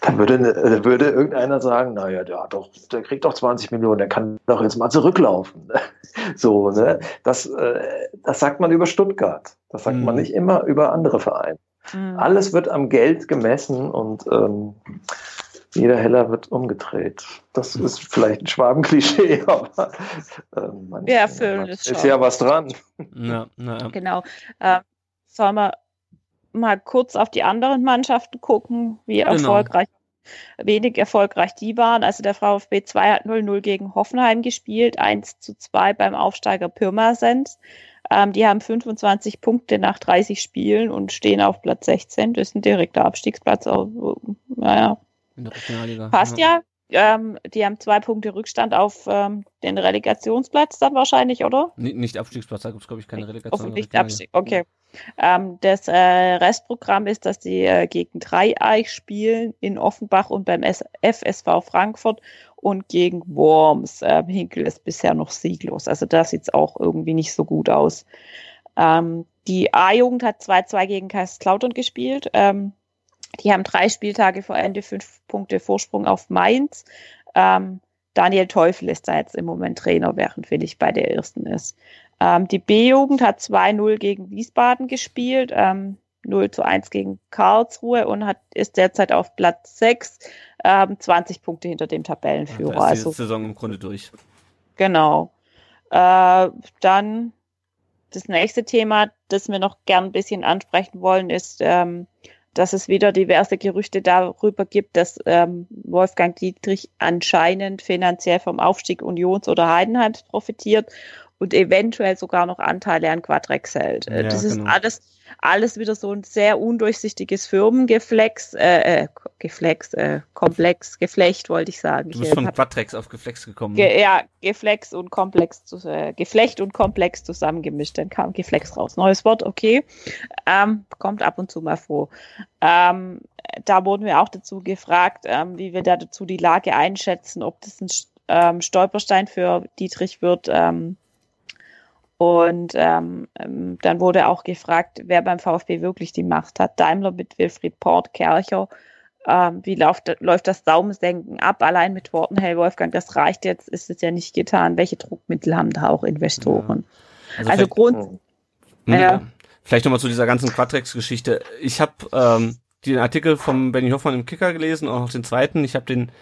dann würde, dann würde irgendeiner sagen, naja, der hat doch, der kriegt doch 20 Millionen, der kann doch jetzt mal zurücklaufen. So, ne? Das, äh, das sagt man über Stuttgart. Das sagt mhm. man nicht immer über andere Vereine. Mhm. Alles wird am Geld gemessen und ähm, jeder Heller wird umgedreht. Das ist vielleicht ein Schwabenklischee, aber ähm, man, erfüllen es ist ja was dran. Ja, ja. Genau. Äh, sollen wir mal kurz auf die anderen Mannschaften gucken, wie genau. erfolgreich wenig erfolgreich die waren. Also der VfB 2 hat 0-0 gegen Hoffenheim gespielt, 1 zu 2 beim Aufsteiger Pirmasens. Ähm, die haben 25 Punkte nach 30 Spielen und stehen auf Platz 16. Das ist ein direkter Abstiegsplatz. Also, naja. Passt ja. Ähm, die haben zwei Punkte Rückstand auf ähm, den Relegationsplatz dann wahrscheinlich, oder? Nicht Abstiegsplatz, da gibt es, glaube ich, keine Relegation. Nicht Abstieg, okay. Ähm, das äh, Restprogramm ist, dass sie äh, gegen Dreieich spielen in Offenbach und beim FSV Frankfurt und gegen Worms. Ähm, Hinkel ist bisher noch sieglos. Also da sieht es auch irgendwie nicht so gut aus. Ähm, die A-Jugend hat 2-2 gegen Kaiserslautern gespielt. Ähm, die haben drei Spieltage vor Ende, fünf Punkte Vorsprung auf Mainz. Ähm, Daniel Teufel ist da jetzt im Moment Trainer, während Willig bei der ersten ist. Ähm, die B-Jugend hat 2-0 gegen Wiesbaden gespielt, ähm, 0 zu 1 gegen Karlsruhe und hat, ist derzeit auf Platz 6, ähm, 20 Punkte hinter dem Tabellenführer. Ja, da ist die also, Saison im Grunde durch. Genau. Äh, dann das nächste Thema, das wir noch gern ein bisschen ansprechen wollen, ist, ähm, dass es wieder diverse Gerüchte darüber gibt, dass ähm, Wolfgang Dietrich anscheinend finanziell vom Aufstieg Unions oder Heidenheims profitiert und eventuell sogar noch Anteile an Quadrex hält. Äh, ja, das ist genau. alles, alles wieder so ein sehr undurchsichtiges Firmengeflex, äh, äh, Geflex, äh, Komplex, Geflecht wollte ich sagen. Du bist ich, von Quadrex auf Geflex gekommen. Ge ne? ja, Geflex und Komplex, äh, Geflecht und Komplex zusammengemischt, dann kam Geflex raus. Neues Wort, okay. Ähm, kommt ab und zu mal vor. Ähm, da wurden wir auch dazu gefragt, ähm, wie wir da dazu die Lage einschätzen, ob das ein ähm, Stolperstein für Dietrich wird, ähm, und ähm, ähm, dann wurde auch gefragt, wer beim VfB wirklich die Macht hat. Daimler mit Wilfried Port, Kercher. Ähm, wie läuft, läuft das Daumensenken ab? Allein mit Worten, hey Wolfgang, das reicht jetzt, ist es ja nicht getan. Welche Druckmittel haben da auch Investoren? Ja. Also, also Grund. Ja. Vielleicht nochmal zu dieser ganzen Quadrex-Geschichte. Ich habe ähm, den Artikel vom Benny Hoffmann im Kicker gelesen, auch den zweiten. Ich habe den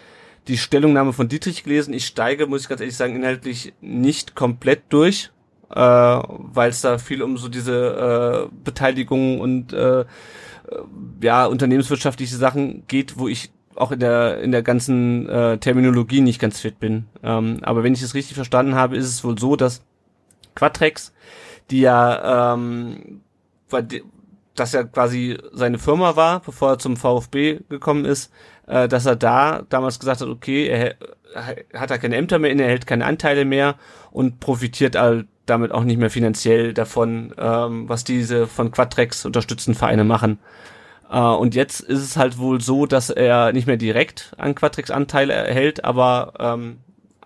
die Stellungnahme von Dietrich gelesen. Ich steige, muss ich ganz ehrlich sagen, inhaltlich nicht komplett durch äh, weil es da viel um so diese äh, Beteiligung und äh, ja unternehmenswirtschaftliche Sachen geht, wo ich auch in der in der ganzen äh, Terminologie nicht ganz fit bin. Ähm, aber wenn ich es richtig verstanden habe, ist es wohl so, dass Quatrex, die ja ähm, das ja quasi seine Firma war, bevor er zum VfB gekommen ist, äh, dass er da damals gesagt hat, okay, er, er hat er keine Ämter mehr inne, er hält keine Anteile mehr und profitiert all damit auch nicht mehr finanziell davon, ähm, was diese von Quadrex unterstützten Vereine machen. Äh, und jetzt ist es halt wohl so, dass er nicht mehr direkt an Quatrix Anteile erhält, aber ähm,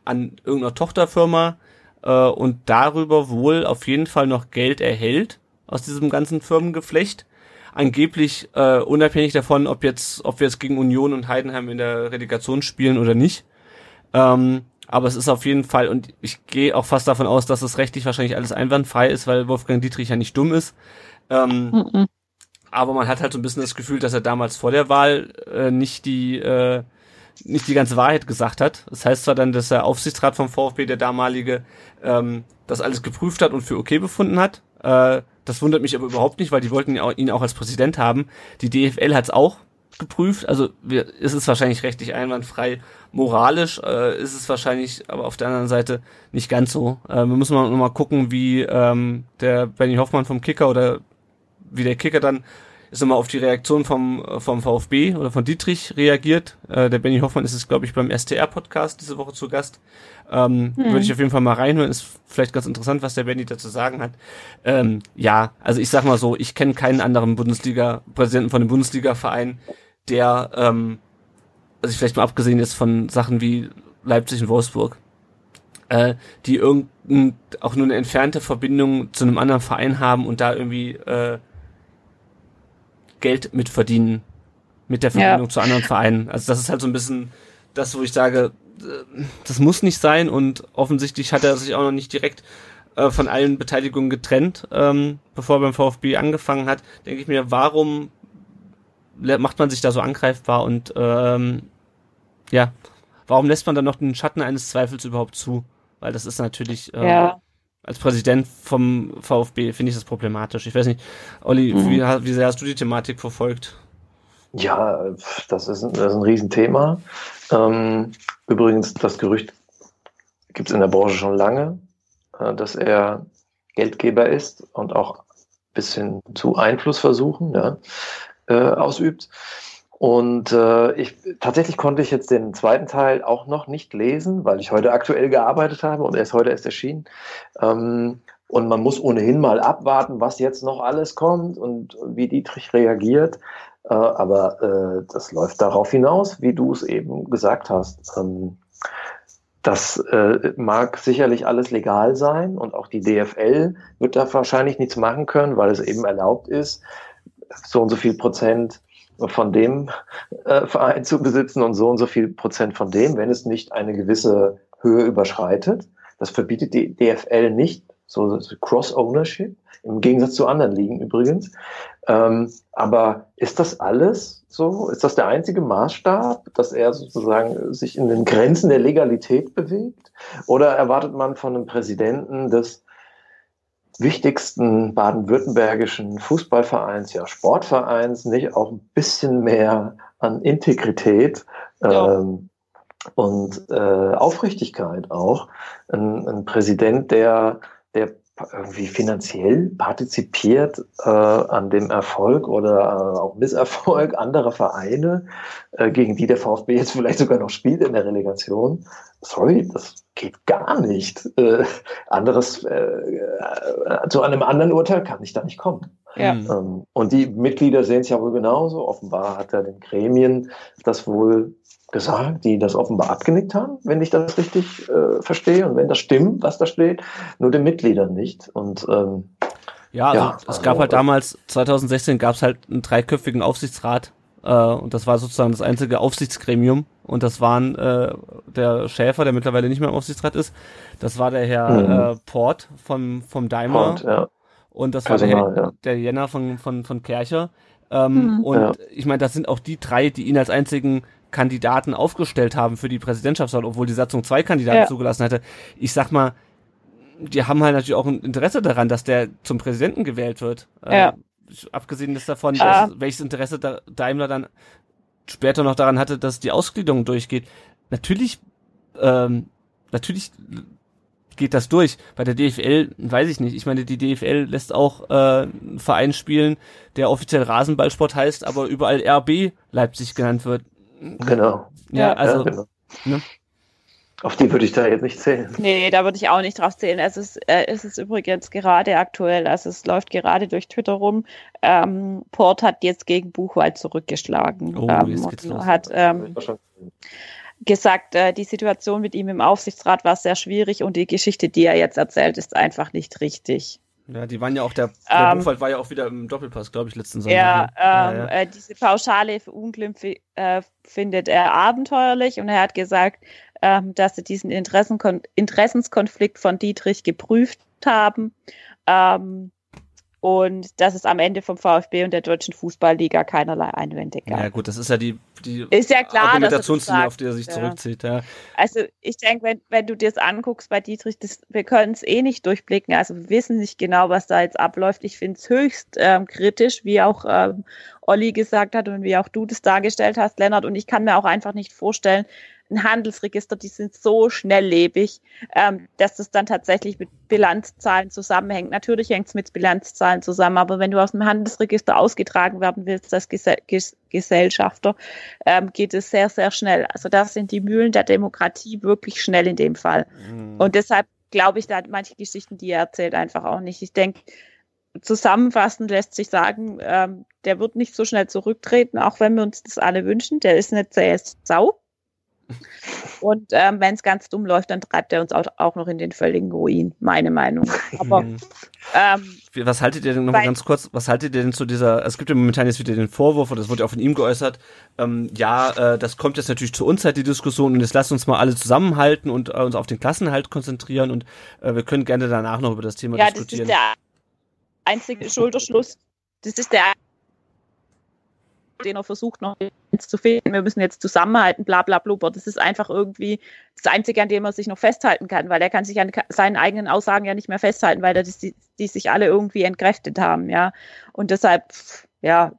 an irgendeiner Tochterfirma äh, und darüber wohl auf jeden Fall noch Geld erhält aus diesem ganzen Firmengeflecht. Angeblich äh, unabhängig davon, ob jetzt, ob wir jetzt gegen Union und Heidenheim in der Relegation spielen oder nicht. Ähm, aber es ist auf jeden Fall, und ich gehe auch fast davon aus, dass es rechtlich wahrscheinlich alles einwandfrei ist, weil Wolfgang Dietrich ja nicht dumm ist. Ähm, mhm. Aber man hat halt so ein bisschen das Gefühl, dass er damals vor der Wahl äh, nicht die äh, nicht die ganze Wahrheit gesagt hat. Das heißt zwar dann, dass der Aufsichtsrat vom VfB, der damalige, ähm, das alles geprüft hat und für okay befunden hat. Äh, das wundert mich aber überhaupt nicht, weil die wollten ihn auch als Präsident haben. Die DFL hat es auch geprüft. Also wir, ist es wahrscheinlich rechtlich einwandfrei. Moralisch äh, ist es wahrscheinlich, aber auf der anderen Seite nicht ganz so. Äh, wir müssen mal, mal gucken, wie ähm, der Benny Hoffmann vom Kicker oder wie der Kicker dann ist nochmal auf die Reaktion vom, vom VfB oder von Dietrich reagiert. Äh, der Benny Hoffmann ist es, glaube ich, beim STR-Podcast diese Woche zu Gast. Ähm, hm. Würde ich auf jeden Fall mal reinhören. Ist vielleicht ganz interessant, was der Benny dazu sagen hat. Ähm, ja, also ich sag mal so, ich kenne keinen anderen Bundesliga-Präsidenten von dem Bundesliga-Verein, der, ähm, also ich vielleicht mal abgesehen jetzt von Sachen wie Leipzig und Wolfsburg, äh, die irgendein, auch nur eine entfernte Verbindung zu einem anderen Verein haben und da irgendwie äh, Geld mitverdienen mit der Verbindung ja. zu anderen Vereinen. Also das ist halt so ein bisschen das, wo ich sage, äh, das muss nicht sein und offensichtlich hat er sich auch noch nicht direkt äh, von allen Beteiligungen getrennt, ähm, bevor er beim VfB angefangen hat. Denke ich mir, warum macht man sich da so angreifbar und ähm, ja, warum lässt man dann noch den Schatten eines Zweifels überhaupt zu? Weil das ist natürlich äh, ja als Präsident vom VfB finde ich das problematisch. Ich weiß nicht, Olli, mhm. wie, wie sehr hast du die Thematik verfolgt? Ja, das ist ein, das ist ein Riesenthema. Ähm, übrigens, das Gerücht gibt es in der Branche schon lange, äh, dass er Geldgeber ist und auch ein bisschen zu Einflussversuchen ja, äh, ausübt. Und äh, ich tatsächlich konnte ich jetzt den zweiten Teil auch noch nicht lesen, weil ich heute aktuell gearbeitet habe und er ist heute erst erschienen. Ähm, und man muss ohnehin mal abwarten, was jetzt noch alles kommt und wie Dietrich reagiert. Äh, aber äh, das läuft darauf hinaus, wie du es eben gesagt hast. Ähm, das äh, mag sicherlich alles legal sein und auch die DFL wird da wahrscheinlich nichts machen können, weil es eben erlaubt ist, so und so viel Prozent von dem äh, Verein zu besitzen und so und so viel Prozent von dem, wenn es nicht eine gewisse Höhe überschreitet. Das verbietet die DFL nicht, so Cross-Ownership, im Gegensatz zu anderen Ligen übrigens. Ähm, aber ist das alles so? Ist das der einzige Maßstab, dass er sozusagen sich in den Grenzen der Legalität bewegt? Oder erwartet man von einem Präsidenten des wichtigsten baden-württembergischen Fußballvereins, ja Sportvereins, nicht auch ein bisschen mehr an Integrität ja. ähm, und äh, Aufrichtigkeit auch. Ein, ein Präsident, der, der irgendwie finanziell partizipiert äh, an dem Erfolg oder äh, auch Misserfolg anderer Vereine, äh, gegen die der VfB jetzt vielleicht sogar noch spielt in der Relegation. Sorry, das geht gar nicht. Äh, anderes äh, zu einem anderen Urteil kann ich da nicht kommen. Ja. Ähm, und die Mitglieder sehen es ja wohl genauso. Offenbar hat er den Gremien das wohl gesagt, die das offenbar abgenickt haben, wenn ich das richtig äh, verstehe und wenn das stimmt, was da steht, nur den Mitgliedern nicht. Und ähm, ja, also ja, es also, gab halt damals 2016 gab es halt einen dreiköpfigen Aufsichtsrat äh, und das war sozusagen das einzige Aufsichtsgremium und das waren äh, der Schäfer, der mittlerweile nicht mehr im Aufsichtsrat ist, das war der Herr mhm. äh, Port vom vom Daimler Port, ja. und das Personal, war der, ja. der Jenner von von von Kercher. Ähm, mhm. Und ja. ich meine, das sind auch die drei, die ihn als einzigen Kandidaten aufgestellt haben für die Präsidentschaftswahl, obwohl die Satzung zwei Kandidaten ja. zugelassen hätte. Ich sag mal, die haben halt natürlich auch ein Interesse daran, dass der zum Präsidenten gewählt wird. Ja. Äh, abgesehen ist davon, ja. dass, welches Interesse da Daimler dann später noch daran hatte, dass die Ausgliederung durchgeht. Natürlich, ähm, natürlich geht das durch. Bei der DFL weiß ich nicht. Ich meine, die DFL lässt auch äh, einen Verein spielen, der offiziell Rasenballsport heißt, aber überall RB Leipzig genannt wird. Genau. Ja, also. Ja, genau. ne? Auf die würde ich da jetzt nicht zählen. Nee, da würde ich auch nicht drauf zählen. Es ist, äh, es ist übrigens gerade aktuell, also es läuft gerade durch Twitter rum. Ähm, Port hat jetzt gegen Buchwald zurückgeschlagen. Oh, ähm, jetzt geht's los. Hat ähm, gesagt, äh, die Situation mit ihm im Aufsichtsrat war sehr schwierig und die Geschichte, die er jetzt erzählt, ist einfach nicht richtig. Ja, die waren ja auch, der, der Ähm, Buchwald war ja auch wieder im Doppelpass, glaube ich, letzten Sonntag. Ja, ne? ja, ähm, ja. Äh, diese Pauschale für Unglimpf äh, findet er abenteuerlich und er hat gesagt, ähm, dass sie diesen Interessenkon Interessenskonflikt von Dietrich geprüft haben ähm, und dass es am Ende vom VfB und der Deutschen Fußballliga keinerlei Einwände gab. ja, gut, das ist ja die, die Ist ja klar, Argumentationslinie, auf die er sich Ja. zurückzieht. Ja. Also ich denke, wenn, wenn du dir das anguckst bei Dietrich, das, wir können es eh nicht durchblicken. Also wir wissen nicht genau, was da jetzt abläuft. Ich finde es höchst ähm, kritisch, wie auch ähm, Olli gesagt hat und wie auch du das dargestellt hast, Lennart. Und ich kann mir auch einfach nicht vorstellen, ein Handelsregister, die sind so schnelllebig, ähm, dass das dann tatsächlich mit Bilanzzahlen zusammenhängt. Natürlich hängt es mit Bilanzzahlen zusammen, aber wenn du aus dem Handelsregister ausgetragen werden willst als Gese Ges Gesellschafter, ähm, geht es sehr, sehr schnell. Also da sind die Mühlen der Demokratie wirklich schnell in dem Fall. Und deshalb glaube ich da manche Geschichten, die er erzählt, einfach auch nicht. Ich denke, zusammenfassend lässt sich sagen, ähm, der wird nicht so schnell zurücktreten, auch wenn wir uns das alle wünschen. Der ist eine zähe Sau. Und ähm, wenn es ganz dumm läuft, dann treibt er uns auch, auch noch in den völligen Ruin, meine Meinung. Aber Mhm. ähm, Was haltet ihr denn noch mal ganz kurz, was haltet ihr denn zu dieser, es gibt ja momentan jetzt wieder den Vorwurf, und das wurde ja auch von ihm geäußert, ähm, ja, äh, das kommt jetzt natürlich zu uns halt die Diskussion und jetzt lasst uns mal alle zusammenhalten und äh, uns auf den Klassenhalt konzentrieren und äh, wir können gerne danach noch über das Thema ja, das diskutieren. ist der einzige Schulterschluss. Das ist der den er versucht noch jetzt zu finden. Wir müssen jetzt zusammenhalten, bla bla blubber. Das ist einfach irgendwie das Einzige, an dem er sich noch festhalten kann, weil er kann sich an seinen eigenen Aussagen ja nicht mehr festhalten, weil er das, die, die sich alle irgendwie entkräftet haben, ja. Und deshalb, ja,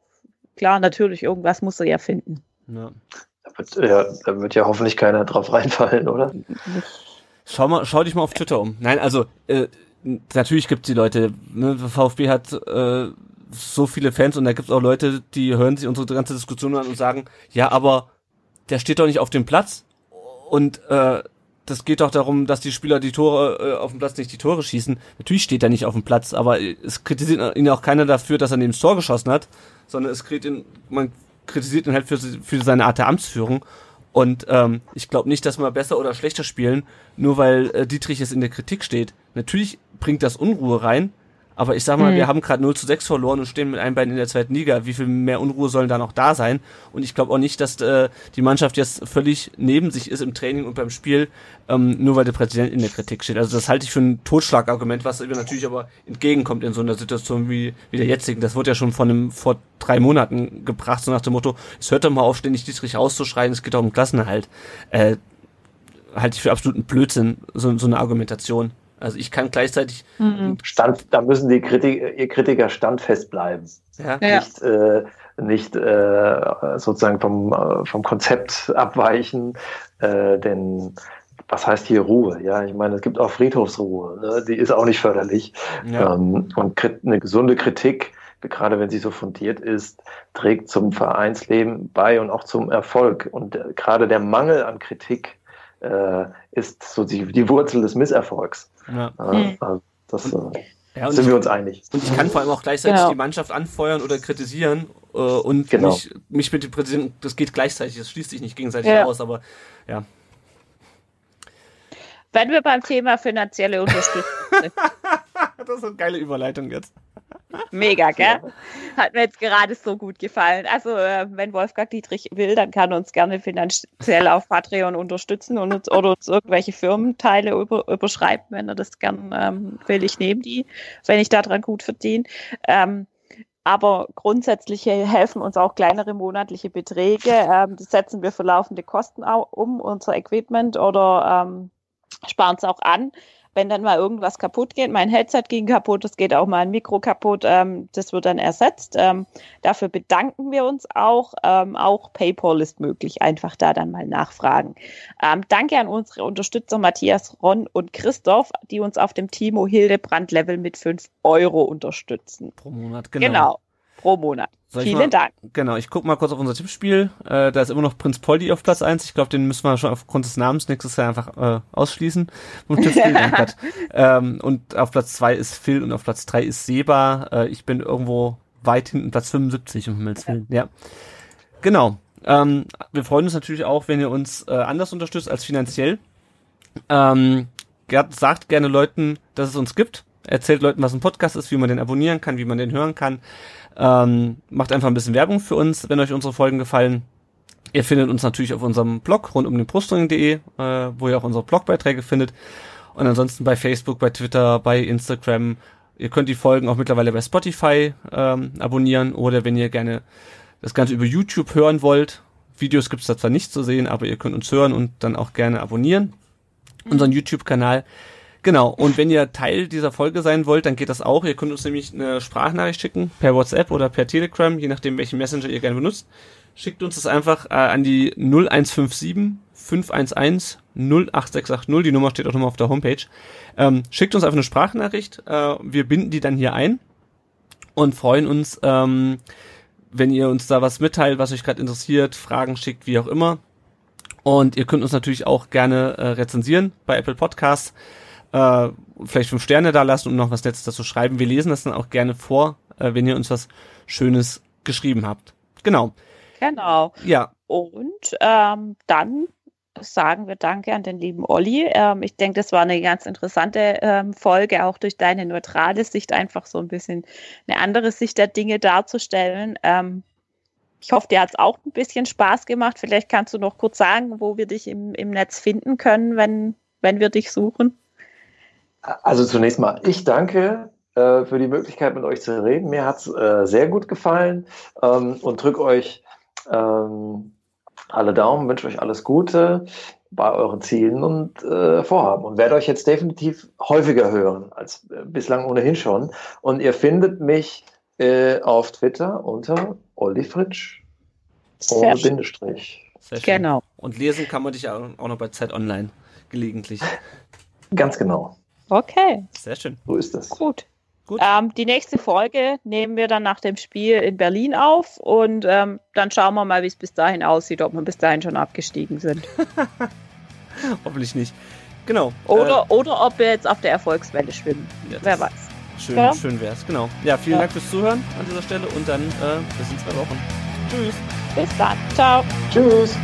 klar, natürlich, irgendwas muss er ja finden. ja. Da wird, ja, da wird ja hoffentlich keiner drauf reinfallen, oder? Schau mal, schau dich mal auf Twitter um. Nein, also äh, natürlich gibt's die Leute. Ne? VfB hat äh, so viele Fans und da gibt's auch Leute, die hören sich unsere ganze Diskussion an und sagen, ja, aber der steht doch nicht auf dem Platz und äh, das geht doch darum, dass die Spieler die Tore äh, auf dem Platz nicht die Tore schießen. Natürlich steht er nicht auf dem Platz, aber es kritisiert ihn auch keiner dafür, dass er neben das Tor geschossen hat, sondern es kritisiert ihn, man kritisiert ihn halt für, für seine Art der Amtsführung. Und ähm, ich glaube nicht, dass wir besser oder schlechter spielen, nur weil äh, Dietrich jetzt in der Kritik steht. Natürlich bringt das Unruhe rein, aber ich sag mal, Mhm. wir haben gerade 0 zu 6 verloren und stehen mit einem Bein in der zweiten Liga. Wie viel mehr Unruhe sollen da noch da sein? Und ich glaube auch nicht, dass äh, die Mannschaft jetzt völlig neben sich ist im Training und beim Spiel, ähm, nur weil der Präsident in der Kritik steht. Also das halte ich für ein Totschlagargument, was mir natürlich aber entgegenkommt in so einer Situation wie, wie der jetzigen. Das wurde ja schon von einem, vor drei Monaten gebracht, so nach dem Motto, es hört doch mal auf, ständig Dietrich rauszuschreien, es geht doch um Klassenerhalt. Äh, halte ich für absoluten Blödsinn, so, so eine Argumentation. Also ich kann gleichzeitig, Stand, da müssen die Kritik, ihr Kritiker standfest bleiben. ja, Ja. Nicht, äh, nicht äh, sozusagen vom, äh, vom Konzept abweichen, äh, denn was heißt hier Ruhe? Ja, ich meine, es gibt auch Friedhofsruhe, ne? die ist auch nicht förderlich. ja. Ähm, und eine gesunde Kritik, gerade wenn sie so fundiert ist, trägt zum Vereinsleben bei und auch zum Erfolg. Und äh, gerade der Mangel an Kritik äh, ist so die, die Wurzel des Misserfolgs. ja. Äh, also das äh, ja und, sind ich, wir uns einig. und ich kann vor allem auch gleichzeitig Genau. die Mannschaft anfeuern oder kritisieren äh, und Genau. mich, mich mit dem Präsidenten, das geht gleichzeitig, das schließt sich nicht gegenseitig Ja. aus, aber ja. Wenn wir beim Thema finanzielle Unterstützung sind, Das ist eine geile Überleitung jetzt. mega, gell? Hat mir jetzt gerade so gut gefallen. Also, äh, wenn Wolfgang Dietrich will, dann kann er uns gerne finanziell auf Patreon unterstützen und uns, oder uns irgendwelche Firmenteile über, überschreiben, wenn er das gern ähm, will. Ich nehme die, wenn ich daran gut verdiene. Ähm, aber grundsätzlich helfen uns auch kleinere monatliche Beträge. Ähm, das setzen wir für laufende Kosten um, unser Equipment oder ähm, sparen es auch an. Wenn dann mal irgendwas kaputt geht, mein Headset ging kaputt, es geht auch mal ein Mikro kaputt, ähm, das wird dann ersetzt. Ähm, dafür bedanken wir uns auch. Ähm, auch PayPal ist möglich, einfach da dann mal nachfragen. Ähm, danke an unsere Unterstützer Matthias, Ron und Christoph, die uns auf dem Timo Hildebrand Level mit 5 Euro unterstützen. Pro Monat, genau. Genau. Pro Monat. Vielen mal- Dank. Genau, ich guck mal kurz auf unser Tippspiel. Äh, da ist immer noch Prinz Polly auf Platz 1. Ich glaube, den müssen wir schon aufgrund des Namens nächstes Jahr einfach äh, ausschließen. Quatsch. ähm, und auf Platz 2 ist Phil und auf Platz 3 ist Seba. Äh, ich bin irgendwo weit hinten, Platz 75, um Himmels Willen. Ja. Genau. Ähm, wir freuen uns natürlich auch, wenn ihr uns äh, anders unterstützt als finanziell. Ähm, sagt gerne Leuten, dass es uns gibt. Erzählt Leuten, was ein Podcast ist, wie man den abonnieren kann, wie man den hören kann. Ähm, macht einfach ein bisschen Werbung für uns, wenn euch unsere Folgen gefallen. Ihr findet uns natürlich auf unserem Blog rund um den Brustring.de, äh, wo ihr auch unsere Blogbeiträge findet. Und ansonsten bei Facebook, bei Twitter, bei Instagram. Ihr könnt die Folgen auch mittlerweile bei Spotify ähm, abonnieren oder wenn ihr gerne das Ganze über YouTube hören wollt. Videos gibt's da zwar nicht zu sehen, aber ihr könnt uns hören und dann auch gerne abonnieren. Unseren YouTube-Kanal. Genau, und wenn ihr Teil dieser Folge sein wollt, dann geht das auch. Ihr könnt uns nämlich eine Sprachnachricht schicken, per WhatsApp oder per Telegram, je nachdem, welchen Messenger ihr gerne benutzt. Schickt uns das einfach äh, an die 0157 511 08680. Die Nummer steht auch nochmal auf der Homepage. Ähm, schickt uns einfach eine Sprachnachricht. Äh, wir binden die dann hier ein und freuen uns, ähm, wenn ihr uns da was mitteilt, was euch gerade interessiert, Fragen schickt, wie auch immer. Und ihr könnt uns natürlich auch gerne äh, rezensieren bei Apple Podcasts. Äh, vielleicht fünf Sterne da lassen und noch was Nettes dazu schreiben. Wir lesen das dann auch gerne vor, äh, wenn ihr uns was Schönes geschrieben habt. Genau. Genau. Ja, Und ähm, dann sagen wir Danke an den lieben Olli. Ähm, ich denke, das war eine ganz interessante ähm, Folge, auch durch deine neutrale Sicht, einfach so ein bisschen eine andere Sicht der Dinge darzustellen. Ähm, ich hoffe, dir hat es auch ein bisschen Spaß gemacht. Vielleicht kannst du noch kurz sagen, wo wir dich im, im Netz finden können, wenn, wenn wir dich suchen. Also zunächst mal, ich danke äh, für die Möglichkeit, mit euch zu reden. Mir hat's äh, sehr gut gefallen ähm, und drücke euch ähm, alle Daumen, wünsche euch alles Gute bei euren Zielen und äh, Vorhaben und werde euch jetzt definitiv häufiger hören als äh, bislang ohnehin schon. Und ihr findet mich äh, auf Twitter unter Olli Fritsch ohne. Bindestrich. sehr schön. Genau. Und lesen kann man dich auch noch bei Zeit Online gelegentlich. Ganz genau. Okay, Sehr schön. So ist es. gut. Gut. Ähm, die nächste Folge nehmen wir dann nach dem Spiel in Berlin auf und ähm, dann schauen wir mal, wie es bis dahin aussieht, ob wir bis dahin schon abgestiegen sind. Hoffentlich nicht. Genau. Oder, oder ob wir jetzt auf der Erfolgswelle schwimmen. Äh, ja, Wer das- weiß. Schön, Ja. schön wär's. Genau. Ja, vielen Ja. Dank fürs Zuhören an dieser Stelle und dann äh, bis in zwei Wochen. Tschüss. Bis dann. Ciao. Tschüss.